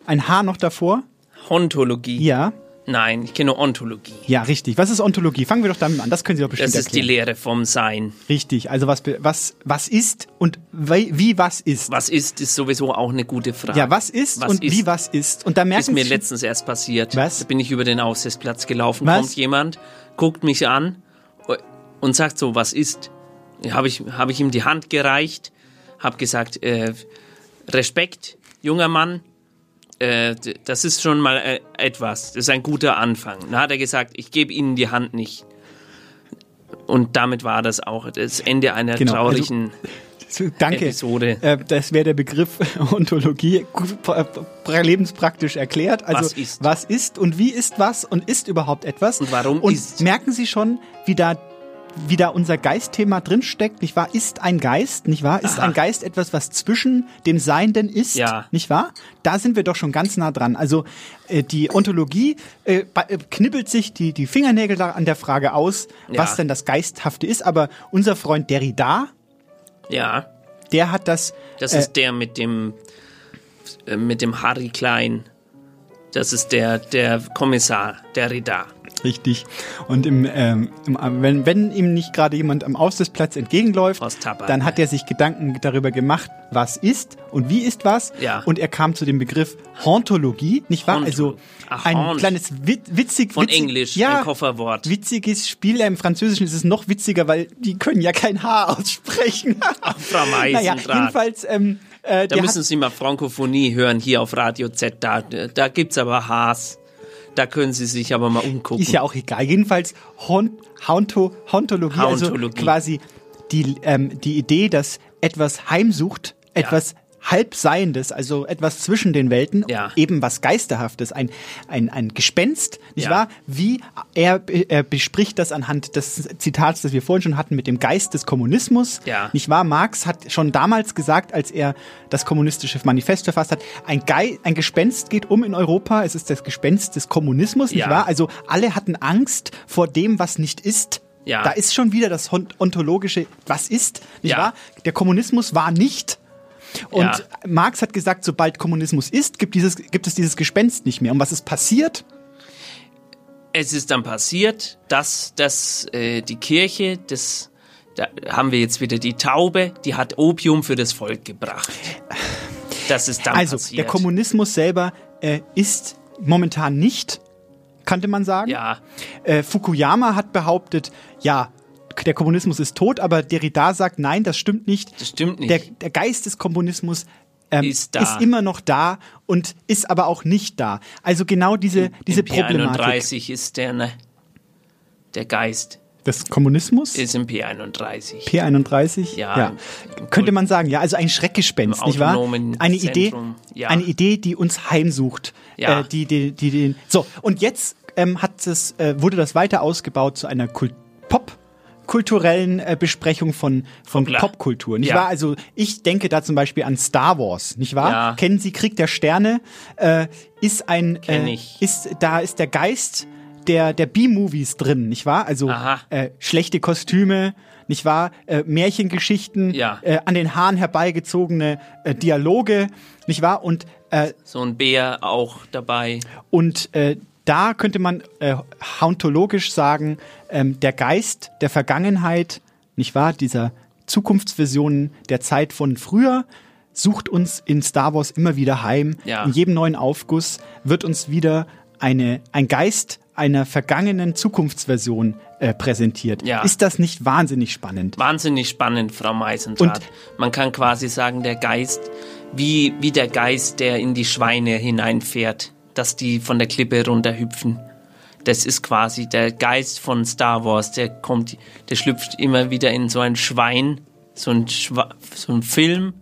Ein H noch davor. Hontologie. Ja. Nein, ich kenne nur Ontologie. Ja, richtig. Was ist Ontologie? Fangen wir doch damit an. Das können Sie doch bestimmt Das ist die erklären. Lehre vom Sein. Richtig. Also was, was, was ist und wie, wie was ist. Was ist, ist sowieso auch eine gute Frage. Ja, was ist Was und ist? wie was ist. Und da merken ist mir Sie, letztens erst passiert. Was? Da bin ich über den Aussichtsplatz gelaufen, Was? kommt jemand, guckt mich an und sagt so, was ist? Habe ich, hab ich ihm die Hand gereicht, habe gesagt, äh, Respekt, junger Mann, äh, das ist schon mal äh, etwas, das ist ein guter Anfang. Dann hat er gesagt, ich gebe Ihnen die Hand nicht. Und damit war das auch das Ende einer Genau, also- traurigen [laughs] Danke. Episode. Äh, das wäre der Begriff [laughs] Ontologie lebenspraktisch erklärt. Also Was ist? was ist und wie ist was und ist überhaupt etwas? Und warum und ist? merken Sie schon, wie da wie da unser Geistthema drinsteckt, nicht wahr? Ist ein Geist, nicht wahr? Ist Aha. ein Geist etwas, was zwischen dem Seienden ist, Ja. nicht wahr? Da sind wir doch schon ganz nah dran. Also äh, die Ontologie äh, äh, knibbelt sich die, die Fingernägel da an der Frage aus, Ja. was denn das Geisthafte ist. Aber unser Freund Derrida, Ja. der hat das. Das äh, ist der mit dem äh, mit dem Harry Klein. Das ist der der Kommissar, der Rida. Richtig. Und im, ähm, im, wenn, wenn ihm nicht gerade jemand am Aussichtsplatz entgegenläuft, dann hat er sich Gedanken darüber gemacht, was ist und wie ist was. Ja. Und er kam zu dem Begriff Hauntologie, nicht wahr? Haunt- Also Ach, ein Haunt. kleines wit witzig, Von witzig, Englisch, ja, ein Kofferwort. witziges Spiel. Im Französischen ist es noch witziger, weil die können ja kein H aussprechen. Frau naja, jedenfalls, ähm, äh, Da müssen hat, Sie mal Frankophonie hören hier auf Radio Z. Da, da gibt's aber Haas. Da können Sie sich aber mal umgucken. Ist ja auch egal. Jedenfalls Hon Haunto Hauntologie, also Hauntologie. quasi die, ähm, die Idee, dass etwas heimsucht, etwas Halbseiendes, also etwas zwischen den Welten, Ja. eben was Geisterhaftes, ein, ein, ein Gespenst, nicht Ja. wahr? Wie er, er bespricht das anhand des Zitats, das wir vorhin schon hatten, mit dem Geist des Kommunismus, Ja. nicht wahr? Marx hat schon damals gesagt, als er das kommunistische Manifest verfasst hat, ein, Gei ein Gespenst geht um in Europa, es ist das Gespenst des Kommunismus, nicht wahr? Also alle hatten Angst vor dem, was nicht ist. Ja. Da ist schon wieder das ontologische, was ist, nicht Ja. wahr? Der Kommunismus war nicht. Und Ja. Marx hat gesagt, sobald Kommunismus ist, gibt, dieses, gibt es dieses Gespenst nicht mehr. Und was ist passiert? Es ist dann passiert, dass, dass äh, die Kirche, das, da haben wir jetzt wieder die Taube, die hat Opium für das Volk gebracht. Das ist dann also, passiert. der Kommunismus selber äh, ist momentan nicht, könnte man sagen. Ja. Äh, Fukuyama hat behauptet, ja, der Kommunismus ist tot, aber Derrida sagt, nein, das stimmt nicht. Das stimmt nicht. Der, der Geist des Kommunismus ähm, Ist da. immer noch da und ist aber auch nicht da. Also genau diese, diese Im Problematik. P31 ist der, ne? Der Geist Des Kommunismus? ist im P31. P31? Ja, Könnte man sagen, ja, also ein Schreckgespenst, nicht wahr? Eine Idee, ja. eine Idee, die uns heimsucht. Ja. Äh, die, die, die, die, so, und jetzt ähm, hat es, äh, wurde das weiter ausgebaut zu einer Kult Pop- kulturellen äh, Besprechung von, von. Popkultur, nicht Ja. wahr? Also ich denke da zum Beispiel an Star Wars, nicht wahr? Ja. Kennen Sie Krieg der Sterne? Äh, ist ein, Kenn äh, ist, da ist der Geist der, der B-Movies drin, nicht wahr? Also äh, schlechte Kostüme, nicht wahr? Äh, Märchengeschichten, Ja. äh, an den Haaren herbeigezogene äh, Dialoge, nicht wahr? Und äh, So ein Bär auch dabei. und äh, da könnte man äh, hauntologisch sagen, ähm, der Geist der Vergangenheit, nicht wahr, dieser Zukunftsvisionen der Zeit von früher, sucht uns in Star Wars immer wieder heim. Ja. In jedem neuen Aufguss wird uns wieder eine, ein Geist einer vergangenen Zukunftsversion äh, präsentiert. Ja. Ist das nicht wahnsinnig spannend? Wahnsinnig spannend, Frau Meisendraht. Man kann quasi sagen, der Geist, wie, wie der Geist, der in die Schweine hineinfährt, dass die von der Klippe runterhüpfen. Das ist quasi der Geist von Star Wars, der kommt, der schlüpft immer wieder in so ein Schwein, so ein, Schwa so ein Film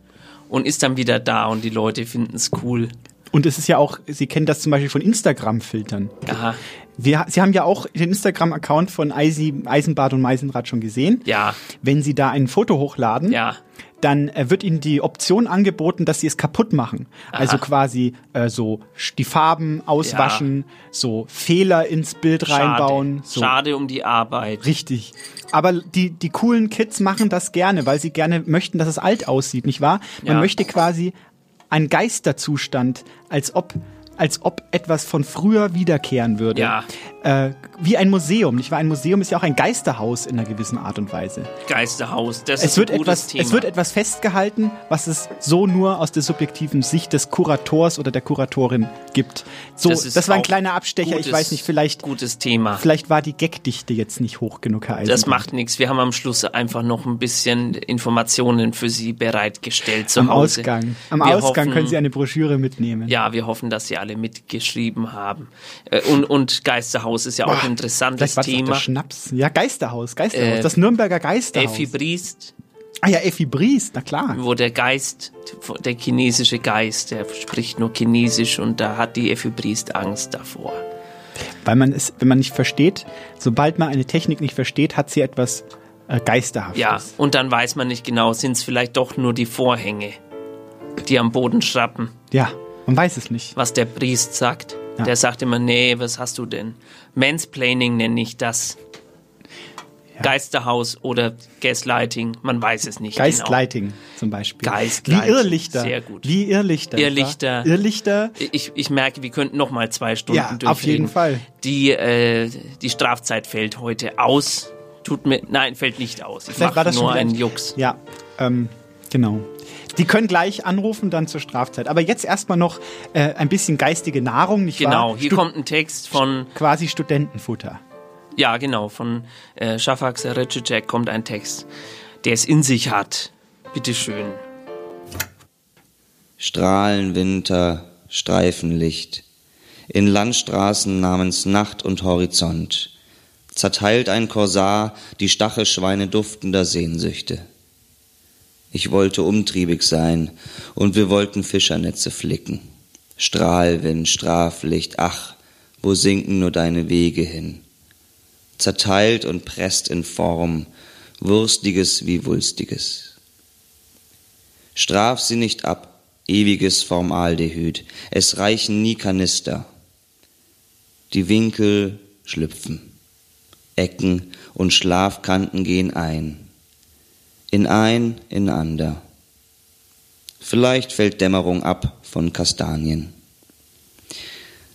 und ist dann wieder da und die Leute finden es cool. Und es ist ja auch, Sie kennen das zum Beispiel von Instagram-Filtern. Aha. Wir, Sie haben ja auch den Instagram-Account von Eisi, Eisenbad und Meisenrad schon gesehen. Ja. Wenn Sie da ein Foto hochladen, Ja. Dann äh, wird Ihnen die Option angeboten, dass Sie es kaputt machen. Aha. Also quasi äh, so die Farben auswaschen, so Fehler ins Bild reinbauen. So. Schade um die Arbeit. Richtig. Aber die, die coolen Kids machen das gerne, weil sie gerne möchten, dass es alt aussieht, nicht wahr? Man Ja. möchte quasi einen Geisterzustand, als ob, als ob etwas von früher wiederkehren würde. Ja. Äh, wie ein Museum, nicht wahr? Ein Museum ist ja auch ein Geisterhaus in einer gewissen Art und Weise. Geisterhaus, das Es ist wird, ein gutes etwas, Thema. es wird etwas festgehalten, was es so nur aus der subjektiven Sicht des Kurators oder der Kuratorin gibt. So, das, Das war ein kleiner Abstecher. ich gutes- weiß nicht, vielleicht, gutes Thema. vielleicht war die Gagdichte jetzt nicht hoch genug, Herr Das Eisenbart. macht nichts. Wir haben am Schluss einfach noch ein bisschen Informationen für Sie bereitgestellt zu Am Hause. Ausgang. Am Wir Ausgang hoffen, können Sie eine Broschüre mitnehmen. Ja, wir hoffen, dass Sie alle mitgeschrieben haben. Äh, Und, und Geisterhaus ist ja auch ein interessantes Thema. Schnaps. Ja, Geisterhaus, Geisterhaus. Äh, das Nürnberger Geisterhaus. Effi Briest, ah ja, Effi Briest, na klar. wo der Geist, der chinesische Geist, der spricht nur Chinesisch und da hat die Effi Briest Angst davor. Weil man es, wenn man nicht versteht, sobald man eine Technik nicht versteht, hat sie etwas äh, Geisterhaftes. Ja, und dann weiß man nicht genau, sind es vielleicht doch nur die Vorhänge, die am Boden schrappen. Ja, man weiß es nicht. was der Priest sagt. Ja. Der sagt immer, nee, was hast du denn? Mansplaining nenne ich das. Geisterhaus oder Gaslighting, man weiß es nicht Geistlighting zum Beispiel. genau. Geistlighting, Wie Irrlichter. sehr gut. Wie Irrlichter. Irrlichter. Irrlichter. genau. Ich, ich merke, wir könnten noch mal zwei Stunden Ja, durchreden. auf jeden Fall. Die, äh, die Strafzeit fällt heute aus. Tut mir, nein, fällt nicht aus. Ich mache nur einen ein- Jux. Ja, ähm, genau. Die können gleich anrufen, dann zur Strafzeit. Aber jetzt erstmal noch äh, ein bisschen geistige Nahrung, nicht Genau, wahr? hier Stu- kommt ein Text von quasi Studentenfutter. Ja, genau. Von äh, Shafak Sarıcıcek kommt ein Text, der es in sich hat. Bitteschön. Strahlenwinter, Streifenlicht. In Landstraßen namens Nacht und Horizont zerteilt ein Korsar die Stachelschweine duftender Sehnsüchte. Ich wollte umtriebig sein und wir wollten Fischernetze flicken. Strahlwind, Straflicht, ach, wo sinken nur deine Wege hin? Zerteilt und presst in Form, Wurstiges wie Wulstiges. Straf sie nicht ab, ewiges Formaldehyd, es reichen nie Kanister. Die Winkel schlüpfen, Ecken und Schlafkanten gehen ein, in ein, in ander. Vielleicht fällt Dämmerung ab von Kastanien.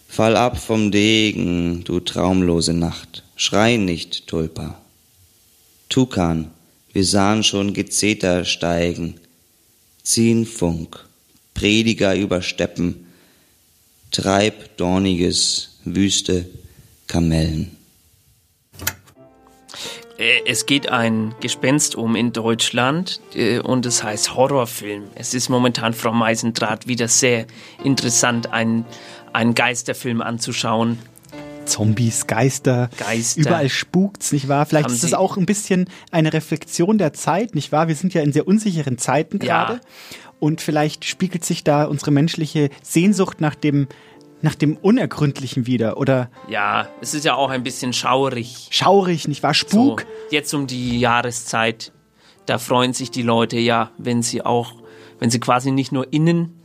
Fall ab vom Degen, du traumlose Nacht, schrei nicht, Tulpa. Tukan, wir sahen schon Gezeter steigen, ziehen Funk, Prediger über Steppen, treib dorniges, wüste Kamellen. Äh, Es geht ein Gespenst um in Deutschland äh, und es heißt Horrorfilm. Es ist momentan, Frau Meisendraht, wieder sehr interessant, einen, einen Geisterfilm anzuschauen. Zombies, Geister, Geister. überall spukt's, nicht wahr? Vielleicht Haben ist es auch ein bisschen eine Reflexion der Zeit, nicht wahr? Wir sind ja in sehr unsicheren Zeiten Ja. gerade. Und vielleicht spiegelt sich da unsere menschliche Sehnsucht nach dem, nach dem Unergründlichen wieder. Oder Ja, es ist ja auch ein bisschen schaurig. schaurig, nicht wahr? Spuk. So, jetzt um die Jahreszeit, da freuen sich die Leute ja, wenn sie auch, wenn sie quasi nicht nur innen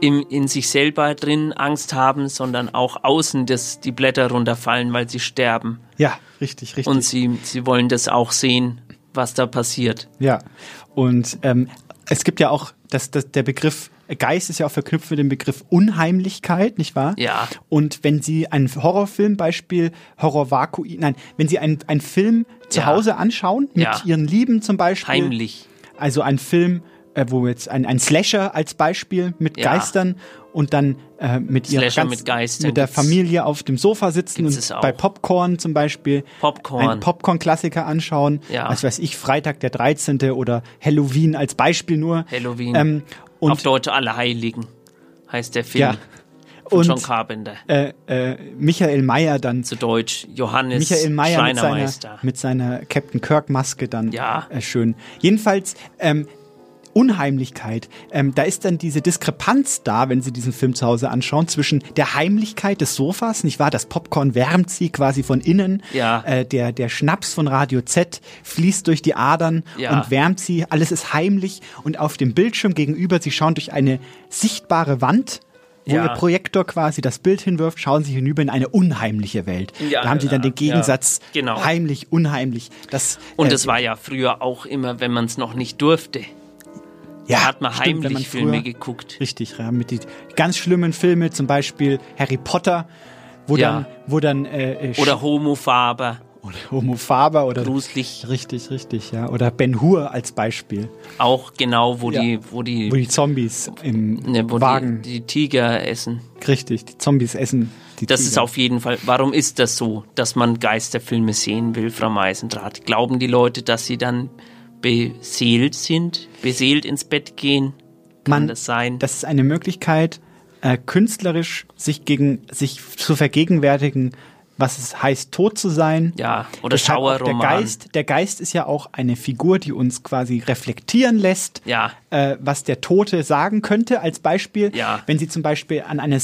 im, in sich selber drin Angst haben, sondern auch außen, dass die Blätter runterfallen, weil sie sterben. Ja, richtig, richtig. Und sie, sie wollen das auch sehen, was da passiert. Ja. Und ähm, es gibt ja auch, das, das, der Begriff Geist ist ja auch verknüpft mit dem Begriff Unheimlichkeit, nicht wahr? Ja. Und wenn Sie einen Horrorfilm, Beispiel Horror Vakui, nein, wenn Sie einen, einen Film zu Ja. Hause anschauen, mit Ja. Ihren Lieben zum Beispiel. Heimlich. Also ein Film, äh, wo jetzt ein, ein Slasher als Beispiel mit Ja. Geistern und dann äh, mit ihrer ganz, mit Geistern mit der Familie auf dem Sofa sitzen und bei Popcorn zum Beispiel Popcorn. einen Popcorn-Klassiker anschauen. Ja. Was weiß ich, Freitag der 13. oder Halloween als Beispiel nur. Halloween. Ähm, und Auf Deutsch Alle Heiligen heißt der Film. Ja. Von Und, John Carpenter. äh, äh, Michael Mayer dann. Zu Deutsch Johannes Michael Mayer mit seiner, mit seiner Captain Kirk Maske dann. Ja. Äh, schön. Jedenfalls, ähm, Unheimlichkeit. Ähm, da ist dann diese Diskrepanz da, wenn Sie diesen Film zu Hause anschauen, zwischen der Heimlichkeit des Sofas, nicht wahr? Das Popcorn wärmt Sie quasi von innen. Ja. Äh, der, der Schnaps von Radio Z fließt durch die Adern Ja. und wärmt Sie. Alles ist heimlich. Und auf dem Bildschirm gegenüber, Sie schauen durch eine sichtbare Wand, wo Ja. Ihr Projektor quasi das Bild hinwirft, schauen Sie hinüber in eine unheimliche Welt. Ja, da haben Sie dann den ja, Gegensatz genau. heimlich, unheimlich. Das, Und äh, es war ja früher auch immer, wenn man es noch nicht durfte. Ja, da hat man stimmt, heimlich man Filme geguckt. Richtig, ja, mit die ganz schlimmen Filme, zum Beispiel Harry Potter, wo Ja. dann, wo dann äh, äh, Oder Homofaber. oder Homofaber oder Gruselig. richtig, richtig, ja, oder Ben Hur als Beispiel, Auch genau, wo Ja. die, wo die, wo die Zombies im ne, wo Wagen, die, die Tiger essen. richtig, die Zombies essen. Die Das Tiger. ist auf jeden Fall. Warum ist das so, dass man Geisterfilme sehen will, Frau Meisendrath? Glauben die Leute, dass sie dann beseelt sind, beseelt ins Bett gehen? Kann Man- das sein? Das ist eine Möglichkeit, äh, künstlerisch sich gegen sich zu vergegenwärtigen, was es heißt, tot zu sein. Ja, oder Deshalb auch Der Schauerroman. Geist, der Geist ist ja auch eine Figur, die uns quasi reflektieren lässt, Ja. äh, was der Tote sagen könnte. Als Beispiel, Ja. wenn Sie zum Beispiel an einer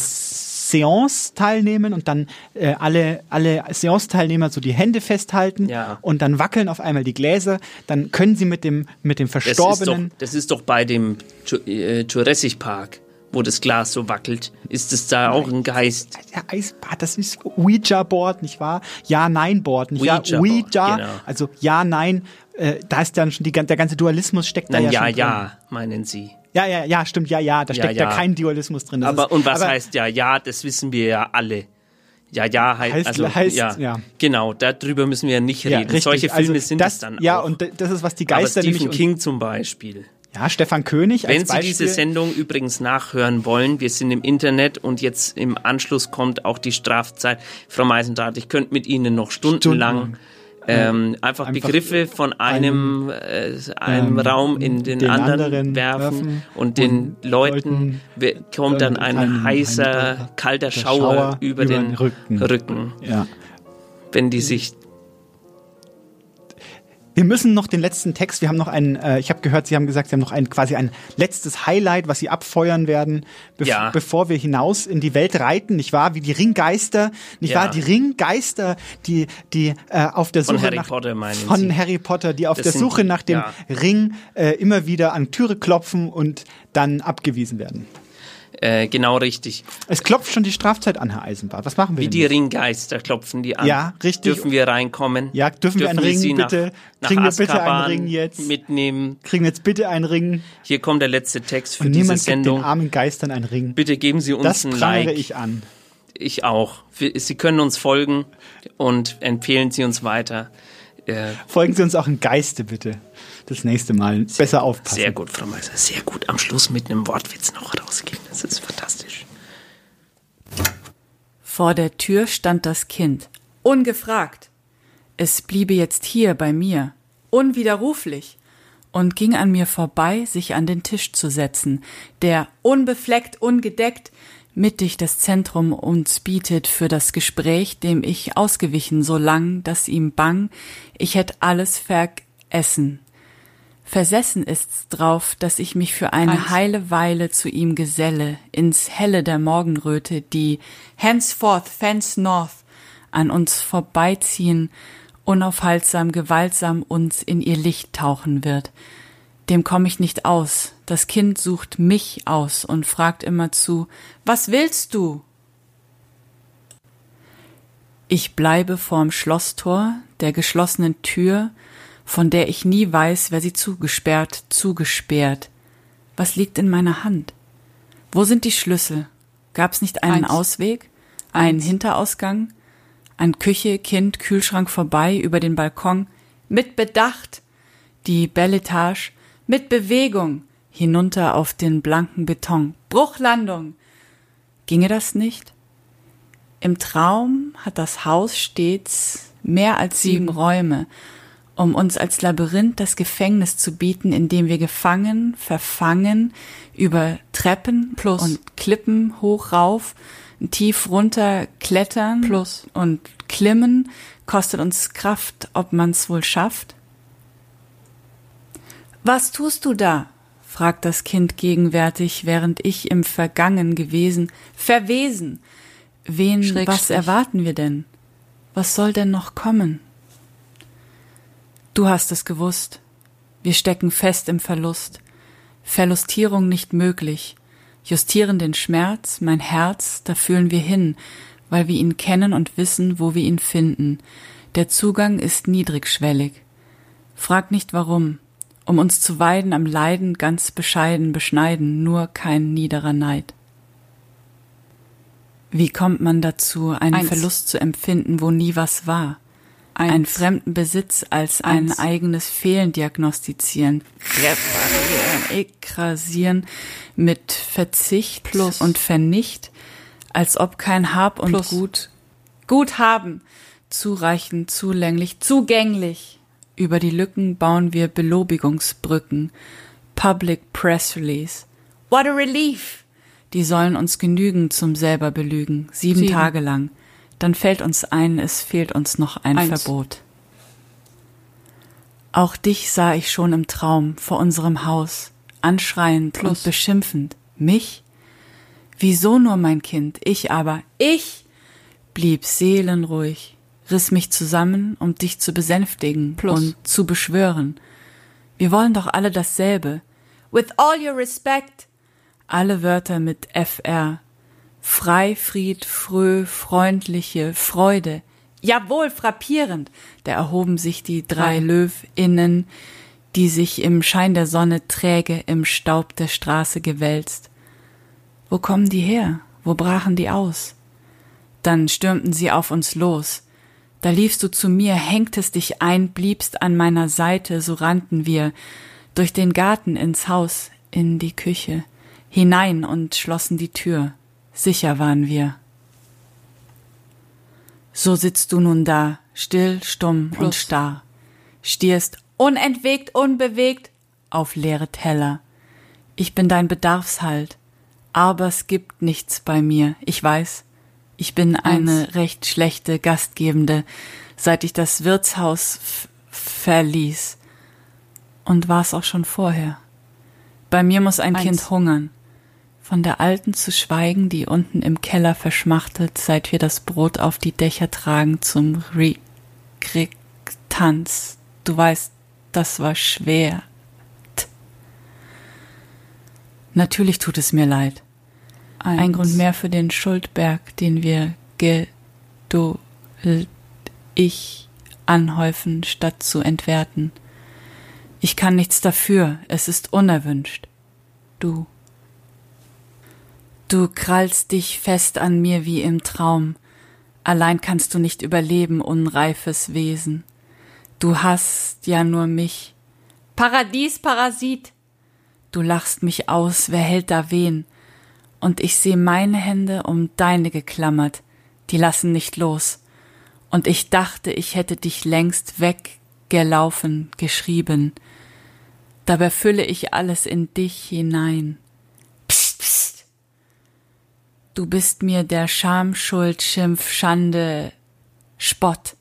Seance teilnehmen und dann äh, alle, alle Seance-Teilnehmer so die Hände festhalten Ja. und dann wackeln auf einmal die Gläser, dann können Sie mit dem, mit dem Das ist, Verstorbenen doch, das ist doch bei dem äh, Jurassic Park, wo das Glas so wackelt. Ist es da auch ein Geist? der Eisbad, das ist Ouija-Board, nicht wahr? Ja-Nein-Board, nicht wahr? Ouija-Board, Ouija, genau. also Ja-Nein, äh, da ist dann schon die, der ganze Dualismus steckt da Nein, ja, ja, schon ja, drin. meinen Sie. Ja, ja, ja, stimmt, ja, ja, da Ja, steckt ja, ja. kein Dualismus drin. Das Aber ist, und was aber, heißt ja, ja, das wissen wir ja alle. Ja, ja, heißt, Heißt- also, heißt, ja, ja. Genau, darüber müssen wir ja nicht Ja, reden. richtig. Solche Filme also sind das, es dann Ja, auch. und das ist, was die Aber Geister Stephen nämlich... King zum Beispiel. ja, Stefan König Wenn als Sie Beispiel. diese Sendung übrigens nachhören wollen, wir sind im Internet und jetzt im Anschluss kommt auch die Strafzeit. Frau Meisendrath, ich könnte mit Ihnen noch stundenlang Stundenlang. Ähm, einfach, Einfach Begriffe von einem, äh, einem ähm, Raum in den, den anderen, anderen werfen, und den und Leuten kommt dann ein, ein- heißer, ein- kalter Schauer, Schauer über, über den den Rücken. Rücken, ja. wenn die sich Wir müssen noch den letzten Text, wir haben noch einen, äh, ich habe gehört, Sie haben gesagt, Sie haben noch ein quasi ein letztes Highlight, was Sie abfeuern werden, bev Ja. bevor wir hinaus in die Welt reiten, nicht wahr? Wie die Ringgeister, nicht Ja. wahr? Die Ringgeister, die, die äh, auf der Von Suche Harry nach, Potter meinen von Sie? Harry Potter, die auf Das der Suche nach dem ja. Ring äh, immer wieder an Türe klopfen und dann abgewiesen werden. Äh, genau richtig. Es klopft schon die Strafzeit an, Herr Eisenbart. Was machen wir Wie die? Ringgeister klopfen die an. Ja, richtig. Dürfen wir reinkommen? Ja, dürfen wir einen Dürfen Ring sie nach- bitte? nach Kriegen wir bitte einen Ring jetzt? Mitnehmen. Kriegen wir jetzt bitte einen Ring Hier kommt der letzte Text für und diese Sendung. den armen Geistern einen Ring. Bitte geben Sie uns Das ein Like. ich an. Ich auch. Sie können uns folgen und empfehlen Sie uns weiter. Äh, Folgen Sie uns auch in Geiste bitte. Das nächste Mal. Besser aufpassen. sehr gut, Frau Meiser. Sehr gut. Am Schluss mit einem Wortwitz noch rausgehen. Das ist fantastisch. Vor der Tür stand das Kind, ungefragt. Es bliebe jetzt hier bei mir, unwiderruflich, und ging an mir vorbei, sich an den Tisch zu setzen, der unbefleckt, ungedeckt, mittig das Zentrum uns bietet für das Gespräch, dem ich ausgewichen so lang, dass ihm bang, ich hätt alles vergessen. Versessen ist's drauf, dass ich mich für eine Eins. heile Weile zu ihm geselle, ins Helle der Morgenröte, die henceforth fence north an uns vorbeiziehen, unaufhaltsam, gewaltsam uns in ihr Licht tauchen wird. Dem komm ich nicht aus. Das Kind sucht mich aus und fragt immerzu, was willst du? Ich bleibe vorm Schlosstor, der geschlossenen Tür, von der ich nie weiß, wer sie zugesperrt, zugesperrt. Was liegt in meiner Hand? Wo sind die Schlüssel? Gab's nicht einen Eins. Ausweg? Einen Hinterausgang? An Küche, Kind, Kühlschrank vorbei, über den Balkon? Mit Bedacht! Die Belletage, mit Bewegung, hinunter auf den blanken Beton. Bruchlandung! Ginge das nicht? Im Traum hat das Haus stets mehr als sieben Räume, um uns als Labyrinth das Gefängnis zu bieten, in dem wir gefangen, verfangen, über Treppen Plus. und Klippen hoch rauf, tief runter klettern Plus. und klimmen, kostet uns Kraft, ob man's wohl schafft. Was tust du da? fragt das Kind gegenwärtig, während ich im Vergangen gewesen, verwesen. Wen, was erwarten wir denn? Was soll denn noch kommen? Du hast es gewusst. Wir stecken fest im Verlust. Verlustierung nicht möglich. Justieren den Schmerz, mein Herz, da fühlen wir hin, weil wir ihn kennen und wissen, wo wir ihn finden. Der Zugang ist niedrigschwellig. Frag nicht warum. Um uns zu weiden am Leiden ganz bescheiden beschneiden, nur kein niederer Neid. Wie kommt man dazu, einen Eins. Verlust zu empfinden, wo nie was war? Einen fremden Besitz als ein Eins. eigenes Fehlen diagnostizieren, reparieren, ekrasieren mit Verzicht Plus. und Vernicht, als ob kein Hab und Plus. Gut, Gut haben, zureichend, zulänglich, zugänglich. Über die Lücken bauen wir Belobigungsbrücken, Public Press Release. What a relief! Die sollen uns genügen zum selber belügen, sieben, Sieben. Tage lang. Dann fällt uns ein, es fehlt uns noch ein Eins. Verbot. Auch dich sah ich schon im Traum vor unserem Haus, anschreiend Plus. und beschimpfend. Mich? Wieso nur mein Kind? Ich aber, ich blieb seelenruhig, riss mich zusammen, um dich zu besänftigen Plus. und zu beschwören. Wir wollen doch alle dasselbe. With all your respect. Alle Wörter mit FR. Frei, Fried, fröh, freundliche, Freude. Jawohl, frappierend. Da erhoben sich die drei Drei. LöwInnen, die sich im Schein der Sonne träge im Staub der Straße gewälzt. Wo kommen die her? Wo brachen die aus? Dann stürmten sie auf uns los. Da liefst du zu mir, hängtest dich ein, bliebst an meiner Seite, so rannten wir durch den Garten ins Haus, in die Küche, hinein und schlossen die Tür. Sicher waren wir. So sitzt du nun da, still, stumm und Plus. starr, stierst unentwegt, unbewegt auf leere Teller. Ich bin dein Bedarfshalt, aber es gibt nichts bei mir, ich weiß. Ich bin eine recht schlechte Gastgebende, seit ich das Wirtshaus verließ. Und war's auch schon vorher. Bei mir muss ein Eins. Kind hungern. Von der Alten zu schweigen, die unten im Keller verschmachtet, seit wir das Brot auf die Dächer tragen zum Tanz. Du weißt, das war schwer. T. Natürlich tut es mir leid. Ein Eins. Grund mehr für den Schuldberg, den wir geduld ich anhäufen, statt zu entwerten. Ich kann nichts dafür, es ist unerwünscht. Du. Du krallst dich fest an mir wie im Traum. Allein kannst du nicht überleben, unreifes Wesen. Du hast ja nur mich. Paradies, Parasit. Du lachst mich aus, wer hält da wen? Und ich seh meine Hände um deine geklammert, die lassen nicht los. Und ich dachte, ich hätte dich längst weggelaufen, geschrieben. Dabei fülle ich alles in dich hinein. Psst, psst. Du bist mir der Scham, Schuld, Schimpf, Schande, Spott.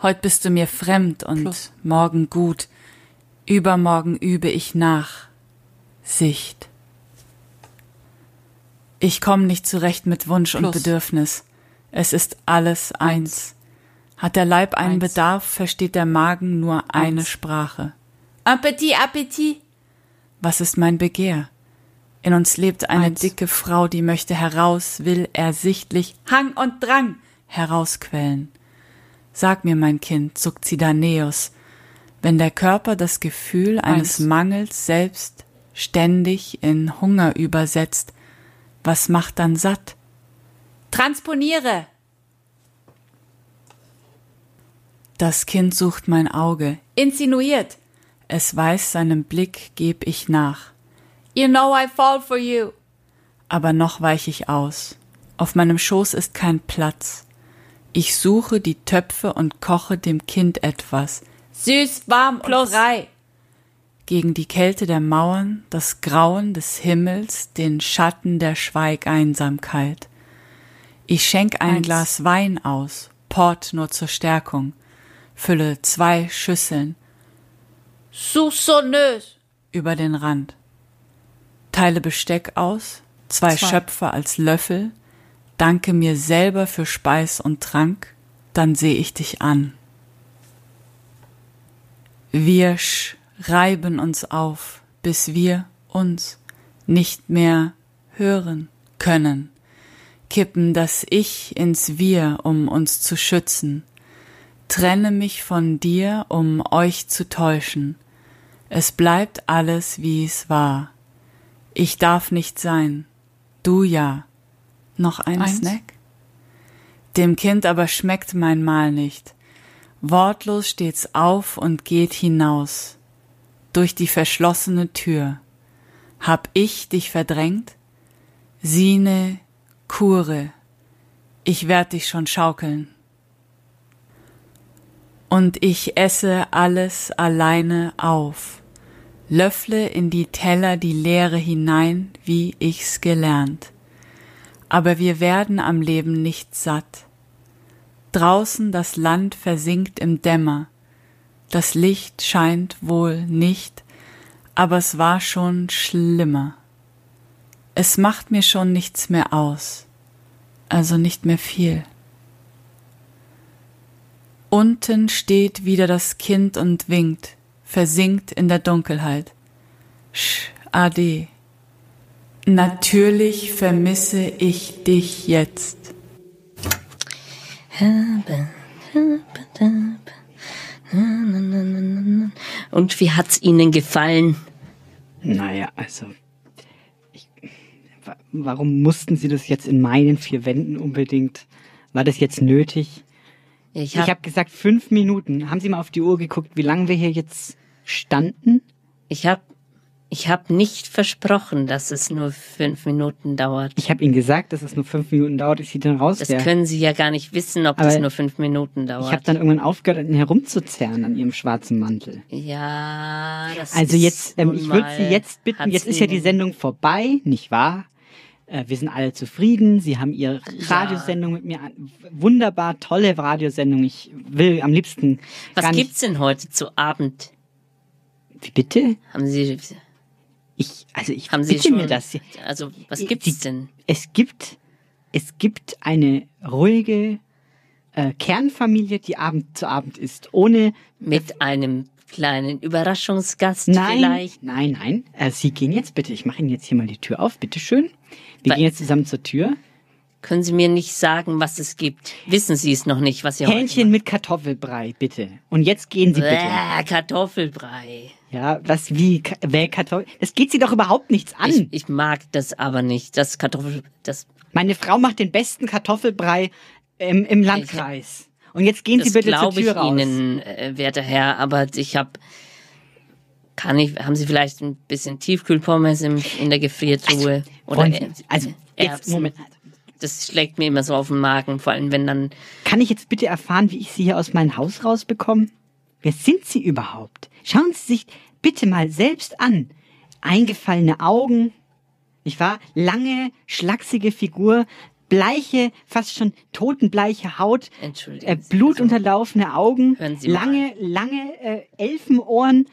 Heut bist du mir fremd und Plus. morgen gut. Übermorgen übe ich nach. Sicht. Ich komme nicht zurecht mit Wunsch und Plus. Bedürfnis. Es ist alles eins. Hat der Leib einen Eins. Bedarf, versteht der Magen nur eine Eins. Sprache. Appetit, Appetit. Was ist mein Begehr? In uns lebt eine Eins. dicke Frau, die möchte heraus, will ersichtlich Hang und Drang herausquellen. Sag mir, mein Kind, zuckt Sidaneus, Wenn der Körper das Gefühl eines Eins. Mangels selbst ständig in Hunger übersetzt, was macht dann satt? Transponiere! Das Kind sucht mein Auge. Insinuiert! Es weiß, seinem Blick geb ich nach. You know I fall for you! Aber noch weich ich aus. Auf meinem Schoß ist kein Platz. Ich suche die Töpfe und koche dem Kind etwas. Süß, warm und frei. Gegen die Kälte der Mauern, das Grauen des Himmels, den Schatten der Schweigeinsamkeit. Ich schenk ein Eins. Glas Wein aus, Port nur zur Stärkung, fülle zwei Schüsseln, soupçonneuse, über den Rand. Teile Besteck aus, zwei, Zwei. Schöpfer als Löffel, danke mir selber für Speis und Trank, dann seh ich dich an. Wir sch reiben uns auf, bis wir uns nicht mehr hören können, kippen das Ich ins Wir, um uns zu schützen, trenne mich von dir, um euch zu täuschen, es bleibt alles, wie es war. Ich darf nicht sein, du ja. Noch ein Eins. Snack? Dem Kind aber schmeckt mein Mahl nicht. Wortlos steht's auf und geht hinaus. Durch die verschlossene Tür. Hab ich dich verdrängt? Sine, Kure. Ich werd dich schon schaukeln. Und ich esse alles alleine auf. Löffle in die Teller die Leere hinein, wie ich's gelernt. Aber wir werden am Leben nicht satt. Draußen das Land versinkt im Dämmer. Das Licht scheint wohl nicht, aber es war schon schlimmer. Es macht mir schon nichts mehr aus, also nicht mehr viel. Unten steht wieder das Kind und winkt, versinkt in der Dunkelheit. Sch, ade. Natürlich vermisse ich dich jetzt. Und wie hat's Ihnen gefallen? Naja, also. Ich, wa- warum mussten Sie das jetzt in meinen vier Wänden unbedingt? War das jetzt nötig? Ich Ich hab- habe gesagt fünf Minuten. Haben Sie mal auf die Uhr geguckt, wie lange wir hier jetzt standen? Ich hab, ich hab nicht versprochen, dass es nur fünf Minuten dauert. Ich habe Ihnen gesagt, dass es nur fünf Minuten dauert, bis Sie dann raus Das wäre. können Sie ja gar nicht wissen, ob Aber das nur fünf Minuten Ich habe dauert. dann irgendwann aufgehört, Ihnen herumzuzerren an Ihrem schwarzen Mantel. Ja, das Also ist jetzt, ähm, ich würde Sie jetzt bitten, jetzt ist ja die Sendung vorbei, nicht wahr? Äh, wir sind alle zufrieden. Sie haben Ihre Ja. Radiosendung mit mir an. Wunderbar, tolle Radiosendung. Ich will am liebsten. Was gibt's denn heute zu Abend? Wie bitte? Haben Sie, Ich, also ich haben Sie bitte schon, mir das. also was gibt's die- denn? Es gibt, es gibt eine ruhige äh, Kernfamilie, die Abend zu Abend ist, ohne Mit einem kleinen Überraschungsgast Nein, vielleicht? nein, nein. Äh, Sie gehen jetzt bitte. Ich mache Ihnen jetzt hier mal die Tür auf. Bitte schön. Wir Weil- gehen jetzt zusammen zur Tür. Können Sie mir nicht sagen, was es gibt? Wissen Sie es noch nicht, was Sie Hähnchen mit Kartoffelbrei, bitte. Und jetzt gehen Sie heute... bitte. Bäh, Kartoffelbrei. Ja, was wie Kartoffel? Das geht Sie doch überhaupt nichts an. Ich, ich mag das aber nicht. Das Kartoffel... Das, Meine Frau macht den besten Kartoffelbrei im, im Landkreis. Und jetzt gehen Sie das bitte zur glaube ich Tür raus. Ihnen, äh, werter Herr, aber ich habe... Kann ich, haben Sie vielleicht ein bisschen Tiefkühlpommes im, in der Gefriertruhe? wollen Oder Sie- also, jetzt? Moment. Das schlägt mir immer so auf den Magen, vor allem wenn dann... Kann ich jetzt bitte erfahren, wie ich Sie hier aus meinem Haus rausbekomme? Wer sind Sie überhaupt? Schauen Sie sich bitte mal selbst an. Eingefallene Augen, nicht wahr? Lange, schlachsige Figur, bleiche, fast schon totenbleiche Haut, äh, Sie, blutunterlaufene Augen, lange, lange äh, Elfenohren,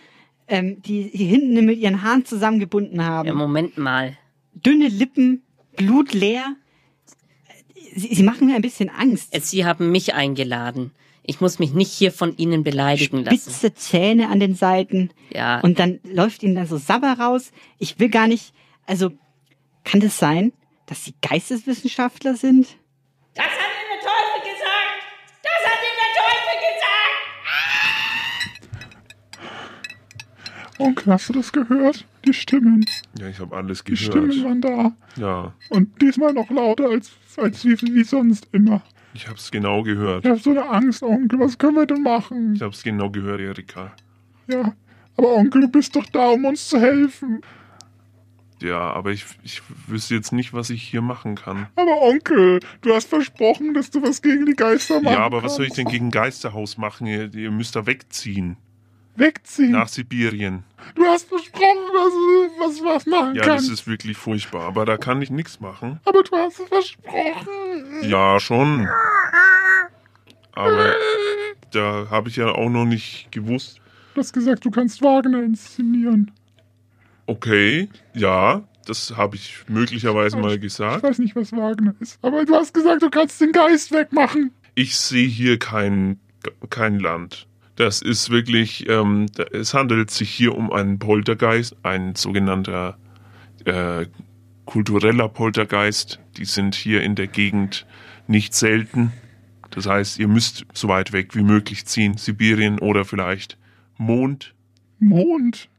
ähm, die sie hinten mit ihren Haaren zusammengebunden haben. Ja, Moment mal. Dünne Lippen, blutleer. Sie, sie machen mir ein bisschen Angst. Sie haben mich eingeladen. Ich muss mich nicht hier von Ihnen beleidigen lassen. spitze Zähne an den Seiten. Ja. Und dann läuft ihnen dann so Sabber raus. Ich will gar nicht, also kann das sein, dass sie Geisteswissenschaftler sind? Das hat Ihnen der Teufel gesagt! Das hat Ihnen der Teufel gesagt! Onkel, hast du das gehört? Die Stimmen. Ja, ich habe alles Die gehört. Stimmen waren da. Ja, Und diesmal noch lauter als, als wie, wie sonst immer. Ich habe es genau gehört. Ich habe so eine Angst, Onkel. Was können wir denn machen? Ich habe es genau gehört, Erika. Ja, aber Onkel, du bist doch da, um uns zu helfen. Ja, aber ich, ich wüsste jetzt nicht, was ich hier machen kann. Aber Onkel, du hast versprochen, dass du was gegen die Geister machst. Ja, aber was soll ich denn gegen Geisterhaus machen? Ihr, ihr müsst da wegziehen. Wegziehen? Nach Sibirien. Du hast versprochen, dass du was, was machen Ja, kannst. das ist wirklich furchtbar. Aber da kann ich nichts machen. aber du hast es versprochen. Ja, schon. Aber da habe ich ja auch noch nicht gewusst. Du hast gesagt, du kannst Wagner inszenieren. Okay, ja, das habe ich möglicherweise mal Ich gesagt. weiß nicht, was Wagner ist. Aber du hast gesagt, du kannst den Geist wegmachen. Ich sehe hier kein, kein Land. Das ist wirklich, ähm, es handelt sich hier um einen Poltergeist, ein sogenannter äh, kultureller Poltergeist. Die sind hier in der Gegend nicht selten. Das heißt, ihr müsst so weit weg wie möglich ziehen, Sibirien oder vielleicht Mond. Mond.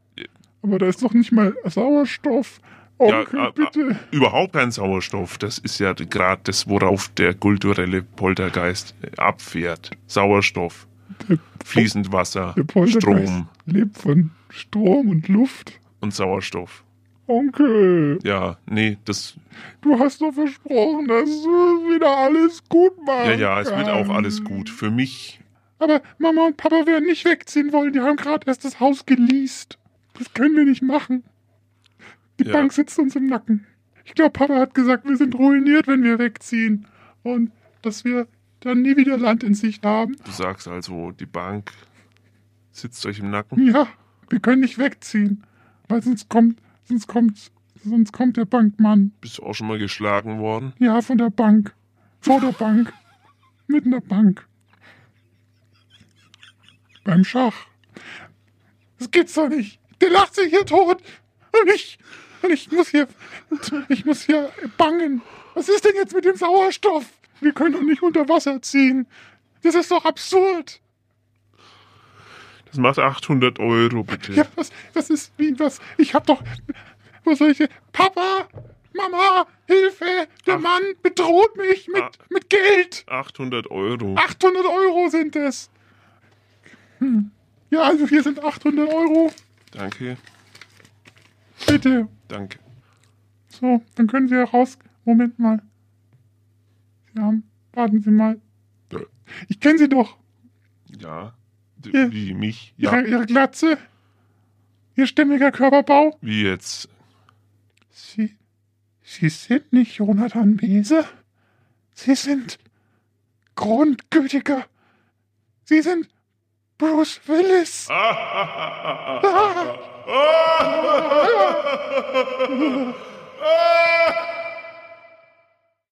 Aber da ist doch nicht mal Sauerstoff. Onkel, ja, äh, bitte. äh, überhaupt kein Sauerstoff. Das ist ja gerade das, worauf der kulturelle Poltergeist äh, abfährt. Sauerstoff, fließend Wasser, Der Strom lebt von Strom und Luft. und Sauerstoff. Onkel, Ja, nee, das. du hast doch versprochen, dass du wieder alles gut machst. Ja, ja, es wird auch alles gut. Für mich. Aber Mama und Papa werden nicht wegziehen wollen. Die haben gerade erst das Haus geleast. Das können wir nicht machen. Die Ja. Bank sitzt uns im Nacken. Ich glaube, Papa hat gesagt, wir sind ruiniert, wenn wir wegziehen. Und dass wir dann nie wieder Land in Sicht haben. Du sagst also, die Bank sitzt euch im Nacken. Ja, wir können nicht wegziehen. Weil sonst kommt, sonst kommt, sonst kommt der Bankmann. Bist du auch schon mal geschlagen worden? Ja, von der Bank. Vor der Bank. Mitten der Bank. Beim Schach. Das geht's doch nicht. Der lacht sich hier tot. Und ich, und ich muss hier, ich muss hier bangen. Was ist denn jetzt mit dem Sauerstoff? Wir können doch nicht unter Wasser ziehen. Das ist doch absurd. Das macht 800 Euro, bitte. Ja, was, was ist, wie, was? Ich hab doch, wo soll ich denn? Papa, Mama, Hilfe, der Mann bedroht mich mit, mit Geld. 800 Euro. 800 Euro sind es. Hm. Ja, also hier sind 800 Euro. Danke, Bitte. danke. So, dann können Sie heraus. Moment mal. Haben, warten Sie mal. Ja. Ich kenne Sie doch. Ja. Ja. Wie mich? Ja. Ihre, Ihre Glatze. Ihr stämmiger Körperbau. Wie jetzt? Sie, Sie sind nicht Jonathan Mese. Sie sind grundgültiger. Sie sind Bruce Willis. Ah. [laughs] [laughs]